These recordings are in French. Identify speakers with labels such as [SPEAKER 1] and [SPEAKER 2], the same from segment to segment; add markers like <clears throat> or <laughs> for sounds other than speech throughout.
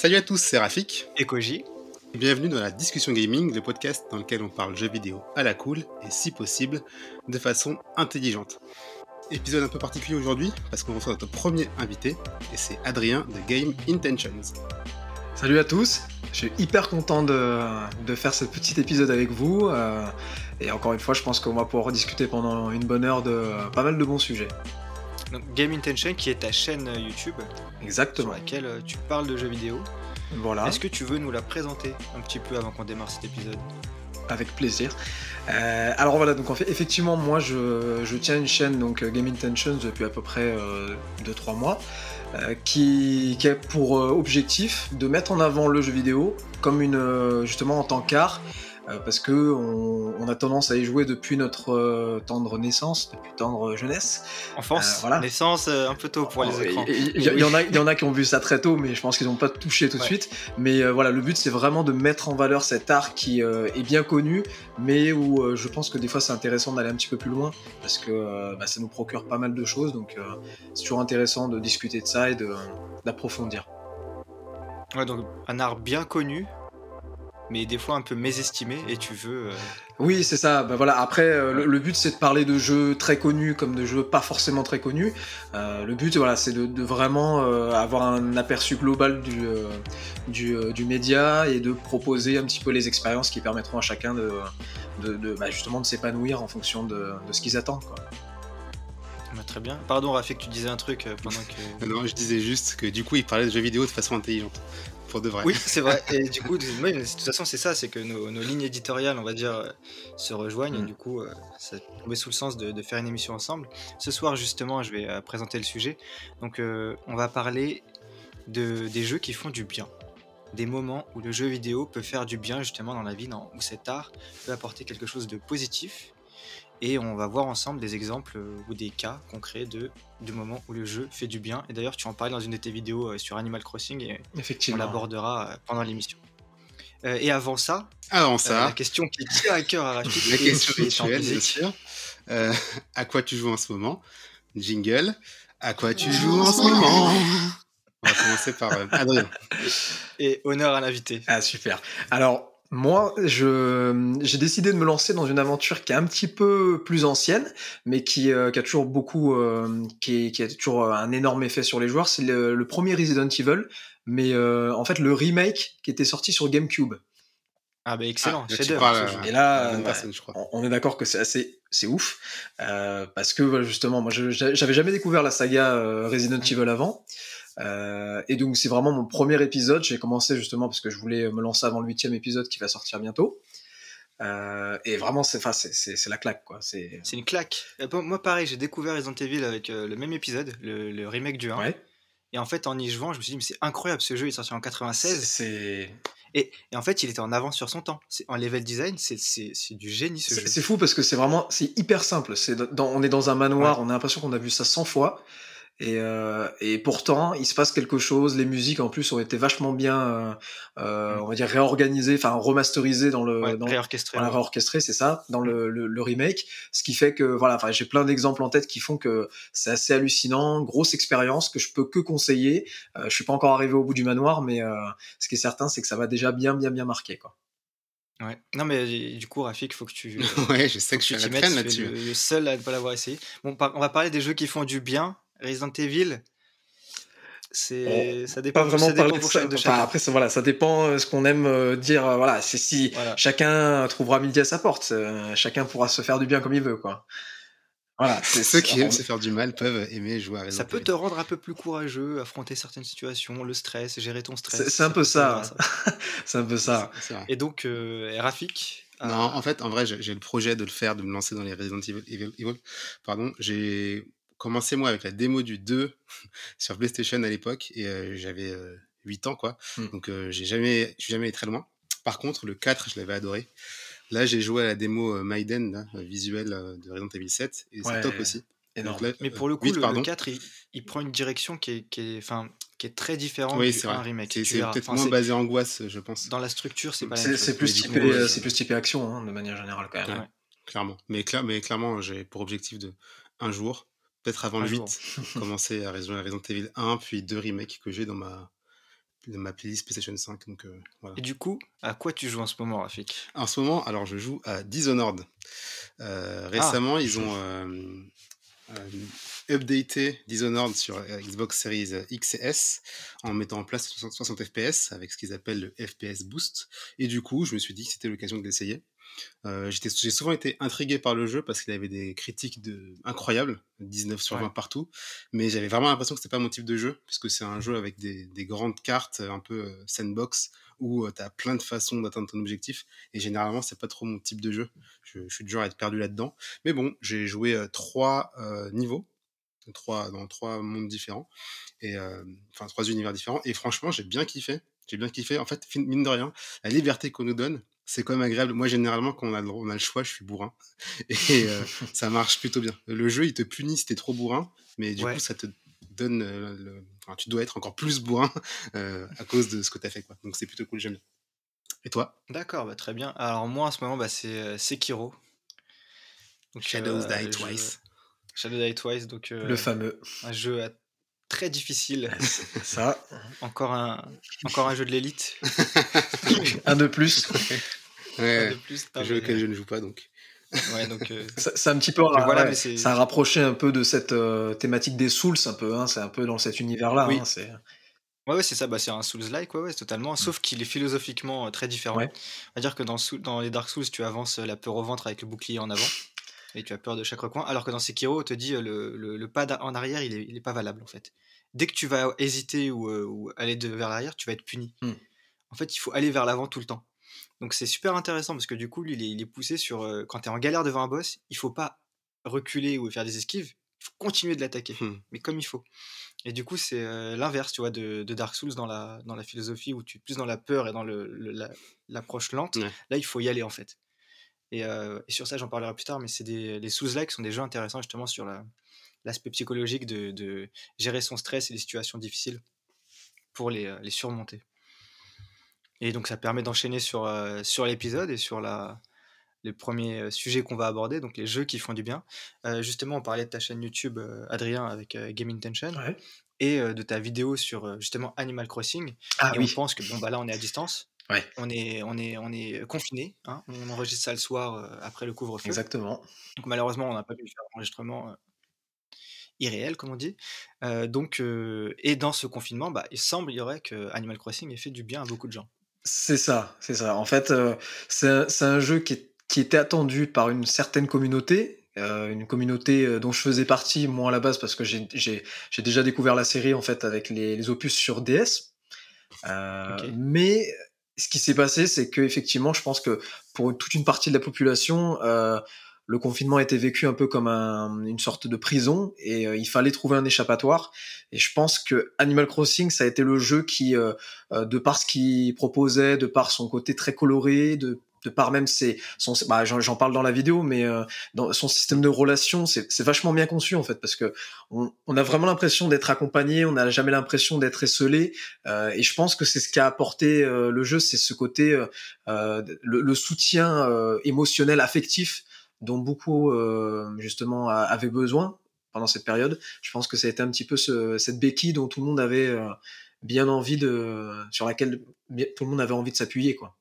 [SPEAKER 1] Salut à tous, c'est Rafik.
[SPEAKER 2] Et Koji.
[SPEAKER 1] Bienvenue dans la Discussion Gaming, le podcast dans lequel on parle jeux vidéo à la cool et si possible de façon intelligente. Épisode un peu particulier aujourd'hui parce qu'on reçoit notre premier invité et c'est Adrien de Game Intentions.
[SPEAKER 3] Salut à tous, je suis hyper content de, de faire ce petit épisode avec vous. euh, et encore une fois, je pense qu'on va pouvoir discuter pendant une bonne heure de pas mal de bons sujets.
[SPEAKER 2] Donc, Game Intention, qui est ta chaîne euh, YouTube sur
[SPEAKER 3] Exactement.
[SPEAKER 2] laquelle euh, tu parles de jeux vidéo.
[SPEAKER 3] Voilà,
[SPEAKER 2] Est-ce que tu veux nous la présenter un petit peu avant qu'on démarre cet épisode?
[SPEAKER 3] Avec plaisir. Euh, alors voilà, donc en fait, effectivement, moi je, je tiens une chaîne, donc Game Intentions, depuis à peu près 2-3 mois, euh, qui, qui a pour objectif de mettre en avant le jeu vidéo comme une, justement en tant qu'art. Euh, Parce que on, on a tendance à y jouer depuis notre euh, tendre naissance, depuis tendre jeunesse.
[SPEAKER 2] Enfance,
[SPEAKER 3] Euh, voilà.
[SPEAKER 2] naissance, un peu tôt pour les
[SPEAKER 3] Oh,
[SPEAKER 2] écrans.
[SPEAKER 3] Il y, en a, il y en a qui ont vu ça très tôt, mais je pense qu'ils n'ont pas touché tout de suite. Mais euh, voilà, le but c'est vraiment de mettre en valeur cet art qui euh, est bien connu, mais où euh, je pense que des fois c'est intéressant d'aller un petit peu plus loin parce que euh, bah, ça nous procure pas mal de choses. Donc euh, c'est toujours intéressant de discuter de ça et d'approfondir.
[SPEAKER 2] Ouais, donc un art bien connu, mais des fois un peu mésestimé, et tu veux. euh,
[SPEAKER 3] Oui, c'est ça. Bah voilà. Après, euh, le, le but c'est de parler de jeux très connus comme de jeux pas forcément très connus. Euh, le but, voilà, c'est de, de vraiment euh, avoir un aperçu global du, euh, du, euh, du média et de proposer un petit peu les expériences qui permettront à chacun de, de, de- bah, justement de s'épanouir en fonction de, de ce qu'ils attendent. Quoi.
[SPEAKER 2] bah, très bien. Pardon, Rafik, tu disais un truc pendant que. <laughs>
[SPEAKER 1] Non, je disais juste que du coup, il parlait de jeux vidéo de façon intelligente. Pour de vrai.
[SPEAKER 2] Oui, c'est vrai. Et du coup, <laughs> de toute façon, c'est ça, c'est que nos, nos lignes éditoriales, on va dire, euh, se rejoignent. Et
[SPEAKER 3] Mm.
[SPEAKER 2] du coup, euh, ça tombait sous le sens de, de faire une émission ensemble. Ce soir, justement, je vais euh, présenter le sujet. Donc, euh, on va parler de, des jeux qui font du bien. Des moments où le jeu vidéo peut faire du bien, justement, dans la vie, dans- où cet art peut apporter quelque chose de positif. Et on va voir ensemble des exemples euh, ou des cas concrets de, de moments où le jeu fait du bien. Et d'ailleurs, tu en parlais dans une de tes vidéos euh, sur Animal Crossing. Et on
[SPEAKER 3] Effectivement.
[SPEAKER 2] l'abordera euh, pendant l'émission. Euh, et avant ça,
[SPEAKER 1] Avant
[SPEAKER 2] euh,
[SPEAKER 1] ça,
[SPEAKER 2] la question qui tient à cœur à Rachid, <laughs>
[SPEAKER 1] la question rituelle, bien sûr. Euh, à quoi tu joues en ce moment? Jingle. À quoi tu joues en ce moment? On va commencer par euh, Adrien.
[SPEAKER 2] et honneur à l'invité.
[SPEAKER 3] Ah super. Alors moi, je j'ai décidé de me lancer dans une aventure qui est un petit peu plus ancienne, mais qui, euh, qui a toujours beaucoup, euh, qui, est- qui a toujours un énorme effet sur les joueurs. C'est le, le premier Resident Evil, mais euh, en fait le remake qui était sorti sur GameCube.
[SPEAKER 2] Ah bah excellent,
[SPEAKER 1] Ah, parles,
[SPEAKER 2] ce jeu.
[SPEAKER 1] euh,
[SPEAKER 3] Et là,
[SPEAKER 1] personne, je crois.
[SPEAKER 3] On- On est d'accord que c'est assez, c'est ouf, euh, parce que justement, moi, j'avais jamais découvert la saga euh, Resident Evil avant, euh, et donc c'est vraiment mon premier épisode. J'ai commencé justement parce que je voulais me lancer avant le huitième épisode qui va sortir bientôt, Euh, et vraiment, c'est, la claque, quoi. C'est,
[SPEAKER 2] une claque. Euh, moi pareil, j'ai découvert Resident Evil avec euh, le même épisode, le, le remake du 1.
[SPEAKER 3] ouais,
[SPEAKER 2] Et en fait, en y jouant, je me suis dit, mais c'est incroyable, ce jeu il est sorti en
[SPEAKER 3] c'est,
[SPEAKER 2] 96.
[SPEAKER 3] c'est,
[SPEAKER 2] Et, et en fait, il était en avance sur son temps. En level design, c'est- du génie ce
[SPEAKER 3] c'est,
[SPEAKER 2] jeu.
[SPEAKER 3] c'est fou parce que c'est vraiment, c'est hyper simple. Dans, on est dans un manoir, on a l'impression qu'on a vu ça 100 fois. Et, euh, et pourtant, il se passe quelque chose. Les musiques, en plus, ont été vachement bien, euh, euh, on va dire, réorganisées, enfin réorganisées dans le,
[SPEAKER 2] Ouais,
[SPEAKER 3] dans, voilà,
[SPEAKER 2] ouais.
[SPEAKER 3] réorchestré, c'est ça, dans le, le, le remake. Ce qui fait que, voilà, enfin, j'ai plein d'exemples en tête qui font que c'est assez hallucinant, grosse expérience que je peux que conseiller. Euh, je suis pas encore arrivé au bout du manoir, mais euh, ce qui est certain, c'est que ça va déjà bien, bien, bien marquer, quoi.
[SPEAKER 2] Ouais. Non mais du coup, Rafik, faut que tu, <laughs>
[SPEAKER 1] Ouais, je sais que je suis à la
[SPEAKER 2] mettes.
[SPEAKER 1] là-dessus.
[SPEAKER 2] le, le seul à ne pas l'avoir essayé. Bon, on va parler des jeux qui font du bien. Resident Evil, c'est ça dépend.
[SPEAKER 3] Pas vraiment
[SPEAKER 2] ça dépend
[SPEAKER 3] parler de
[SPEAKER 2] pour
[SPEAKER 3] ça. Enfin, après, ça, voilà, ça dépend euh, ce qu'on aime euh, dire. euh, Voilà, c'est si
[SPEAKER 2] Voilà.
[SPEAKER 3] chacun trouvera midi à sa porte. chacun pourra se faire du bien comme il veut, quoi. Voilà. <laughs> c'est-
[SPEAKER 1] Ceux qui aiment se faire du mal peuvent aimer jouer à Resident
[SPEAKER 2] Ça peut te rendre un peu plus courageux, affronter certaines situations, le stress, gérer ton stress.
[SPEAKER 3] C'est- un peu ça. C'est un peu ça.
[SPEAKER 2] Et donc, euh, Rafik. a-
[SPEAKER 1] Non, en fait, en vrai, j'ai j'ai le projet de le faire, de me lancer dans les Resident Evil. Evil- Evil. Pardon, j'ai commencé moi avec la démo du 2 <laughs> sur PlayStation à l'époque et euh, j'avais euh, 8 ans quoi.
[SPEAKER 3] Hmm.
[SPEAKER 1] Donc euh, j'ai jamais, je suis jamais allé très loin. Par contre, le 4, je l'avais adoré. Là, j'ai joué à la démo euh, Maiden, là, euh, visuelle euh, de Resident Evil 7 et
[SPEAKER 3] Ouais,
[SPEAKER 1] c'est top aussi.
[SPEAKER 3] Énorme.
[SPEAKER 1] Donc là,
[SPEAKER 2] Mais
[SPEAKER 1] euh,
[SPEAKER 2] pour le coup,
[SPEAKER 1] 8,
[SPEAKER 2] le, le
[SPEAKER 1] pardon.
[SPEAKER 2] 4, il, il prend une direction qui est, qui est, enfin, qui est très différente
[SPEAKER 1] Oui,
[SPEAKER 2] du
[SPEAKER 1] c'est
[SPEAKER 2] 1
[SPEAKER 1] vrai.
[SPEAKER 2] remake.
[SPEAKER 1] C'est peut-être
[SPEAKER 2] Enfin,
[SPEAKER 1] moins basé angoisse, je pense.
[SPEAKER 2] Dans la structure, c'est pas la
[SPEAKER 3] C'est
[SPEAKER 2] même
[SPEAKER 3] c'est
[SPEAKER 2] chose.
[SPEAKER 3] plus, typé, euh, c'est plus typé action, hein, de manière générale, quand même.
[SPEAKER 2] Ouais.
[SPEAKER 1] Clairement. Mais, cla- mais clairement, j'ai pour objectif de un jour, peut-être avant le 8,
[SPEAKER 2] jour. <laughs>
[SPEAKER 1] commencer à Resident à Resident Evil 1, puis deux remakes que j'ai dans ma ma playlist PlayStation 5. Donc, voilà.
[SPEAKER 2] Et du coup, à quoi tu joues en ce moment, Rafik?
[SPEAKER 1] En ce moment, alors je joue à Dishonored. récemment, ils ont updaté Dishonored sur Xbox Series X et S en mettant en place 60 FPS avec ce qu'ils appellent le FPS Boost. Et du coup, je me suis dit que c'était l'occasion de l'essayer. Euh, j'ai souvent été intrigué par le jeu parce qu'il avait des critiques de, incroyables, 19 sur 20 partout, mais j'avais vraiment l'impression que c'était pas mon type de jeu, puisque c'est un jeu avec des, des, grandes cartes, un peu euh, sandbox, où euh, tu as plein de façons d'atteindre ton objectif, et généralement c'est pas trop mon type de jeu. Je, je suis du genre à être perdu là-dedans. Mais bon, j'ai joué trois niveaux, trois, dans trois mondes différents, et enfin trois univers différents, et franchement j'ai bien kiffé. J'ai bien kiffé. En fait, mine de rien, la liberté qu'on nous donne, c'est quand même agréable. Moi, généralement, quand on a, le, on a le choix, je suis bourrin. <laughs> Et euh, <laughs> ça marche plutôt bien. Le jeu, il te punit si t'es trop bourrin, mais du coup, ça te donne. Euh, le... enfin, tu dois être encore plus bourrin euh, à cause de ce que t'as fait. Quoi. Donc, c'est plutôt cool, j'aime bien. Et toi?
[SPEAKER 2] D'accord, bah, très bien. Alors, moi, en ce moment, bah, c'est Sekiro.
[SPEAKER 1] Donc, Shadows Die Twice.
[SPEAKER 2] Shadows Die Twice, donc.
[SPEAKER 3] le fameux.
[SPEAKER 2] Un jeu très difficile.
[SPEAKER 3] Ça. <laughs>
[SPEAKER 2] Encore un, encore un jeu de l'élite.
[SPEAKER 3] un de plus.
[SPEAKER 1] Ouais, un jeu auquel je ne joue pas donc.
[SPEAKER 2] Ouais, donc euh, <laughs>
[SPEAKER 3] c'est un petit peu voilà, mais ça a rapproché un peu de cette euh, thématique des Souls un peu hein, c'est un peu dans cet univers là
[SPEAKER 2] oui.
[SPEAKER 3] hein, c'est
[SPEAKER 2] ouais, ouais c'est ça bah, c'est un Souls like ouais, ouais totalement sauf qu'il est philosophiquement euh, très différent. On va dire que dans, dans les Dark Souls tu avances la peur au ventre avec le bouclier en avant <laughs> et tu as peur de chaque recoin alors que dans Sekiro on te dit le, le, pas en arrière il est, il est, pas valable en fait. Dès que tu vas hésiter ou, ou aller de, vers l'arrière tu vas être puni. Hmm. en fait il faut aller vers l'avant tout le temps donc c'est super intéressant parce que du coup, lui, il est, poussé sur euh, quand tu es en galère devant un boss, il faut pas reculer ou faire des esquives, il faut continuer de l'attaquer, mmh. mais comme il faut. Et du coup, c'est euh, l'inverse, tu vois, de, Dark Souls dans la, dans la philosophie où tu es plus dans la peur et dans l'approche lente. Là, il faut y aller en fait. Euh, et, sur ça, j'en parlerai plus tard, mais c'est des, les Souls-like sont des jeux intéressants justement sur l'aspect psychologique de, gérer son stress et les situations difficiles pour les surmonter. Et donc ça permet d'enchaîner sur, euh, sur l'épisode et sur la, les premiers euh, sujets qu'on va aborder, donc les jeux qui font du bien. Euh, justement, on parlait de ta chaîne YouTube, Adrien, avec Game Intention, et de ta vidéo sur justement Animal Crossing.
[SPEAKER 3] Ah,
[SPEAKER 2] et
[SPEAKER 3] oui.
[SPEAKER 2] on pense que bon, bah là, on est à distance. On est, on est, on est confiné. Hein. on enregistre ça le soir après le couvre-feu.
[SPEAKER 3] Exactement.
[SPEAKER 2] Donc malheureusement, on n'a pas pu faire l'enregistrement irréel, comme on dit. donc, et dans ce confinement, bah, il semble y aurait que Animal Crossing ait fait du bien à beaucoup de gens.
[SPEAKER 3] C'est ça, c'est ça. En fait, euh, c'est un, jeu qui, qui, était attendu par une certaine communauté, euh, une communauté euh, dont je faisais partie moi à la base parce que j'ai déjà découvert la série en fait avec les, les opus sur DS. Mais ce qui s'est passé, c'est que effectivement, je pense que pour toute une partie de la population, le confinement été vécu un peu comme une sorte de prison et euh, il fallait trouver un échappatoire. Et je pense que Animal Crossing, ça a été le jeu qui, euh, euh, de par ce qu'il proposait, de par son côté très coloré, de, par même ses, son, bah, j'en parle dans la vidéo, mais dans son système de relations, c'est vachement bien conçu en fait, parce que on, a vraiment l'impression d'être accompagné, on n'a jamais l'impression d'être esselé, et je pense que c'est ce qui a apporté le jeu, c'est ce côté, le, le, soutien émotionnel, affectif dont beaucoup euh, justement avaient besoin pendant cette période. Je pense que ça a été un petit peu ce, cette béquille dont tout le monde avait euh, bien envie de, sur laquelle tout le monde avait envie de s'appuyer, quoi.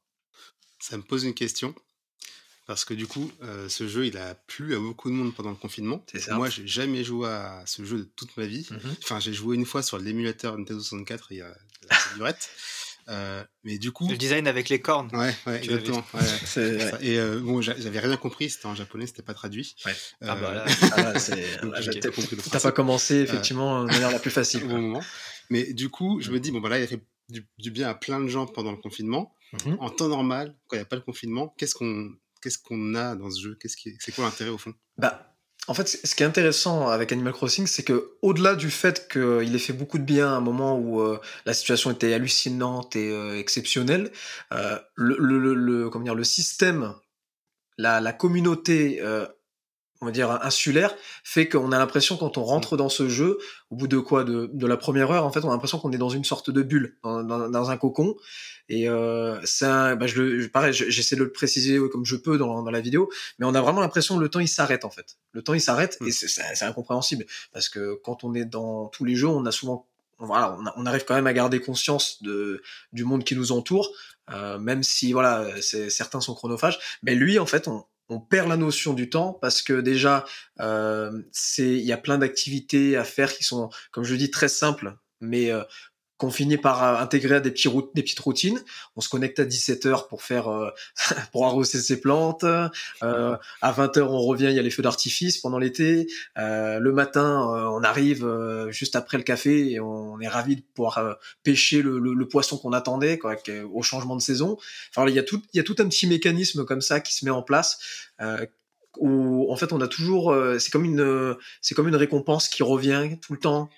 [SPEAKER 1] Ça me pose une question parce que du coup, euh, ce jeu, il a plu à beaucoup de monde pendant le confinement.
[SPEAKER 3] Ça.
[SPEAKER 1] Moi, j'ai jamais joué à ce jeu de toute ma vie. Mmh enfin, j'ai joué une fois sur l'émulateur Nintendo 64 il y a durette. <laughs> Euh, mais du coup.
[SPEAKER 2] Le design avec les cornes.
[SPEAKER 1] Ouais, ouais exactement. <laughs> Ouais, et euh, bon, j'avais rien compris, c'était en japonais, c'était pas traduit.
[SPEAKER 3] Ouais. Ah bah là, <laughs> euh, ah c'est. <laughs> T'as pas commencé effectivement de manière la plus facile.
[SPEAKER 1] Au bon moment. Mais du coup, je me dis, bon, bah là, il a fait du, bien à plein de gens pendant le confinement. Mhm. En temps normal, quand il n'y a pas le confinement, qu'est-ce qu'on qu'est-ce qu'on a dans ce jeu? Qu'est-ce qui, c'est quoi l'intérêt au fond?
[SPEAKER 3] Bah, en fait, ce qui est intéressant avec Animal Crossing, c'est que au-delà du fait qu'il ait fait beaucoup de bien à un moment où euh, la situation était hallucinante et euh, exceptionnelle, euh, le, le, le, comment dire, le système, la, la communauté on va dire insulaire fait qu'on a l'impression quand on rentre dans ce jeu au bout de quoi de, de la première heure en fait on a l'impression qu'on est dans une sorte de bulle dans, dans, dans un cocon et euh, c'est bah, je le pareil j'essaie de le préciser comme je peux dans, dans la vidéo mais on a vraiment l'impression que le temps il s'arrête en fait le temps il s'arrête et mm. c'est incompréhensible parce que quand on est dans tous les jeux on a souvent voilà, on, arrive quand même à garder conscience de, du monde qui nous entoure, euh, même si voilà, certains sont chronophages. Mais lui, en fait, on, on perd la notion du temps parce que déjà, euh, c'est il y a plein d'activités à faire qui sont, comme je dis, très simples, mais euh, qu'on finit par euh, intégrer à des, petits des petites routines. On se connecte à 17h pour faire euh, <laughs> pour arroser ses plantes. Euh, à 20h, on revient, il y a les feux d'artifice pendant l'été. Euh, le matin, on arrive juste après le café et on est ravi de pouvoir pêcher le, le, le poisson qu'on attendait quoi, au changement de saison. Enfin, il y a tout il y a tout un petit mécanisme comme ça qui se met en place où en fait on a toujours c'est comme une c'est comme une récompense qui revient tout le temps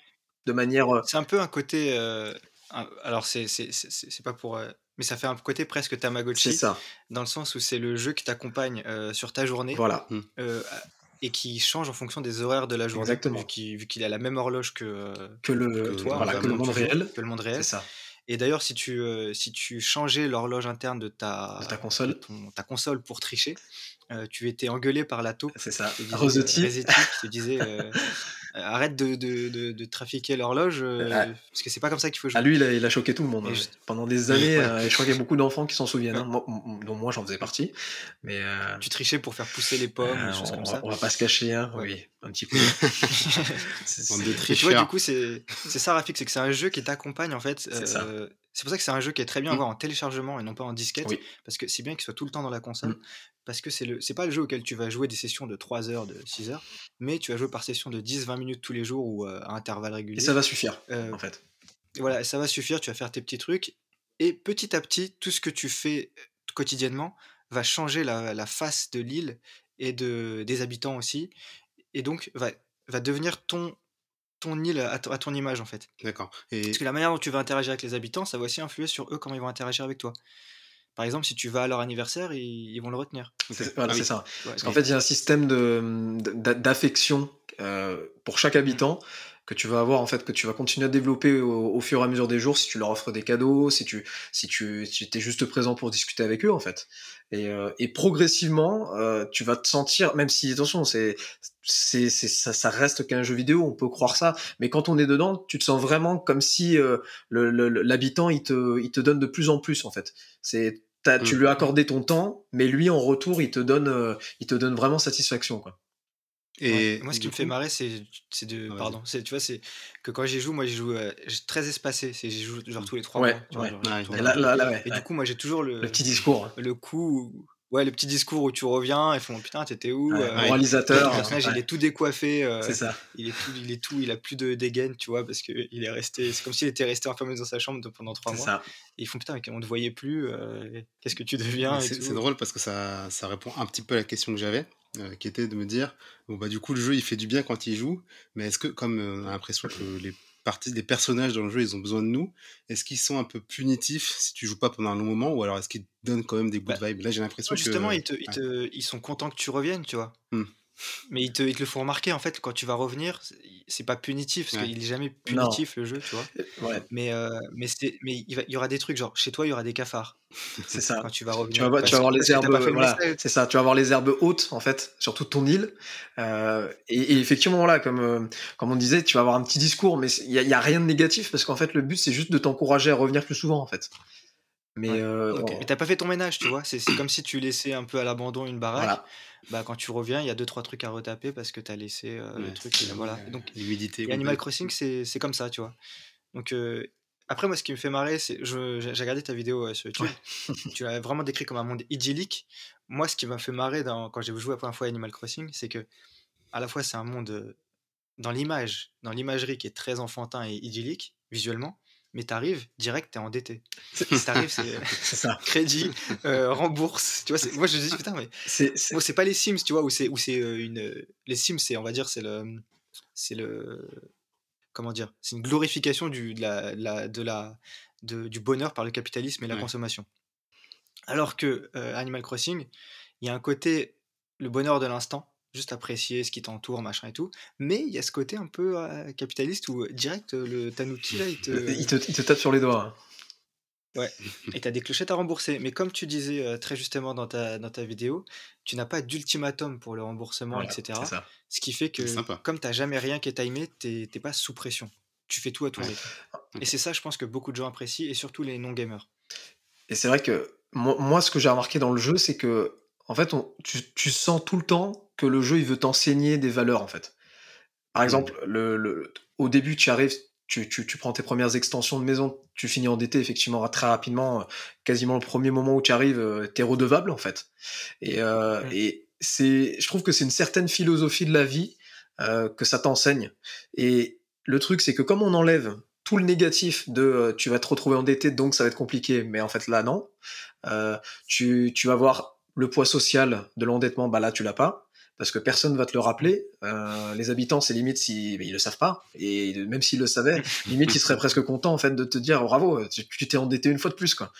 [SPEAKER 3] de manière.
[SPEAKER 2] C'est un peu un côté. alors, c'est pas pour. mais ça fait un côté presque Tamagotchi.
[SPEAKER 3] C'est ça.
[SPEAKER 2] Dans le sens où c'est le jeu qui t'accompagne sur ta journée.
[SPEAKER 3] Voilà.
[SPEAKER 2] Mmh. et qui change en fonction des horaires de la journée.
[SPEAKER 3] Exactement.
[SPEAKER 2] Vu qu'il a la même horloge que,
[SPEAKER 3] que, le,
[SPEAKER 2] toi,
[SPEAKER 3] voilà, que le monde réel.
[SPEAKER 2] Que le monde réel.
[SPEAKER 3] C'est ça.
[SPEAKER 2] Et d'ailleurs, si tu, si tu changeais l'horloge interne de ta,
[SPEAKER 3] de ta console,
[SPEAKER 2] ta console pour tricher, tu étais engueulé par la taupe.
[SPEAKER 3] C'est ça.
[SPEAKER 2] Rosetti. qui te disait <laughs> euh, arrête de, de, de, trafiquer l'horloge, euh, parce que c'est pas comme ça qu'il faut jouer.
[SPEAKER 3] Ah, lui, il a, il a choqué tout le monde. Hein. Pendant des années, euh, je crois qu'il y a beaucoup d'enfants qui s'en souviennent, hein. dont moi j'en faisais partie. Mais,
[SPEAKER 2] Tu trichais pour faire pousser les pommes, des choses
[SPEAKER 3] on,
[SPEAKER 2] comme ça.
[SPEAKER 3] On va pas se cacher, hein. oui, un petit peu. <laughs>
[SPEAKER 2] c'est, de tu vois, du coup, c'est, c'est ça, Rafik, c'est que c'est un jeu qui t'accompagne en fait. C'est pour ça que c'est un jeu qui est très bien à mmh. voir en téléchargement et non pas en disquette. Parce que c'est bien qu'il soit tout le temps dans la console. Mmh. Parce que c'est le c'est pas le jeu auquel tu vas jouer des sessions de 3 heures, de 6 heures, mais tu vas jouer par session de 10-20 minutes tous les jours ou à intervalles réguliers.
[SPEAKER 3] Et ça va suffire, en fait.
[SPEAKER 2] Voilà, ça va suffire, tu vas faire tes petits trucs. Et petit à petit, tout ce que tu fais quotidiennement va changer la, la face de l'île et de, des habitants aussi. Et donc, va, va devenir ton, ton île à, ton image en fait.
[SPEAKER 1] D'accord.
[SPEAKER 2] Et... Parce que la manière dont tu vas interagir avec les habitants, ça va aussi influer sur eux comment ils vont interagir avec toi. Par exemple, si tu vas à leur anniversaire, ils, vont le retenir.
[SPEAKER 3] C'est voilà, ah ça. Parce qu'en fait, il y a un système d'affection euh, pour chaque habitant que tu vas avoir en fait que tu vas continuer à développer au, fur et à mesure des jours si tu leur offres des cadeaux si tu si tu si es juste présent pour discuter avec eux en fait. Et, euh, et progressivement euh, tu vas te sentir même si attention c'est c'est ça, ça reste qu'un jeu vidéo on peut croire ça mais quand on est dedans tu te sens vraiment comme si euh, l'habitant il te il te donne de plus en plus en fait. C'est tu mmh. lui as accordé ton temps mais lui en retour il te donne euh, il te donne vraiment satisfaction quoi
[SPEAKER 2] et moi, ce qui me fait marrer, c'est de. pardon, tu vois, c'est que quand j'y joue, moi, j'y joue euh, très espacé. J'y joue genre tous les trois
[SPEAKER 3] mois.
[SPEAKER 2] et, du coup, moi, j'ai toujours le,
[SPEAKER 3] le petit discours. Hein.
[SPEAKER 2] Le coup. Ouais, le petit discours où tu reviens et font putain, t'étais où
[SPEAKER 3] euh, Moralisateur.
[SPEAKER 2] Le personnage, il est tout décoiffé.
[SPEAKER 3] Euh, c'est ça.
[SPEAKER 2] Il est, tout, il est tout, il a plus de dégaine, tu vois, parce qu'il est resté. C'est comme s'il était resté enfermé dans sa chambre pendant trois mois. Ça. Et ils font putain, mais on te voyait plus. Qu'est-ce que tu deviens
[SPEAKER 1] C'est drôle parce que ça, ça répond un petit peu à la question que j'avais. Euh, qui était de me dire bon bah du coup le jeu il fait du bien quand il joue mais est-ce que comme euh, on a l'impression que les parties des personnages dans le jeu ils ont besoin de nous est-ce qu'ils sont un peu punitifs si tu joues pas pendant un long moment ou alors est-ce qu'ils donnent quand même des good bah, vibes là j'ai l'impression que
[SPEAKER 2] justement ils, te, ils, te, ils, sont contents que tu reviennes tu vois. Mmh. Mais ils te, ils te, le font remarquer en fait quand tu vas revenir, c'est pas punitif parce qu'il est jamais punitif le jeu, tu vois.
[SPEAKER 3] Ouais.
[SPEAKER 2] Mais euh, mais mais il, y aura des trucs genre chez toi il y aura des cafards.
[SPEAKER 3] C'est ça.
[SPEAKER 2] Quand tu vas revenir.
[SPEAKER 3] Tu vas, tu vas avoir les herbes. Voilà, c'est ça. Tu vas avoir les herbes hautes en fait sur toute ton île. Euh, et, effectivement là, comme euh, comme on disait, tu vas avoir un petit discours, mais il y, y, a rien de négatif parce qu'en fait le but c'est juste de t'encourager à revenir plus souvent en fait. Mais, euh,
[SPEAKER 2] mais t'as pas fait ton ménage, tu vois? C'est comme si tu laissais un peu à l'abandon une baraque. Bah, quand tu reviens, il y a deux trois trucs à retaper parce que t'as laissé euh, le truc. voilà. Donc,
[SPEAKER 1] l'humidité.
[SPEAKER 2] Animal Crossing, c'est comme ça, tu vois. Donc, euh, après, moi, ce qui me fait marrer, c'est. J'ai regardé ta vidéo sur YouTube. <laughs> tu l'as vraiment décrit comme un monde idyllique. Moi, ce qui m'a fait marrer dans, quand j'ai joué la première fois à Animal Crossing, c'est que, à la fois, c'est un monde dans l'image, dans l'imagerie qui est très enfantin et idyllique, visuellement mais t'arrives direct, t'es endetté. T'arrives, c'est <laughs> <laughs> crédit, euh, rembourse. Tu vois, moi je me dis putain, mais c'est pas les Sims, tu vois, où c'est où c'est euh, une les Sims, c'est on va dire c'est le c'est le comment dire, c'est une glorification du de la, de la de, du bonheur par le capitalisme et la consommation. Alors que euh, Animal Crossing, il y a un côté le bonheur de l'instant juste apprécier ce qui t'entoure, machin et tout. Mais il y a ce côté un peu euh, capitaliste où euh, direct euh, le tanuki là, <laughs> il te...
[SPEAKER 3] il te, tape sur les doigts. Hein.
[SPEAKER 2] Ouais, et t'as des clochettes à rembourser. Mais comme tu disais très justement dans ta, dans ta vidéo, tu n'as pas d'ultimatum pour le remboursement, etc. Ce qui fait que, comme t'as jamais rien qui est timé, t'es pas sous pression. tu fais tout à ton rythme. Et c'est ça, je pense que beaucoup de gens apprécient, et surtout les non-gamers.
[SPEAKER 3] Et c'est vrai que moi, ce que j'ai remarqué dans le jeu, c'est que en fait, tu, sens tout le temps que le jeu il veut t'enseigner des valeurs en fait. Par mmh. exemple, le, au début, tu arrives, tu, tu, prends tes premières extensions de maison, tu finis endetté effectivement très rapidement, quasiment le premier moment où tu arrives, euh, tu es redevable en fait. Et, euh, mmh. et c'est, je trouve que c'est une certaine philosophie de la vie euh, que ça t'enseigne. Et le truc, c'est que comme on enlève tout le négatif de tu vas te retrouver endetté, donc ça va être compliqué, mais en fait là non, tu, tu vas voir le poids social de l'endettement, bah là tu l'as pas parce que personne va te le rappeler. Euh, les habitants, c'est limite si ils le savent pas, et même s'ils le savaient, <laughs> limite ils seraient presque contents en fait de te dire bravo, tu t'es endetté une fois de plus quoi.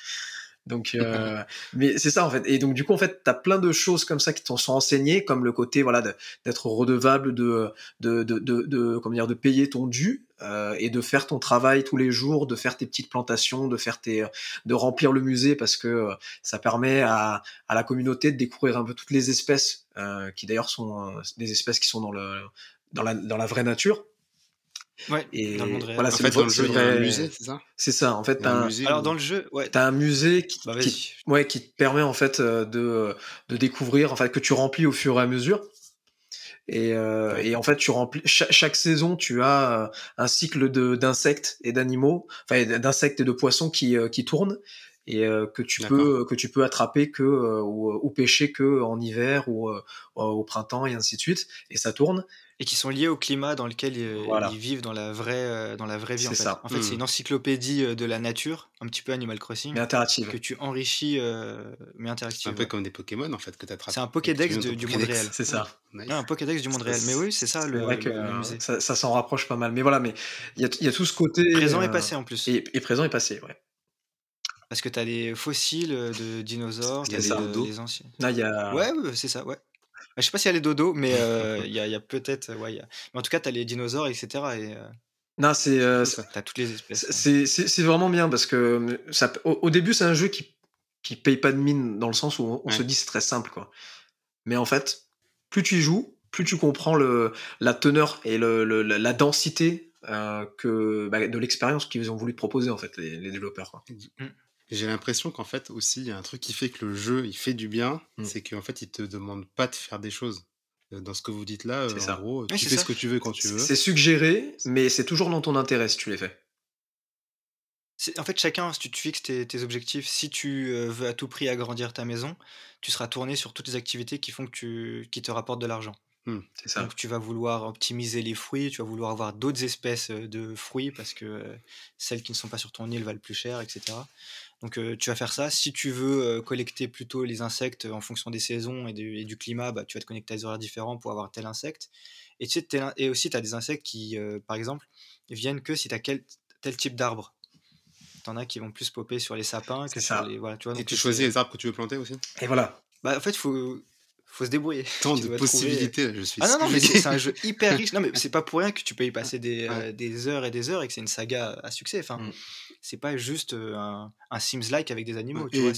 [SPEAKER 3] Donc, <laughs> euh, mais c'est ça en fait. Et donc du coup en fait, t'as plein de choses comme ça qui t'en sont enseignées, comme le côté voilà d'être redevable, de de, de de, de comment dire, de payer ton dû euh, et de faire ton travail tous les jours, de faire tes petites plantations, de faire tes, de remplir le musée parce que euh, ça permet à, à la communauté de découvrir un peu toutes les espèces euh, qui d'ailleurs sont euh, des espèces qui sont dans le dans la dans la vraie nature.
[SPEAKER 2] Ouais, et dans le monde réel.
[SPEAKER 1] Voilà, c'est dans le jeu, un musée, c'est ça?
[SPEAKER 3] C'est ça, en fait.
[SPEAKER 2] Un musée, Alors, dans le jeu, ouais.
[SPEAKER 3] T'as un musée qui, bah, qui, ouais, qui te permet, en fait, euh, de, de découvrir, en fait, que tu remplis au fur et à mesure. Et, euh, et en fait, tu remplis chaque, chaque saison, tu as euh, un cycle de d'insectes et d'animaux, enfin d'insectes et de poissons qui euh, qui tournent et euh, que tu peux que tu peux attraper que ou, ou, pêcher que en hiver ou au printemps et ainsi de suite. Et ça tourne
[SPEAKER 2] et qui sont liés au climat dans lequel ils, vivent dans la vraie, euh, dans la vraie vie. En fait, ça. en fait c'est mmh. une encyclopédie euh, de la nature, un petit peu Animal Crossing.
[SPEAKER 3] Mais interactive.
[SPEAKER 2] Que tu enrichis, euh, mais interactive.
[SPEAKER 1] Un peu comme des Pokémon en fait que tu attrapes.
[SPEAKER 2] C'est un Pokédex du monde réel.
[SPEAKER 3] C'est ça.
[SPEAKER 2] un Pokédex du monde réel. Mais oui, c'est ça le,
[SPEAKER 3] vrai que, musée. Ça, s'en rapproche pas mal. Mais voilà, mais il y, y a, tout ce côté.
[SPEAKER 2] Présent et passé en plus.
[SPEAKER 3] Et, présent et passé, ouais.
[SPEAKER 2] Parce que tu as les fossiles de dinosaures, as les, les, anciens.
[SPEAKER 3] Là, y a...
[SPEAKER 2] Ouais, c'est ça, ouais. Je sais pas s'il y a les dodos, mais <laughs> euh, il y a, peut-être. Ouais, Mais en tout cas, tu as les dinosaures, etc. Et, euh,
[SPEAKER 3] non, c'est. Euh,
[SPEAKER 2] t'as toutes les espèces.
[SPEAKER 3] C'est vraiment bien parce que ça, au, début, c'est un jeu qui, qui paye pas de mine dans le sens où on, se dit c'est très simple, quoi. Mais en fait, plus tu y joues, plus tu comprends le, la teneur et le, la densité que, bah, de l'expérience qu'ils ont voulu te proposer, en fait, les, développeurs. Quoi.
[SPEAKER 1] J'ai l'impression qu'en fait aussi, il y a un truc qui fait que le jeu, il fait du bien, mmh. c'est qu'en fait, il te demande pas de faire des choses. Dans ce que vous dites là, en gros, tu fais ce que tu veux quand tu veux.
[SPEAKER 3] C'est suggéré, mais c'est toujours dans ton intérêt si tu les fais.
[SPEAKER 2] En fait, chacun, si tu te fixes tes, objectifs, si tu veux à tout prix agrandir ta maison, tu seras tourné sur toutes les activités qui font que tu, qui te rapportent de l'argent.
[SPEAKER 3] Mmh, ça.
[SPEAKER 2] Donc tu vas vouloir optimiser les fruits, tu vas vouloir avoir d'autres espèces de fruits parce que celles qui ne sont pas sur ton île valent plus cher, etc. Donc tu vas faire ça. Si tu veux collecter plutôt les insectes en fonction des saisons et, du climat, bah, tu vas te connecter à des horaires différents pour avoir tel insecte. Et, tu et aussi, tu as des insectes qui, par exemple, viennent que si tu as tel type d'arbre. T'en as qui vont plus popper sur les sapins que sur les. Voilà, tu vois,
[SPEAKER 1] et tu choisis les arbres que tu veux planter aussi?
[SPEAKER 3] Et voilà.
[SPEAKER 2] Bah, en fait, il faut, faut se débrouiller. <laughs>
[SPEAKER 1] Tant de possibilités, je suis
[SPEAKER 2] Ah non, non, mais c'est un jeu hyper riche. Non, mais c'est pas pour rien que tu peux y passer des, des heures et des heures et que c'est une saga à succès. Enfin, mmh c'est pas juste un, un Sims-like avec des animaux. tu vois,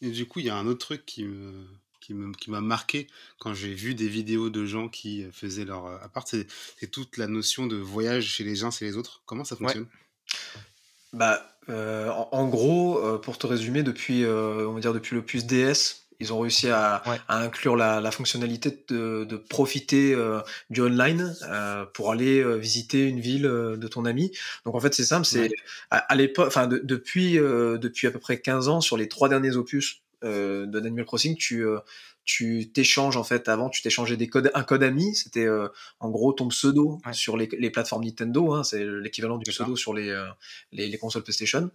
[SPEAKER 1] et du coup, il y a un autre truc qui me qui m'a qui marqué quand j'ai vu des vidéos de gens qui faisaient leur appart, c'est toute la notion de voyage chez les uns et les autres. Comment ça fonctionne?
[SPEAKER 3] Bah, en, gros, pour te résumer, depuis, on va dire depuis le plus DS, ils ont réussi à, inclure la, fonctionnalité de, profiter euh, du online euh, pour aller euh, visiter une ville de ton ami. Donc en fait c'est simple, c'est à, l'époque, enfin depuis depuis à peu près 15 ans sur les trois derniers opus de Animal Crossing, tu tu t'échanges en fait avant tu t'échangeais des codes un code ami. C'était en gros ton pseudo sur les, plateformes Nintendo hein, c'est l'équivalent du pseudo sur les, les, les consoles PlayStation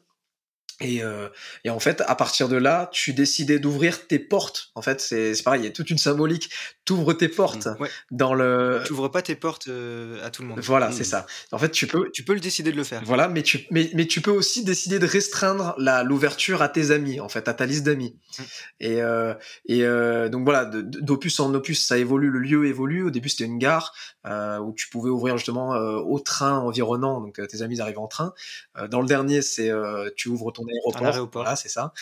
[SPEAKER 3] et, euh, et, en fait, à partir de là, tu décidais d'ouvrir tes portes. En fait, c'est pareil, il y a toute une symbolique. Tu ouvres tes portes mmh, dans le.
[SPEAKER 2] Tu ouvres pas tes portes euh, à tout le monde.
[SPEAKER 3] Voilà, mmh. c'est ça. En fait, tu peux.
[SPEAKER 2] Tu peux le décider de le faire.
[SPEAKER 3] Voilà, mais tu, mais, mais tu peux aussi décider de restreindre l'ouverture à tes amis, en fait, à ta liste d'amis. Mmh. Et, euh, et euh, donc voilà, d'opus en opus, ça évolue, le lieu évolue. Au début, c'était une gare où tu pouvais ouvrir justement au train environnant, donc tes amis arrivent en train. dans le dernier, c'est tu ouvres ton aéroport. c'est ça.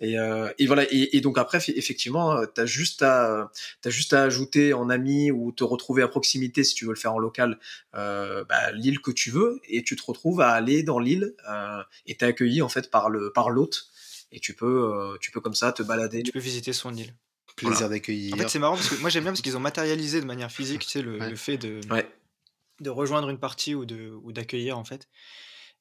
[SPEAKER 3] Et, euh, et voilà. Et, donc après, effectivement, euh, t'as juste à, as juste à t'ajouter en ami ou te retrouver à proximité si tu veux le faire en local, euh, bah, l'île que tu veux, et tu te retrouves à aller dans l'île euh, et t'es accueilli en fait par le par l'hôte, et tu peux euh, tu peux comme ça te balader.
[SPEAKER 2] Tu peux visiter son île.
[SPEAKER 1] Plaisir
[SPEAKER 3] Voilà.
[SPEAKER 1] d'accueillir.
[SPEAKER 2] En fait, c'est marrant parce que moi j'aime bien parce qu'ils ont matérialisé de manière physique, tu sais, le,
[SPEAKER 1] Ouais.
[SPEAKER 2] le fait de,
[SPEAKER 3] Ouais.
[SPEAKER 2] de rejoindre une partie ou de ou d'accueillir en fait.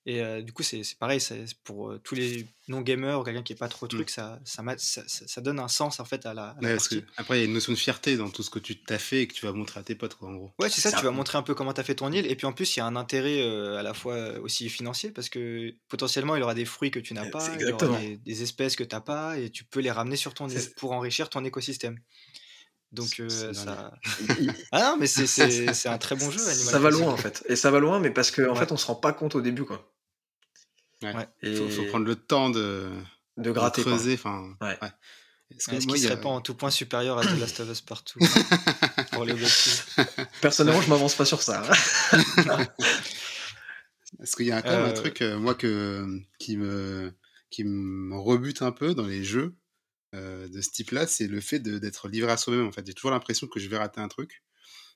[SPEAKER 2] Et euh, du coup, c'est c'est pareil, c'est pour euh, tous les non-gamers ou quelqu'un qui est pas trop truc, ça, ça, ça, ça- ça donne un sens en fait à la, à.
[SPEAKER 1] Ouais,
[SPEAKER 2] partie.
[SPEAKER 1] après, il y a une notion de fierté dans tout ce que tu t'as fait et que tu vas montrer à tes potes, quoi, en gros.
[SPEAKER 2] Ouais, c'est ça,
[SPEAKER 3] Ça.
[SPEAKER 2] tu vas montrer un peu comment tu as fait ton île. Et puis en plus, il y a un intérêt euh, à la fois aussi financier parce que potentiellement, il aura des fruits que tu n'as
[SPEAKER 3] Euh,
[SPEAKER 2] pas, aura des, des espèces que tu n'as pas et tu peux les ramener sur ton île pour enrichir ton écosystème. Donc euh, ça. <laughs> Ah non, mais c'est- c'est c'est un très bon jeu, Animal
[SPEAKER 3] ça va loin en fait, et ça va loin, mais parce qu'en en
[SPEAKER 2] Ouais.
[SPEAKER 3] fait on se rend pas compte au début quoi.
[SPEAKER 1] Ouais.
[SPEAKER 2] Ouais.
[SPEAKER 3] Et
[SPEAKER 1] faut, faut prendre le temps de,
[SPEAKER 3] de gratter.
[SPEAKER 1] creuser. Enfin,
[SPEAKER 3] Ouais.
[SPEAKER 1] Est-ce que
[SPEAKER 2] Est-ce
[SPEAKER 1] moi,
[SPEAKER 2] qu'il serait pas en tout point supérieur à The Last of Us partout <laughs> pour les objectifs
[SPEAKER 3] Personnellement, je m'avance pas sur ça. <laughs> hein.
[SPEAKER 1] Est-ce qu'il y a quand même un
[SPEAKER 2] Euh,
[SPEAKER 1] truc, euh, moi, que, qui, me, qui me rebute un peu dans les jeux euh, de ce type-là, c'est le fait de- d'être livré à soi-même. En fait, j'ai toujours l'impression que je vais rater un truc.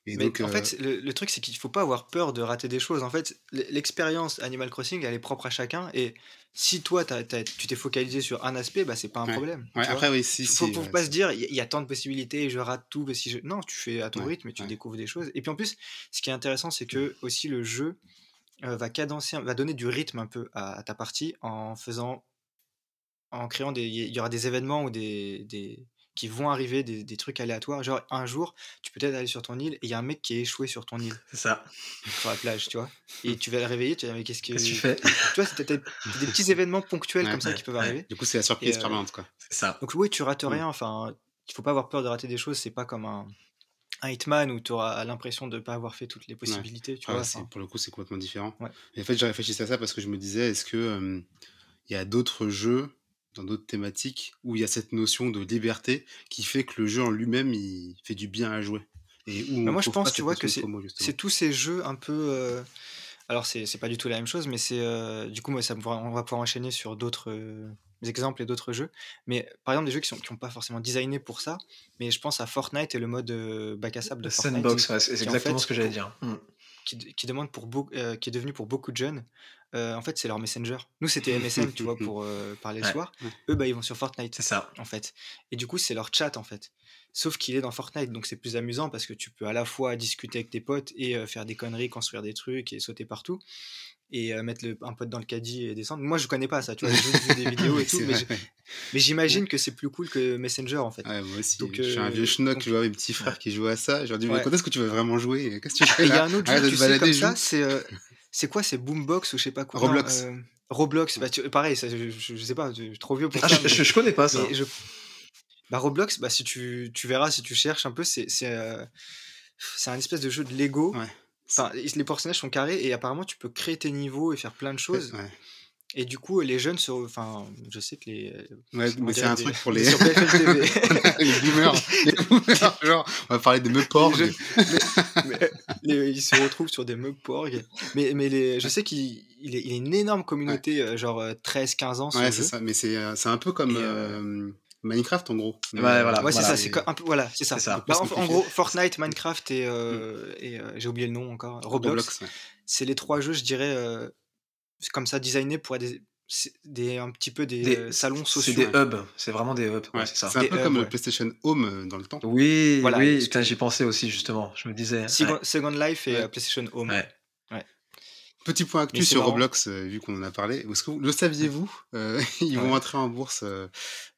[SPEAKER 1] Et
[SPEAKER 2] Mais
[SPEAKER 1] donc,
[SPEAKER 2] en
[SPEAKER 1] euh,
[SPEAKER 2] fait, le, le truc, c'est qu'il faut pas avoir peur de rater des choses. En fait, l'expérience Animal Crossing, elle est propre à chacun. Et si toi, t'as- tu t'es focalisé sur un aspect, bah, c'est pas un
[SPEAKER 1] Ouais.
[SPEAKER 2] problème.
[SPEAKER 1] ouais, après, oui, si,
[SPEAKER 2] faut,
[SPEAKER 1] si,
[SPEAKER 2] faut
[SPEAKER 1] ouais,
[SPEAKER 2] pas se dire, il y, a tant de possibilités, je rate tout. que si je... Non, tu fais à ton rythme et tu découvres des choses. Et puis en plus, ce qui est intéressant, c'est que aussi le jeu euh, va cadencer, va donner du rythme un peu à, à ta partie en faisant, en créant des, il y aura des événements ou des, des qui vont arriver, des, des trucs aléatoires. Genre un jour, tu peux peut-être aller sur ton île et il y a un mec qui est échoué sur ton île,
[SPEAKER 3] C'est ça.
[SPEAKER 2] sur la plage, tu vois. Et tu vas le réveiller, tu vas dire mais qu'est-ce que,
[SPEAKER 3] tu fais? <laughs>
[SPEAKER 2] Tu vois, c'est peut-être des petits <laughs> événements ponctuels
[SPEAKER 1] Ouais,
[SPEAKER 2] comme ça
[SPEAKER 3] ouais,
[SPEAKER 2] qui peuvent
[SPEAKER 3] ouais.
[SPEAKER 2] arriver.
[SPEAKER 1] Du coup, c'est la surprise
[SPEAKER 2] euh,
[SPEAKER 1] permanente, quoi.
[SPEAKER 3] C'est ça.
[SPEAKER 2] Donc oui, tu rates
[SPEAKER 1] Mm.
[SPEAKER 2] rien. Enfin, il faut pas avoir peur de rater des choses. C'est pas comme un, un Hitman où tu auras l'impression de pas avoir fait toutes les possibilités. Tu
[SPEAKER 1] Ah,
[SPEAKER 2] vois.
[SPEAKER 1] pour le coup, c'est complètement différent.
[SPEAKER 2] Ouais.
[SPEAKER 1] Et en fait, j'ai réfléchi à ça parce que je me disais, est-ce que euh, y a d'autres jeux dans d'autres thématiques où il y a cette notion de liberté qui fait que le jeu en lui-même, il fait du bien à jouer et où
[SPEAKER 2] moi, je pense,
[SPEAKER 1] pas
[SPEAKER 2] tu vois, que c'est tous ces jeux un peu. euh, Alors, c'est c'est pas du tout la même chose, mais c'est. euh, Du coup, moi, ça, me- on va pouvoir enchaîner sur d'autres euh, exemples et d'autres jeux. Mais par exemple, des jeux qui sont qui ont pas forcément designé pour ça. Mais je pense à Fortnite et le mode euh, bac à sable de Fortnite.
[SPEAKER 3] Sandbox, ouais, c'est
[SPEAKER 2] en
[SPEAKER 3] exactement
[SPEAKER 2] fait,
[SPEAKER 3] ce que j'allais dire. Mm.
[SPEAKER 2] Qui, qui demande pour euh, qui est devenu pour beaucoup de jeunes, euh, en fait, c'est leur messenger. Nous, c'était MSN, tu vois, pour euh, parler le soir. Eux, bah, ils vont sur Fortnite,
[SPEAKER 3] C'est ça.
[SPEAKER 2] en fait. Et du coup, c'est leur chat, en fait. Sauf qu'il est dans Fortnite, donc c'est plus amusant parce que tu peux à la fois discuter avec tes potes et faire des conneries, construire des trucs et sauter partout. Et euh, mettre le- un pote dans le caddie et descendre. Moi, je connais pas ça, tu vois, j'ai vu des <laughs> vidéos et tout, mais j'imagine que c'est plus cool que Messenger, en fait.
[SPEAKER 1] ouais. Moi aussi.
[SPEAKER 2] Donc,
[SPEAKER 1] je suis un
[SPEAKER 2] euh,
[SPEAKER 1] vieux schnock,
[SPEAKER 2] donc-
[SPEAKER 1] je vois mes petits frères qui jouent à ça. Je leur dis, mais quand est-ce que tu vas vraiment jouer? Qu'est-ce que tu fais
[SPEAKER 2] il y a un autre jeu, tu sais, comme ça, c'est euh, c'est quoi C'est Boombox ou je sais pas quoi?
[SPEAKER 1] Roblox.
[SPEAKER 2] Roblox, bah, tu- pareil, ça, je, je- je sais pas, je suis trop vieux pour
[SPEAKER 3] Ah,
[SPEAKER 2] ça.
[SPEAKER 3] je,
[SPEAKER 2] mais-
[SPEAKER 3] je- connais pas ça.
[SPEAKER 2] Bah, Roblox, bah, si tu, tu verras, si tu cherches un peu, c'est c'est euh, c'est un espèce de jeu de Lego.
[SPEAKER 1] Ouais.
[SPEAKER 2] Enfin, les personnages sont carrés et apparemment tu peux créer tes niveaux et faire plein de choses.
[SPEAKER 1] Ouais.
[SPEAKER 2] Et du coup, les jeunes, sur, enfin, je sais que les.
[SPEAKER 1] Ouais, mais c'est un
[SPEAKER 2] des-
[SPEAKER 1] truc pour
[SPEAKER 2] des
[SPEAKER 1] les... <laughs> les boomers. Les boomers, genre, on va parler de me porg.
[SPEAKER 2] Les jeunes- mais- les- ils se retrouvent sur des meubles porg. Mais, mais les, je sais qu'il il est, il est une énorme communauté, euh, genre 13-15 ans, ce
[SPEAKER 1] Ouais, c'est ça. Mais c'est euh, c'est un peu comme
[SPEAKER 2] Et,
[SPEAKER 1] euh, Minecraft, en gros. Mais,
[SPEAKER 3] voilà.
[SPEAKER 2] Ouais, c'est
[SPEAKER 3] Voilà.
[SPEAKER 2] ça, c'est un peu, voilà, c'est ça.
[SPEAKER 3] C'est ça.
[SPEAKER 2] Bah, en, gros, Fortnite, Minecraft et, euh, et euh, j'ai oublié le nom encore, Roblox,
[SPEAKER 1] Roblox. ouais.
[SPEAKER 2] c'est les trois jeux, je dirais, euh, comme ça, designés pour être des, c'est des, un petit peu des,
[SPEAKER 3] Des-
[SPEAKER 2] euh, salons
[SPEAKER 3] C'est
[SPEAKER 2] sociaux.
[SPEAKER 3] des hubs, c'est vraiment des hubs. ouais,
[SPEAKER 1] Ouais,
[SPEAKER 3] c'est ça.
[SPEAKER 1] c'est un
[SPEAKER 2] Des
[SPEAKER 1] peu
[SPEAKER 2] hubs,
[SPEAKER 1] comme
[SPEAKER 2] ouais.
[SPEAKER 1] le PlayStation Home dans le temps.
[SPEAKER 3] Oui,
[SPEAKER 2] Voilà,
[SPEAKER 3] oui, j'y pensais aussi justement. Je me disais.
[SPEAKER 2] Second,
[SPEAKER 3] ouais.
[SPEAKER 2] Second Life et
[SPEAKER 1] Ouais.
[SPEAKER 2] PlayStation Home.
[SPEAKER 1] Petit point actu
[SPEAKER 2] Mais c'est
[SPEAKER 1] sur
[SPEAKER 2] marrant.
[SPEAKER 1] Roblox, euh, vu qu'on en a parlé. Est-ce que vous- le saviez-vous Euh, <laughs> Ils vont entrer en bourse euh,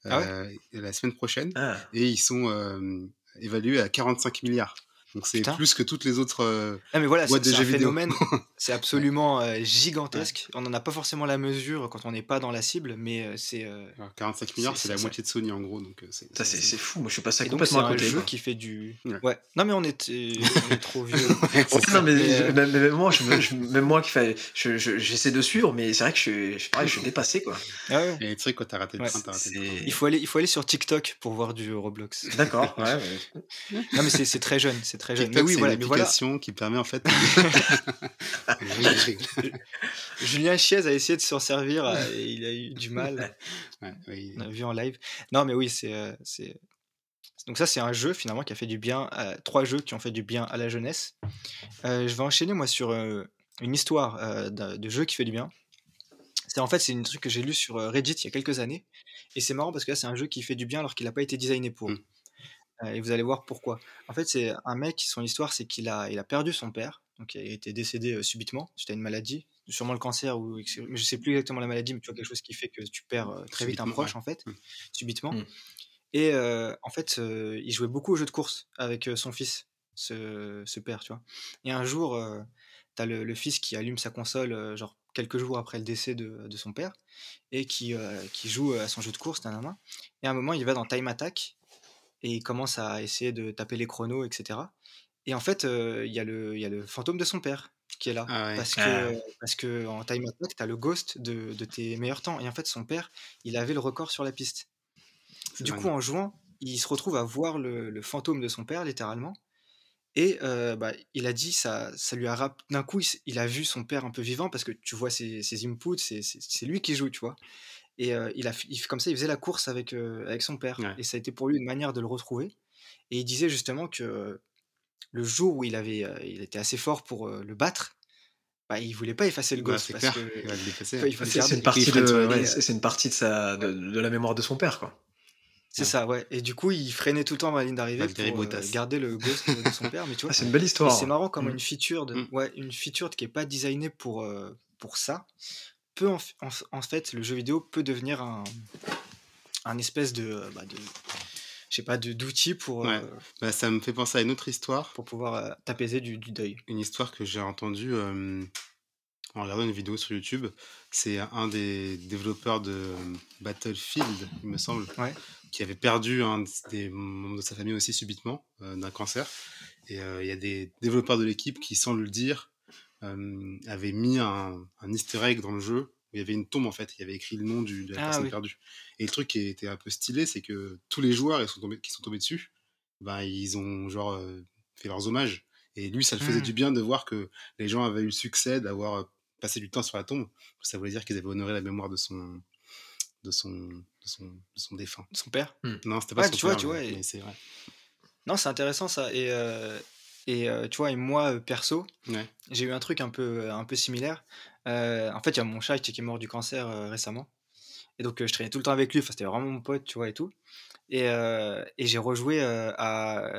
[SPEAKER 2] Ah ouais
[SPEAKER 1] la semaine prochaine
[SPEAKER 3] Ah,
[SPEAKER 1] et ils sont évalués à 45 milliards. Donc c'est plus que toutes les autres. euh,
[SPEAKER 2] Ah, mais voilà, c'est
[SPEAKER 1] de
[SPEAKER 2] c'est
[SPEAKER 1] jeux vidéo. <laughs>
[SPEAKER 2] c'est absolument euh, gigantesque. On n'en a pas forcément la mesure quand on n'est pas dans la cible, mais euh, c'est. euh,
[SPEAKER 1] alors, 45 milliards,
[SPEAKER 2] C'est-
[SPEAKER 1] c'est la
[SPEAKER 2] c'est-
[SPEAKER 1] moitié de Sony en gros. Donc euh, c'est
[SPEAKER 3] ça, c'est c'est fou. Moi, je suis passé
[SPEAKER 2] et donc, c'est
[SPEAKER 3] complètement à
[SPEAKER 2] un
[SPEAKER 3] côté.
[SPEAKER 2] jeu
[SPEAKER 3] quoi.
[SPEAKER 2] qui fait du.
[SPEAKER 1] Ouais.
[SPEAKER 2] Ouais. Non, mais on est, on est trop vieux. <laughs>
[SPEAKER 1] Ouais, c'est
[SPEAKER 3] non, mais, je-
[SPEAKER 2] euh,
[SPEAKER 3] même, même moi, je, me- je- même moi qui je- j'essaie de suivre, mais c'est vrai que je suis, je, pareil, je suis dépassé quoi.
[SPEAKER 2] Ah ouais.
[SPEAKER 1] Et les trucs, quand t'as raté le
[SPEAKER 2] Ouais,
[SPEAKER 1] train, t'as raté le train.
[SPEAKER 3] C'est
[SPEAKER 2] Il faut aller, il faut aller sur TikTok pour voir du Roblox.
[SPEAKER 3] d'accord. Ouais. <laughs>
[SPEAKER 2] Non, mais c'est c'est très jeune, c'est très jeune.
[SPEAKER 1] TikTok,
[SPEAKER 2] mais oui,
[SPEAKER 1] c'est
[SPEAKER 2] voilà,
[SPEAKER 1] une
[SPEAKER 2] voilà.
[SPEAKER 1] qui permet en fait. <laughs>
[SPEAKER 2] Julien Chiez a essayé de s'en servir euh, et il a eu du mal. <laughs>
[SPEAKER 1] Ouais, oui.
[SPEAKER 2] On a vu en live. Non, mais oui, c'est, euh, c'est. Donc ça, c'est un jeu finalement qui a fait du bien, à, trois jeux qui ont fait du bien à la jeunesse. Euh, je vais enchaîner moi sur euh, une histoire euh, de jeu qui fait du bien. C'est en fait c'est une truc que j'ai lu sur Reddit il y a quelques années et c'est marrant parce que là c'est un jeu qui fait du bien alors qu'il n'a pas été designé pour. Mmh. Et vous allez voir pourquoi. En fait c'est un mec son histoire c'est qu'il a il a perdu son père donc il a été décédé subitement suite à une maladie sûrement le cancer ou je sais plus exactement la maladie mais tu vois quelque chose qui fait que tu perds très vite un proche en fait mmh. subitement. Mmh. Et en fait, il jouait beaucoup aux jeux de course avec son fils, ce, père, tu vois. Et un jour, tu as le, fils qui allume sa console, genre quelques jours après le décès de, son père, et qui, qui joue à son jeu de course, main. Et à un moment, il va dans Time Attack, et il commence à essayer de taper les chronos, etc. Et en fait, il y, a le, y a le fantôme de son père qui est là. Ah parce, que, ah. parce que en Time Attack, tu as le ghost de, de tes meilleurs temps. Et en fait, son père, il avait le record sur la piste. Du coup, en jouant, il se retrouve à voir le, fantôme de son père, littéralement. Et bah, il a dit, ça, ça lui a d'un coup, il, a vu son père un peu vivant parce que tu vois ses, inputs, c'est lui qui joue, tu vois. Et il a, comme ça, il faisait la course avec, avec son père. Et ça a été pour lui une manière de le retrouver. Et il disait justement que le jour où il, avait, il était assez fort pour le battre, bah, il voulait pas effacer le gosse parce que
[SPEAKER 3] c'est une partie de, c'est une partie de, sa, de, de, la mémoire de son père quoi.
[SPEAKER 2] C'est ça, ouais. Et du coup, il freinait tout le temps dans la ligne d'arrivée pour euh, garder le ghost de son père. Mais tu vois,
[SPEAKER 3] ah, c'est une belle histoire.
[SPEAKER 2] C'est marrant comme mm. une feature, de, mm. ouais, une feature qui est pas designée pour, euh, pour ça, peut en, en, fait, le jeu vidéo peut devenir un, un espèce de, euh, bah, de je sais pas, d'outils pour.
[SPEAKER 1] Bah, ça me fait penser à une autre histoire.
[SPEAKER 2] Pour pouvoir t'apaiser du, du, deuil.
[SPEAKER 1] Une histoire que j'ai entendue en regardant une vidéo sur YouTube. C'est un des développeurs de Battlefield, il me semble, qui avait perdu un des membres de sa famille aussi subitement euh, d'un cancer. Et euh, il y a des développeurs de l'équipe qui, sans le dire, euh, avaient mis un, easter egg dans le jeu où il y avait une tombe en fait, il y avait écrit le nom du, de la ah personne perdue. Et le truc qui était un peu stylé, c'est que tous les joueurs ils sont tombés, qui sont tombés dessus, ben, ils ont genre fait leurs hommages. Et lui, ça le faisait mmh. du bien de voir que les gens avaient eu le succès d'avoir passer du temps sur la tombe, ça voulait dire qu'ils avaient honoré la mémoire de son, de son, de son, de son défunt.
[SPEAKER 2] Son père
[SPEAKER 1] hmm. Non, c'était pas son
[SPEAKER 2] tu
[SPEAKER 1] père.
[SPEAKER 2] Vois, tu vois, c'est vrai. Non, c'est intéressant ça. Et, euh, et euh, tu vois, et moi, euh, perso, j'ai eu un truc un peu, un peu similaire. en fait, il y a mon chat qui est mort du cancer récemment. Et donc, je traînais tout le temps avec lui. Enfin, c'était vraiment mon pote, tu vois, et tout. Et, et j'ai rejoué à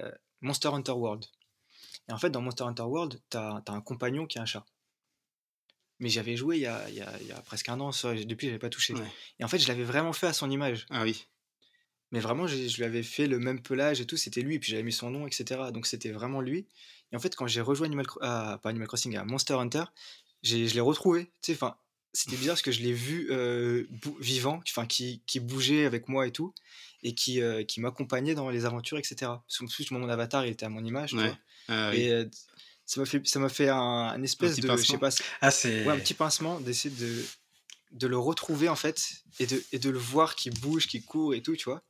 [SPEAKER 2] Monster Hunter World. Et en fait, dans Monster Hunter World, tu as, un compagnon qui est un chat. Mais j'avais joué il y, a, il, y a, il y a, presque un an, ça, depuis j'avais pas touché. Et en fait, je l'avais vraiment fait à son image.
[SPEAKER 1] Ah oui.
[SPEAKER 2] Mais vraiment, je, lui avais fait le même pelage et tout, c'était lui, et puis j'avais mis son nom, etc. Donc c'était vraiment lui. Et en fait, quand j'ai rejoint Animal, ah, pas Animal Crossing, à Monster Hunter, je l'ai retrouvé. Tu sais, enfin, c'était bizarre parce que je l'ai vu euh, vivant, enfin, qui, qui, bougeait avec moi et tout, et qui, euh, qui m'accompagnait dans les aventures, etc. Parce qu'en plus, mon avatar, il était à mon image. Ah, oui. Et euh, ça m'a fait ça m'a fait un, espèce de je sais pas
[SPEAKER 3] ah,
[SPEAKER 2] ouais, un petit pincement d'essayer de de le retrouver en fait et de et de le voir qui bouge qui court et tout tu vois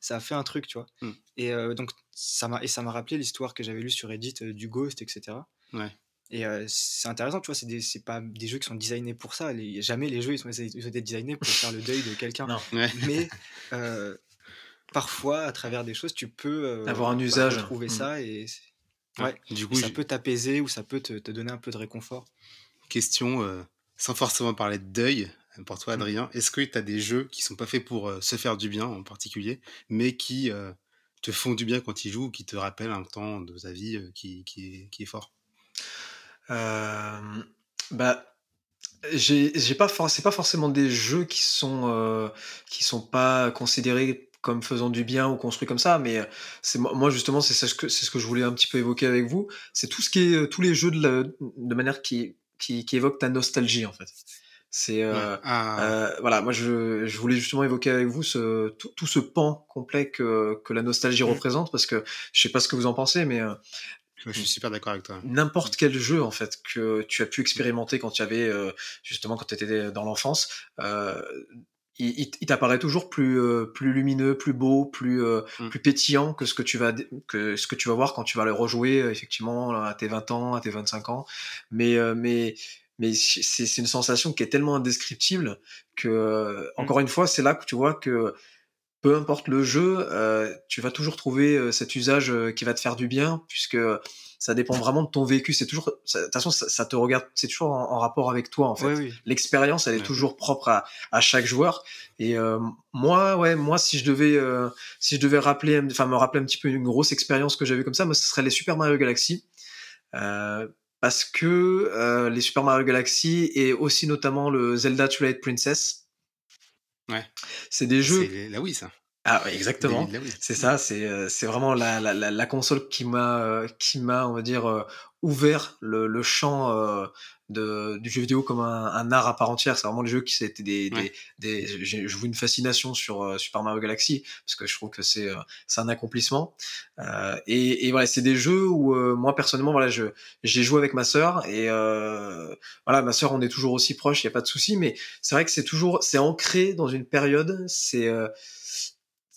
[SPEAKER 2] ça a fait un truc tu vois. Mmh. et euh, donc ça m'a et ça m'a rappelé l'histoire que j'avais lue sur Reddit euh, du Ghost etc
[SPEAKER 1] ouais.
[SPEAKER 2] Et euh, c'est intéressant tu vois c'est c'est pas des jeux qui sont designés pour ça. Les, jamais les jeux ils sont, ils été designés pour faire le deuil de quelqu'un. <laughs> Mais parfois à travers des choses tu peux
[SPEAKER 3] avoir un bah, usage.
[SPEAKER 2] trouver mmh. ça et Ouais, du coup, ça peut t'apaiser ou ça peut te, te, donner un peu de réconfort.
[SPEAKER 1] Question, euh, sans forcément parler de deuil, pour toi, mmh. Adrien, est-ce que tu as des jeux qui sont pas faits pour euh, se faire du bien en particulier, mais qui te font du bien quand ils jouent ou qui te rappellent un temps de ta vie qui, qui, est, qui, est, fort?
[SPEAKER 3] Bah. J'ai pas c'est pas forcément des jeux qui sont qui sont pas considérés comme faisant du bien ou construit comme ça, mais euh, c'est moi justement c'est ce que c'est ce que je voulais un petit peu évoquer avec vous. C'est tout ce qui est euh, tous les jeux de, de manière qui, qui qui évoque ta nostalgie en fait. C'est euh, ah. voilà, moi je, je, voulais justement évoquer avec vous ce, tout, ce pan complet que, que la nostalgie mmh. représente parce que je sais pas ce que vous en pensez, mais
[SPEAKER 1] je suis super d'accord avec toi.
[SPEAKER 3] N'importe quel jeu en fait que tu as pu expérimenter quand tu avais justement quand tu étais dans l'enfance, euh, il, t'apparaît toujours plus euh, plus lumineux, plus beau, plus euh, mm. plus pétillant que ce que tu vas que ce que tu vas voir quand tu vas le rejouer euh, effectivement à tes 20 ans, à tes 25 ans. Mais mais mais c'est une sensation qui est tellement indescriptible que mm. encore une fois, c'est là que tu vois que peu importe le jeu, tu vas toujours trouver cet usage qui va te faire du bien, puisque ça dépend vraiment de ton vécu. C'est toujours, de toute façon, ça, te regarde, c'est toujours en, rapport avec toi en fait. L'expérience, elle est toujours propre à, à, chaque joueur. Et euh, moi, ouais, moi, si je devais, euh, si je devais rappeler, enfin me rappeler un petit peu une grosse expérience que j'avais comme ça, moi, ce serait les Super Mario Galaxy. Euh, parce que les Super Mario Galaxy et aussi notamment le Zelda Twilight Princess.
[SPEAKER 1] Ouais.
[SPEAKER 3] C'est des jeux.
[SPEAKER 1] C'est la Wii, ça.
[SPEAKER 3] Ah exactement. C'est ça, c'est euh, c'est vraiment la, la, la, console qui m'a euh, qui m'a on va dire euh, ouvert le, le champ de, du jeu vidéo comme un, un, art à part entière. C'est vraiment le jeu qui c'était des, des, des j'ai joué une fascination sur Super Mario Galaxy parce que je trouve que c'est c'est un accomplissement. et, et voilà, c'est des jeux où moi personnellement voilà je j'ai joué avec ma sœur et voilà ma sœur on est toujours aussi proche, il y a pas de souci. Mais c'est vrai que c'est toujours c'est ancré dans une période. C'est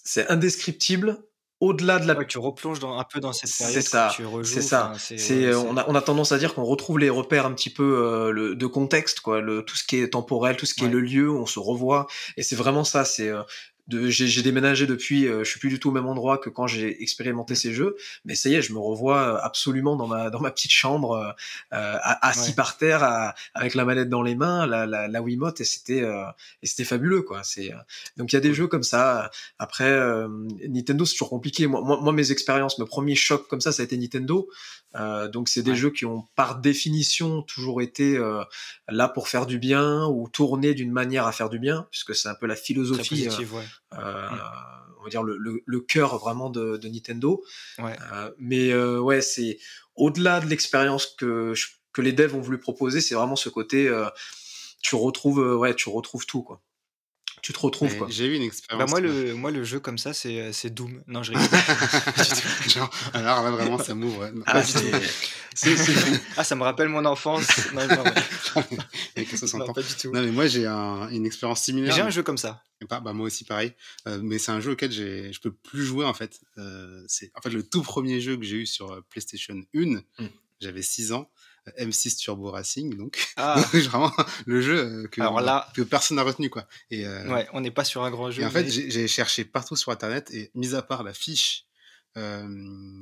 [SPEAKER 3] c'est indescriptible au-delà de la.
[SPEAKER 2] tu replonges dans, un peu dans cette période.
[SPEAKER 3] C'est ça. C'est ça. C'est, on, a, on a tendance à dire qu'on retrouve les repères un petit peu euh, le, de contexte, quoi. Le, tout ce qui est temporel, tout ce qui est le lieu, on se revoit. Et c'est vraiment ça. C'est euh, j'ai déménagé depuis, euh, je suis plus du tout au même endroit que quand j'ai expérimenté ces jeux, mais ça y est, je me revois absolument dans ma dans ma petite chambre, euh, euh assis par terre, avec la manette dans les mains, la la, la Wiimote, et c'était euh, et c'était fabuleux quoi. C'est donc il y a des jeux comme ça. Après Nintendo, c'est toujours compliqué. Moi, moi, moi, mes expériences, mes premiers chocs comme ça, ça a été Nintendo. donc c'est des jeux qui ont par définition toujours été là pour faire du bien ou tourner d'une manière à faire du bien, puisque c'est un peu la philosophie. Euh, on va dire le, le, cœur vraiment de, de Nintendo. Euh, mais euh, ouais, c'est au-delà de l'expérience que que les devs ont voulu proposer, c'est vraiment ce côté tu retrouves ouais tu retrouves tout quoi tu te retrouves quoi.
[SPEAKER 1] J'ai eu une bah, expérience.
[SPEAKER 2] moi le moi le jeu comme ça c'est c'est Doom. Non je <laughs> <laughs>
[SPEAKER 1] Genre, alors là vraiment ça m'ouvre.
[SPEAKER 2] Ah, <laughs> ah, ça me rappelle mon enfance. non, non,
[SPEAKER 1] non, pas du tout. Non mais moi j'ai un, une expérience similaire.
[SPEAKER 2] J'ai un jeu comme ça.
[SPEAKER 1] Pas, bah moi aussi pareil. Euh, mais c'est un jeu auquel j'ai je peux plus jouer en fait. Euh, c'est en fait le tout premier jeu que j'ai eu sur euh, PlayStation 1. Mmh. J'avais 6 ans. M6 Turbo Racing, donc ah. <laughs> vraiment le jeu euh, que, là... que personne n'a retenu quoi.
[SPEAKER 2] Et euh, ouais, on n'est pas sur un grand jeu.
[SPEAKER 1] Et en fait, j'ai cherché partout sur internet et mis à part la fiche euh,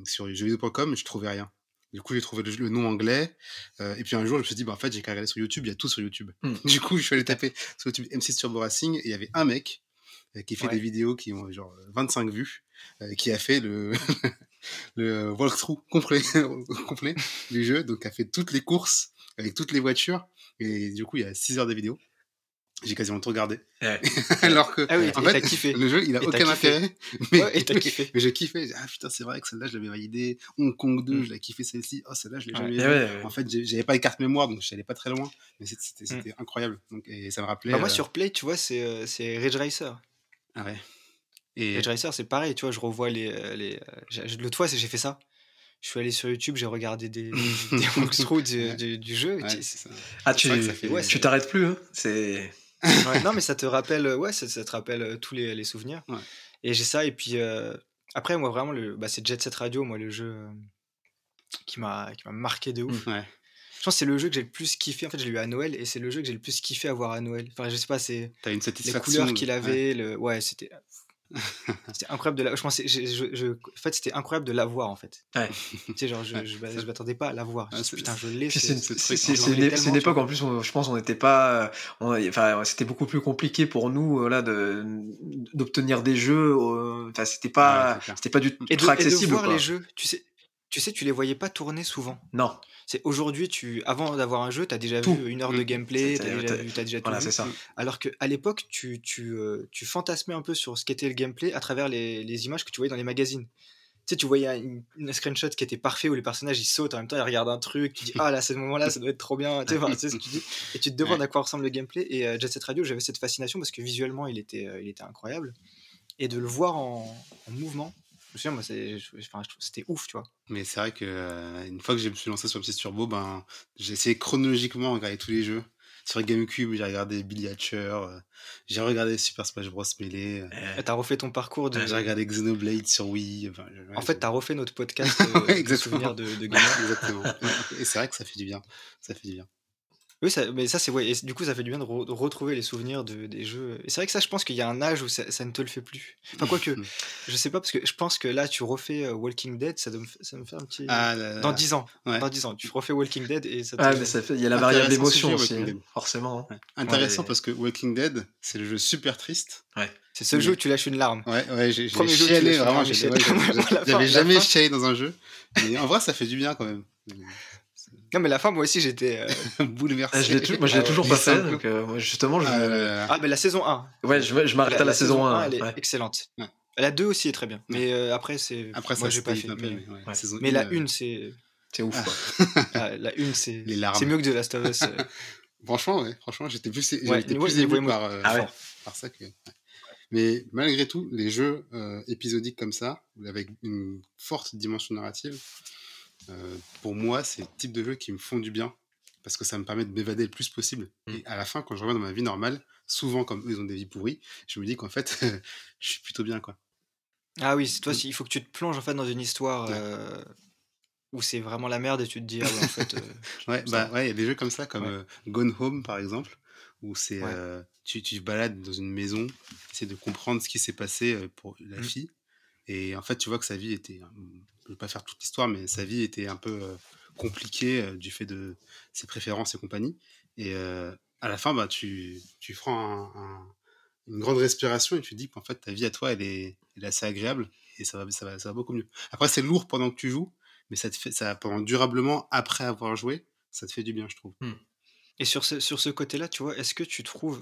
[SPEAKER 1] sur jeuxvideo.com, je trouvais rien. Du coup, j'ai trouvé le, nom anglais. et puis un jour, je me suis dit, bah, en fait, j'ai qu'à regarder sur YouTube, il y a tout sur YouTube. Hmm. <laughs> Du coup, je suis allé taper sur YouTube M6 Turbo Racing et il y avait un mec qui fait des vidéos qui ont genre 25 vues, qui a fait le, <laughs> le walkthrough complet, <laughs> complet du jeu, donc a fait toutes les courses avec toutes les voitures, et du coup il y a 6 heures de vidéo. J'ai quasiment tout regardé. <laughs> Alors que,
[SPEAKER 2] ah oui, en fait, kiffé.
[SPEAKER 1] le jeu, il a aucun intérêt. Mais, et kiffé. mais j'ai kiffé. Ah putain, c'est vrai que celle-là, je l'avais validée. Hong Kong 2, mm. je l'ai kiffé celle-ci. Oh, celle-là, je l'ai jamais En fait, j'avais pas les cartes mémoire, donc j'allais pas très loin. Mais c'était mm. incroyable. Donc, et ça me rappelait.
[SPEAKER 2] Bah, moi, euh, sur Play, tu vois, c'est euh, Ridge Racer.
[SPEAKER 1] Ah ouais.
[SPEAKER 2] Et Ridge Racer, c'est pareil, tu vois, je revois les. Euh, les euh, L'autre fois, j'ai fait ça. Je suis allé sur YouTube, j'ai regardé des, <laughs> des walkthroughs du, du, jeu.
[SPEAKER 3] ah, tu tu t'arrêtes plus, hein C'est.
[SPEAKER 2] non, mais ça te rappelle, ouais, ça, te rappelle euh, tous les, les souvenirs. Et j'ai ça, et puis après, moi, vraiment, le, bah, c'est Jet Set Radio, moi, le jeu qui m'a marqué de ouf.
[SPEAKER 1] Ouais.
[SPEAKER 2] Je pense que c'est le jeu que j'ai le plus kiffé. En fait, je l'ai eu à Noël et c'est le jeu que j'ai le plus kiffé à voir à Noël. Enfin, je sais pas, c'est.
[SPEAKER 1] T'as une satisfaction.
[SPEAKER 2] Les couleurs qu'il avait, le... ouais, c'était <laughs> c'était incroyable de la. Je pensais, je, je, En fait, c'était incroyable de la voir en fait.
[SPEAKER 3] Ouais.
[SPEAKER 2] tu sais, genre, je, je, m'attendais pas à la voir. putain, je l'ai.
[SPEAKER 3] C'est une, époque en plus, je pense, on n'était pas. enfin, c'était beaucoup plus compliqué pour nous là de d'obtenir des jeux. Enfin, c'était pas, c'était pas du tout accessible. Et de
[SPEAKER 2] voir les jeux, tu sais, tu sais, tu les voyais pas tourner souvent.
[SPEAKER 3] Non.
[SPEAKER 2] C'est aujourd'hui, tu, avant d'avoir un jeu, tu as déjà vu une heure de mmh. gameplay, tu as, déjà, vu, as déjà tout vu.
[SPEAKER 3] Ça.
[SPEAKER 2] Alors qu'à l'époque, tu, tu, euh, tu, fantasmais un peu sur ce qu'était le gameplay à travers les, les, images que tu voyais dans les magazines. Tu sais, tu voyais une, screenshot qui était parfait où les personnages ils sautent en même temps, ils regardent un truc, tu dis <laughs> ah là, c'est ce moment-là, ça doit être trop bien. Tu sais, ce que tu dis. Et tu te demandes à quoi ressemble le gameplay. Et euh, Jet Set Radio, j'avais cette fascination parce que visuellement, il était, euh, il était incroyable. Et de le voir en, en mouvement, me souviens, c'était ouf, tu vois.
[SPEAKER 1] Mais c'est vrai que euh, une fois que je me suis lancé sur le petit turbo, ben, j'ai essayé chronologiquement de regarder tous les jeux. Sur GameCube, j'ai regardé Billy Hatcher, euh, j'ai regardé Super Smash Bros. Melee.
[SPEAKER 2] Euh, t'as refait ton parcours de.
[SPEAKER 1] j'ai regardé Xenoblade sur Wii.
[SPEAKER 2] en fait, t'as refait notre podcast <laughs> de, souvenirs de, de gamer. <laughs>
[SPEAKER 1] Exactement. Et c'est vrai que ça fait du bien. Ça fait du bien.
[SPEAKER 2] Oui, ça, mais ça, c'est ouais. Et du coup, ça fait du bien de, re- de retrouver les souvenirs de, des jeux. Et c'est vrai que ça, je pense qu'il y a un âge où ça, ça ne te le fait plus. Enfin, quoique, <laughs> je sais pas, parce que je pense que là, tu refais euh, Walking Dead, ça, me, f- ça me fait un petit.
[SPEAKER 1] Ah, là, là,
[SPEAKER 2] Dans
[SPEAKER 1] là.
[SPEAKER 2] 10 ans.
[SPEAKER 1] Ouais.
[SPEAKER 2] Dans 10 ans, tu refais Walking Dead et ça te.
[SPEAKER 3] Ah, mais ça fait, il y a la variable d'émotion aussi,
[SPEAKER 1] Walking
[SPEAKER 3] hein,
[SPEAKER 1] Dead.
[SPEAKER 3] forcément. hein.
[SPEAKER 1] Ouais. Intéressant
[SPEAKER 3] Ouais.
[SPEAKER 1] parce que Walking Dead, c'est le jeu super triste.
[SPEAKER 2] C'est ce
[SPEAKER 1] Mais-
[SPEAKER 2] jeu où tu lâches une larme.
[SPEAKER 1] Ouais, ouais, j'ai chialé vraiment. ouais, <laughs> j'avais- jamais chialé dans un jeu. Mais en vrai, ça fait du bien quand même.
[SPEAKER 2] Non, mais la fin, moi aussi, j'étais. euh, <laughs>
[SPEAKER 1] Bouleversé.
[SPEAKER 3] Ah, je moi, je
[SPEAKER 2] Ah
[SPEAKER 3] l'ai toujours pas fait, donc euh, justement, je,
[SPEAKER 1] Ah.
[SPEAKER 2] Ah, mais la saison 1.
[SPEAKER 3] ouais, je, je m'arrête à la, saison 1.
[SPEAKER 2] elle est
[SPEAKER 3] ouais.
[SPEAKER 2] excellente.
[SPEAKER 1] Ouais.
[SPEAKER 2] La 2 aussi est très bien. Mais euh, après, c'est.
[SPEAKER 1] Après,
[SPEAKER 2] moi,
[SPEAKER 1] ça
[SPEAKER 2] j'ai pas fait. Mais,
[SPEAKER 1] Mais, ouais,
[SPEAKER 3] Ouais.
[SPEAKER 1] saison
[SPEAKER 2] mais la
[SPEAKER 1] une, euh,
[SPEAKER 2] 1, c'est.
[SPEAKER 3] C'est ouf,
[SPEAKER 1] Ah.
[SPEAKER 3] quoi.
[SPEAKER 2] ah, la 1, c'est.
[SPEAKER 1] Les larmes.
[SPEAKER 2] C'est mieux que de Last of Us. euh. <laughs>
[SPEAKER 1] Franchement, ouais, franchement, j'étais plus, plus ému par, euh,
[SPEAKER 3] Ah
[SPEAKER 1] par ça que. Mais malgré tout, les jeux euh, épisodiques comme ça, avec une forte dimension narrative, euh, pour moi, c'est le type de jeu qui me font du bien parce que ça me permet de m'évader le plus possible.
[SPEAKER 3] Mm.
[SPEAKER 1] Et à la fin, quand je reviens dans ma vie normale, souvent, comme eux, ils ont des vies pourries, je me dis qu'en fait, <laughs> je suis plutôt bien, quoi.
[SPEAKER 2] Ah oui, toi, si- il faut que tu te plonges en fait dans une histoire
[SPEAKER 1] Ouais.
[SPEAKER 2] euh, où c'est vraiment la merde et tu te dis, ah ouais, en fait. euh, <laughs>
[SPEAKER 1] Ouais, bah ouais, il y a des jeux comme ça, comme
[SPEAKER 2] Ouais.
[SPEAKER 1] euh, Gone Home par exemple, où c'est
[SPEAKER 2] Ouais.
[SPEAKER 1] tu, tu balades dans une maison, c'est de comprendre ce qui s'est passé pour la
[SPEAKER 2] Mm.
[SPEAKER 1] fille, et en fait tu vois que sa vie était, euh, je vais pas faire toute l'histoire, mais sa vie était un peu compliquée du fait de ses préférences et compagnie, et à la fin bah tu tu prends un- un- une grande respiration et tu te dis qu'en fait ta vie à toi elle est, elle est assez agréable et ça va ça va ça va beaucoup mieux. Après c'est lourd pendant que tu joues, mais ça te ça pendant durablement après avoir joué ça te fait du bien, je trouve.
[SPEAKER 2] Et sur ce, sur ce côté-là, tu vois, est-ce que tu trouves,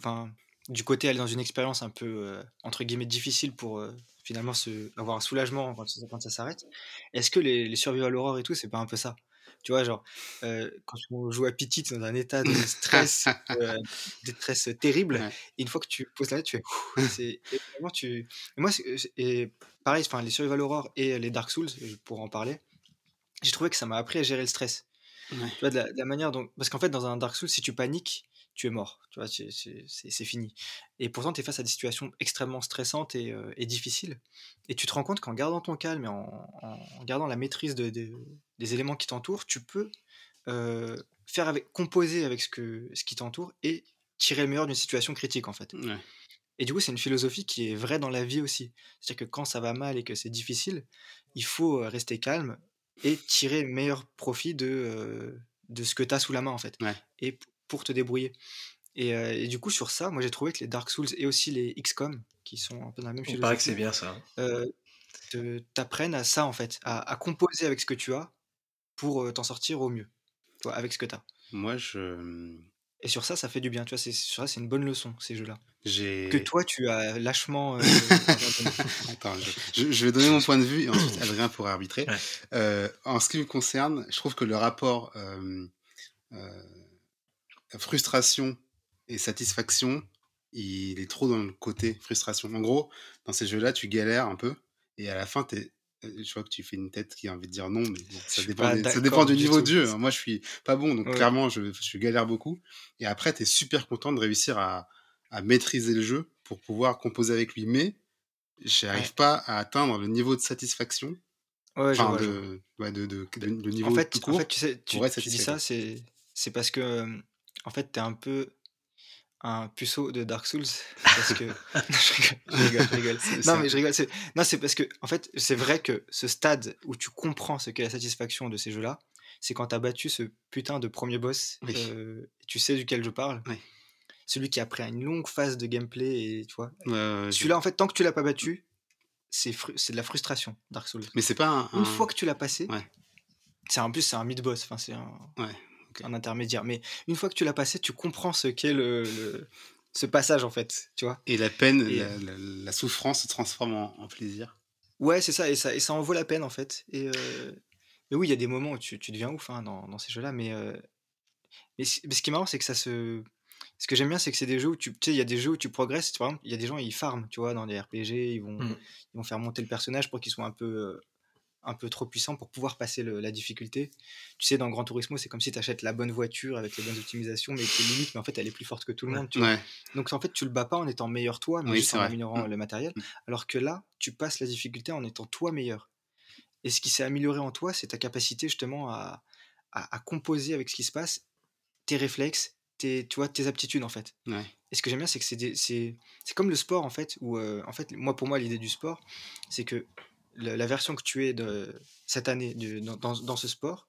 [SPEAKER 2] du côté aller dans une expérience un peu, euh, entre guillemets, difficile pour euh, finalement se, avoir un soulagement quand, ça- s'arrête, est-ce que les, les survival horror et tout, c'est pas un peu ça? Tu vois, genre, euh, quand on joue à Pity, t'es dans un état de stress, <laughs> de stress terrible,
[SPEAKER 1] Ouais.
[SPEAKER 2] et une fois que tu poses la tête, tu fais, vraiment, tu, et moi, c'est- et pareil, enfin, les survival horror et les Dark Souls, pour en parler, j'ai trouvé que ça m'a appris à gérer le stress. Tu vois, de la, de la manière dont. Parce qu'en fait, dans un Dark Souls, si tu paniques, tu es mort. Tu vois, c'est- fini. Et pourtant, tu es face à des situations extrêmement stressantes et, euh, et difficiles. Et tu te rends compte qu'en gardant ton calme et en, en gardant la maîtrise de, de- des éléments qui t'entourent, tu peux euh, faire avec, composer avec ce, que, ce qui t'entoure et tirer le meilleur d'une situation critique, en fait.
[SPEAKER 1] Ouais.
[SPEAKER 2] Et du coup, c'est une philosophie qui est vraie dans la vie aussi. C'est-à-dire que quand ça va mal et que c'est difficile, il faut euh, rester calme et tirer le meilleur profit de, euh, de ce que tu as sous la main, en fait.
[SPEAKER 1] Ouais.
[SPEAKER 2] Et pour te débrouiller. Et, euh, et du coup, sur ça, moi j'ai trouvé que les Dark Souls et aussi les XCOM, qui sont un peu dans la même
[SPEAKER 3] Il paraît que c'est bien ça.
[SPEAKER 2] euh, t'apprennent à ça, en fait, à, à composer avec ce que tu as pour euh, t'en sortir au mieux, tu vois, avec ce que tu as.
[SPEAKER 1] Moi je
[SPEAKER 2] Et sur ça, ça fait du bien, tu vois, c'est, sur ça, c'est une bonne leçon, ces jeux-là.
[SPEAKER 1] j'ai
[SPEAKER 2] Que toi, tu as lâchement... euh. <laughs>
[SPEAKER 1] Attends, je, je- je vais donner mon point de vue et <coughs> ensuite Adrien pourra arbitrer.
[SPEAKER 3] Ouais.
[SPEAKER 1] Euh, en ce qui me concerne, je trouve que le rapport euh, euh, frustration et satisfaction, il est trop dans le côté frustration. En gros, dans ces jeux-là, tu galères un peu et à la fin, t'es- euh, je vois que tu fais une tête qui a envie de dire non, mais bon, ça, dépend des- ça dépend du
[SPEAKER 2] du
[SPEAKER 1] niveau
[SPEAKER 2] tout.
[SPEAKER 1] de jeu. hein. Moi, je suis pas bon, donc
[SPEAKER 2] Ouais.
[SPEAKER 1] clairement, je, je galère beaucoup. Et après, tu es super content de réussir à, à maîtriser le jeu pour pouvoir composer avec lui. Mais j'arrive
[SPEAKER 2] Ouais.
[SPEAKER 1] pas à atteindre le niveau de satisfaction,
[SPEAKER 2] Ouais, je
[SPEAKER 1] enfin,
[SPEAKER 2] vois, je vois.
[SPEAKER 1] de, de, de, de- niveau
[SPEAKER 2] En fait, en tu sais, tu, dis ça, c'est, parce que, en fait, t'es un peu un puceau de Dark Souls. <laughs> Parce que. Non, je rigole, je rigole, je rigole.
[SPEAKER 1] C'est-
[SPEAKER 2] Non, mais je rigole. Non, c'est parce que, en fait, c'est vrai que ce stade où tu comprends ce qu'est la satisfaction de ces jeux-là, c'est quand t'as battu ce putain de premier boss.
[SPEAKER 1] Oui.
[SPEAKER 2] euh, tu sais duquel je parle.
[SPEAKER 1] Oui.
[SPEAKER 2] Celui qui a pris une longue phase de gameplay et tu vois. Celui-là, en fait, tant que tu l'as pas battu, c'est fru- c'est de la frustration, Dark Souls.
[SPEAKER 1] Mais c'est pas un.
[SPEAKER 2] Une
[SPEAKER 1] un-
[SPEAKER 2] fois que tu l'as passé,
[SPEAKER 1] Ouais.
[SPEAKER 2] c'est en plus c'est un mid-boss, enfin c'est un,
[SPEAKER 1] Ouais,
[SPEAKER 2] un intermédiaire. Mais une fois que tu l'as passé, tu comprends ce qu'est le, le- ce passage en fait, tu vois.
[SPEAKER 1] Et la peine,
[SPEAKER 2] Et,
[SPEAKER 1] la, la- la souffrance se transforme en, en plaisir.
[SPEAKER 2] Ouais, c'est ça et, ça, et ça en vaut la peine en fait. Et, euh, et oui, il y a des moments où tu, tu deviens ouf hein, dans, dans ces jeux-là, mais, euh, mais, mais ce qui est marrant, c'est que ça se. Ce que j'aime bien, c'est que c'est des jeux où tu tu sais, il y a des jeux où tu progresses. Par exemple, il y a des gens, ils farment, tu vois, dans les RPG, ils vont,
[SPEAKER 3] Mhm.
[SPEAKER 2] ils vont faire monter le personnage pour qu'il soit un peu, euh, un peu trop puissant pour pouvoir passer le- la difficulté. Tu sais, dans Gran Turismo, c'est comme si tu achètes la bonne voiture avec les bonnes optimisations, mais qui est limite, mais en fait, elle est plus forte que tout le monde. Tu vois.
[SPEAKER 1] Ouais,
[SPEAKER 2] Donc, en fait, tu le bats pas en étant meilleur toi, mais
[SPEAKER 1] Oui,
[SPEAKER 2] juste en
[SPEAKER 1] vrai.
[SPEAKER 2] améliorant
[SPEAKER 1] Mm.
[SPEAKER 2] le matériel.
[SPEAKER 1] Mm.
[SPEAKER 2] Alors que là, tu passes la difficulté en étant toi meilleur. Et ce qui s'est amélioré en toi, c'est ta capacité justement à, à, à composer avec ce qui se passe, tes réflexes, tes, tu vois, tes aptitudes en fait.
[SPEAKER 1] Ouais.
[SPEAKER 2] Et ce que j'aime bien, c'est que c'est comme le sport en fait, où euh, en fait, moi pour moi l'idée du sport, c'est que la, la version que tu es de cette année de- dans, dans, dans ce sport,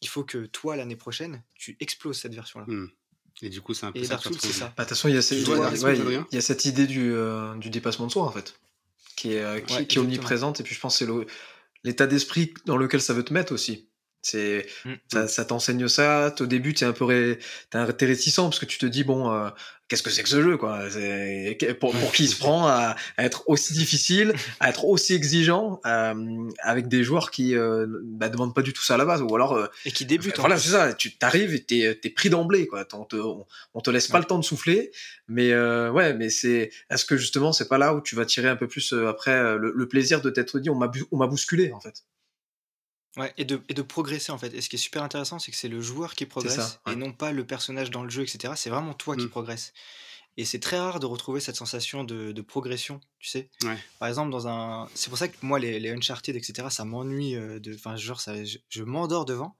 [SPEAKER 2] il faut que toi l'année prochaine, tu exploses cette version-là.
[SPEAKER 1] Hmm. Et du coup, c'est un peu
[SPEAKER 2] Et
[SPEAKER 1] ça.
[SPEAKER 3] Bah, façon, il y a, ouais, il y cette idée du, euh, du dépassement de soi, en fait, qui est, euh, qui,
[SPEAKER 2] Ouais,
[SPEAKER 3] qui est
[SPEAKER 2] exactement.
[SPEAKER 3] omniprésente. Et puis, je pense que c'est l'état d'esprit dans lequel ça veut te mettre aussi. C'est,
[SPEAKER 2] Mm.
[SPEAKER 3] ça, ça t'enseigne ça. Au début, t'es un peu ré- t'es un- t'es réticent parce que tu te dis, bon, euh, qu'est-ce que c'est que ce jeu, quoi? Pour, pour qui il se <laughs> prend à, à être aussi difficile, à être aussi exigeant, euh, avec des joueurs qui euh, bah, demandent pas du tout ça à la base. Ou alors, euh,
[SPEAKER 2] Et qui débute. en
[SPEAKER 3] voilà, c'est ça. Tu t'arrives et t'es es pris d'emblée, quoi. On te, on, on te laisse pas le temps de souffler. Mais euh, ouais, mais c'est. Est-ce que justement, c'est pas là où tu vas tirer un peu plus euh, après euh, le, le plaisir de t'être dit, on m'a on m'a bousculé, en fait?
[SPEAKER 2] Ouais, et de, et de progresser en fait. Et ce qui est super intéressant, c'est que c'est le joueur qui progresse
[SPEAKER 3] ça, ouais.
[SPEAKER 2] et non pas le personnage dans le jeu, etc. C'est vraiment toi qui
[SPEAKER 1] Mm.
[SPEAKER 2] progresse. Et c'est très rare de retrouver cette sensation de, de progression, tu sais.
[SPEAKER 1] Ouais.
[SPEAKER 2] Par exemple, dans un. C'est pour ça que moi, les, les Uncharted, etc., ça m'ennuie. euh, de... Enfin, genre, ça, je, je m'endors devant.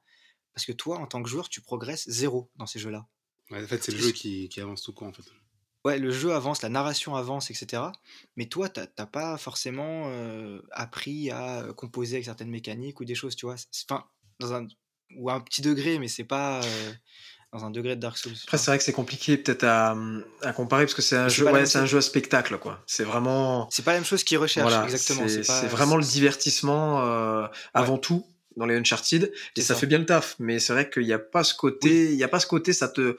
[SPEAKER 2] Parce que toi, en tant que joueur, tu progresses zéro dans ces jeux-là.
[SPEAKER 1] Ouais, en fait, c'est le jeu qui, qui avance tout court, en fait.
[SPEAKER 2] Ouais, le jeu avance, la narration avance, etc. Mais toi, t'as pas forcément euh, appris à euh, composer avec certaines mécaniques ou des choses, tu vois? Enfin, dans un ou à un petit degré, mais c'est pas euh, dans un degré de Dark Souls.
[SPEAKER 3] Après, c'est vrai que c'est compliqué peut-être à, à comparer parce que c'est un
[SPEAKER 2] Mais
[SPEAKER 3] jeu, ouais, c'est un jeu à spectacle, quoi. C'est vraiment.
[SPEAKER 2] C'est pas la même chose qu'ils recherchent,
[SPEAKER 3] Voilà,
[SPEAKER 2] exactement.
[SPEAKER 3] c'est vraiment le divertissement euh, avant tout dans les Uncharted et ça. fait bien le taf. Mais c'est vrai qu'il n'y a pas ce côté, il y a pas ce côté, ça te,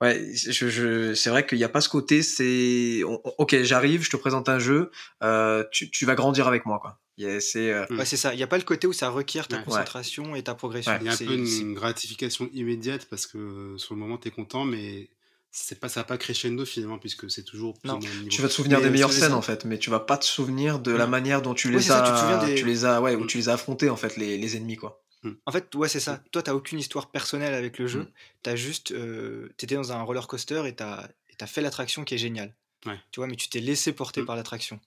[SPEAKER 3] ouais, je, je, c'est vrai qu'il n'y a pas ce côté, c'est, ok, j'arrive, je te présente un jeu, euh, tu, tu vas grandir avec moi, quoi. Il y a- C'est, euh,
[SPEAKER 2] Ouais, c'est ça. Il y a pas le côté où ça requiert ta
[SPEAKER 1] Ouais.
[SPEAKER 2] concentration et ta progression.
[SPEAKER 3] Ouais.
[SPEAKER 1] Il y a un
[SPEAKER 2] C'est-
[SPEAKER 1] peu une, gratification immédiate parce que sur le moment, tu es content, mais c'est pas, ça va pas crescendo finalement, puisque c'est toujours plus
[SPEAKER 2] Non.
[SPEAKER 3] tu vas te souvenir
[SPEAKER 1] Mais
[SPEAKER 3] des meilleures scènes en fait, mais tu vas pas te souvenir de la
[SPEAKER 2] Mm.
[SPEAKER 3] manière dont tu les
[SPEAKER 2] ça, tu te
[SPEAKER 3] as,
[SPEAKER 2] souviens des-
[SPEAKER 3] tu les as, ouais, où
[SPEAKER 1] Mm.
[SPEAKER 3] tu les as affrontés en fait les, les ennemis quoi.
[SPEAKER 2] En fait, ouais, c'est ça. Toi, t'as aucune histoire personnelle avec le jeu.
[SPEAKER 3] Mm.
[SPEAKER 2] T'as juste, euh, t'étais dans un roller coaster et t'as, et t'as fait l'attraction qui est géniale.
[SPEAKER 1] Ouais.
[SPEAKER 2] Tu vois, mais tu t'es laissé porter
[SPEAKER 1] Mm.
[SPEAKER 2] par l'attraction.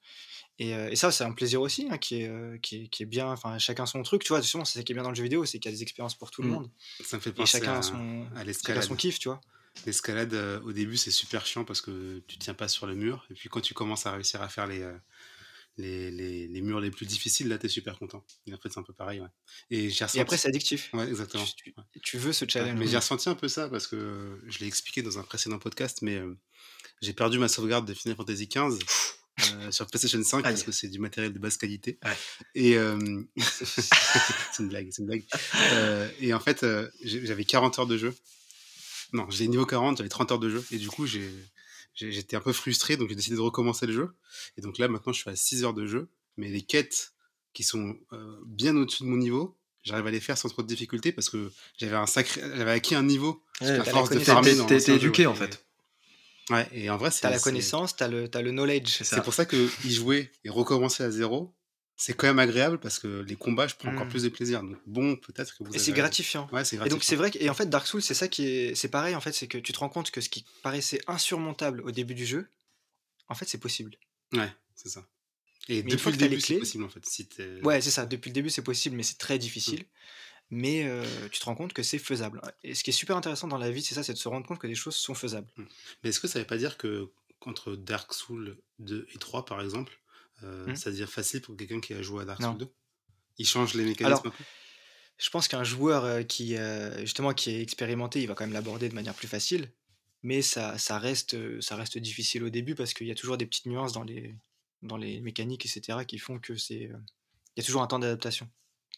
[SPEAKER 2] Et, euh, et ça, c'est un plaisir aussi, hein, qui, est, euh, qui, est, qui est bien. Enfin, chacun son truc. Tu vois, c'est ça qui est bien dans le jeu vidéo, c'est qu'il y a des expériences pour tout le
[SPEAKER 3] Mm.
[SPEAKER 2] monde.
[SPEAKER 1] Ça me fait
[SPEAKER 2] Et
[SPEAKER 1] penser
[SPEAKER 2] chacun
[SPEAKER 1] à,
[SPEAKER 2] a son,
[SPEAKER 1] à
[SPEAKER 2] chacun
[SPEAKER 1] l'escalade.
[SPEAKER 2] son kiff, tu vois.
[SPEAKER 1] L'escalade, au début, c'est super chiant parce que tu tiens pas sur le mur. Et puis quand tu commences à réussir à faire les, les, les, les murs les plus difficiles, là, tu es super content. Et en fait, c'est un peu pareil. Ouais. Et j'ai ressenti.
[SPEAKER 2] Et après, c'est addictif.
[SPEAKER 1] Ouais, exactement.
[SPEAKER 2] Tu, tu- tu veux ce
[SPEAKER 1] Ouais,
[SPEAKER 2] challenge.
[SPEAKER 1] mais j'ai ressenti un peu ça parce que je l'ai expliqué dans un précédent podcast, mais euh, j'ai perdu ma sauvegarde de Final Fantasy XV euh, sur PlayStation 5 parce que c'est du matériel de basse qualité.
[SPEAKER 3] Ouais.
[SPEAKER 1] Et euh, <laughs> c'est une blague, c'est une blague. Euh, et en fait, j'avais 40 heures de jeu. Non, j'ai niveau 40, j'avais 30 heures de jeu. Et du coup, j'ai- j'étais un peu frustré, donc j'ai décidé de recommencer le jeu. Et donc là, maintenant, je suis à 6 heures de jeu, mais les quêtes qui sont euh, bien au-dessus de mon niveau, j'arrive à les faire sans trop de difficulté parce que j'avais un sacré, j'avais acquis un niveau
[SPEAKER 3] Ouais,
[SPEAKER 1] à force de farmer
[SPEAKER 3] T'es-
[SPEAKER 1] dans
[SPEAKER 3] t'es-
[SPEAKER 1] l'ancien
[SPEAKER 3] t'es
[SPEAKER 1] jeu,
[SPEAKER 3] éduqué,
[SPEAKER 1] ouais.
[SPEAKER 3] en fait.
[SPEAKER 1] Ouais, et en vrai, c'est
[SPEAKER 2] T'as la
[SPEAKER 1] c'est-
[SPEAKER 2] connaissance, t'as le, t'as le knowledge.
[SPEAKER 3] C'est ça.
[SPEAKER 1] C'est pour ça que y jouer et recommencer à zéro, c'est quand même agréable parce que les combats, je prends encore
[SPEAKER 2] Mm.
[SPEAKER 1] plus de plaisir. Donc bon, peut-être que vous.
[SPEAKER 2] Et
[SPEAKER 1] avez
[SPEAKER 2] c'est gratifiant.
[SPEAKER 1] Ouais,
[SPEAKER 2] Et donc c'est vrai que, et en fait Dark Souls c'est ça qui est c'est pareil en fait c'est que tu te rends compte que ce qui paraissait insurmontable au début du jeu en fait c'est possible.
[SPEAKER 1] Ouais, c'est ça. Et depuis le début, c'est possible en fait. Si
[SPEAKER 2] Ouais c'est ça depuis le début c'est possible mais c'est très difficile mais euh, tu te rends compte que c'est faisable. Et ce qui est super intéressant dans la vie c'est ça c'est de se rendre compte que des choses sont faisables.
[SPEAKER 1] Mais est-ce que ça veut pas dire que entre Dark Souls 2 et 3 par exemple, euh, ça devient facile pour quelqu'un qui a joué à Dark. Souls 2 Il change les mécanismes
[SPEAKER 2] Alors, Je pense qu'un joueur euh, qui euh, justement qui est expérimenté il va quand même l'aborder de manière plus facile mais ça, ça reste euh, ça reste difficile au début parce qu'il y a toujours des petites nuances dans les dans les mécaniques etc qui font que c'est il y a toujours un temps d'adaptation.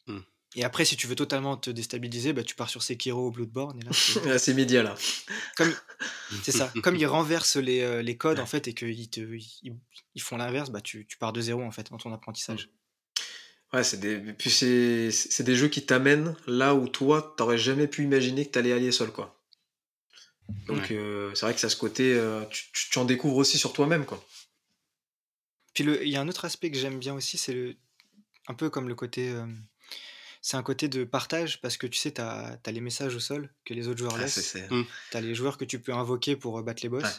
[SPEAKER 1] Hmm.
[SPEAKER 2] Et après, si tu veux totalement te déstabiliser, bah, tu pars sur Sekiro ou Bloodborne. Et là, c'est-
[SPEAKER 3] Là, <laughs> c'est média là.
[SPEAKER 2] comme, c'est ça. Comme ils <laughs> renversent les, euh, les codes en fait et qu'ils te, ils, ils font l'inverse, bah, tu, tu pars de zéro en fait dans ton apprentissage.
[SPEAKER 3] Ouais, c'est des, puis c'est, c'est des jeux qui t'amènent là où toi, t'aurais jamais pu imaginer que t'allais aller seul, quoi. Donc,
[SPEAKER 1] Ouais.
[SPEAKER 3] euh, c'est vrai que ça, ce côté, euh, tu, tu- en découvres aussi sur toi-même, quoi.
[SPEAKER 2] Puis le- il y a un autre aspect que j'aime bien aussi, c'est le, un peu comme le côté, euh, c'est un côté de partage parce que tu sais, tu as, les messages au sol que les autres joueurs
[SPEAKER 3] Ah,
[SPEAKER 2] laissent.
[SPEAKER 3] c'est-
[SPEAKER 1] Mm.
[SPEAKER 2] Tu as les joueurs que tu peux invoquer pour euh, battre les boss.
[SPEAKER 3] Ouais.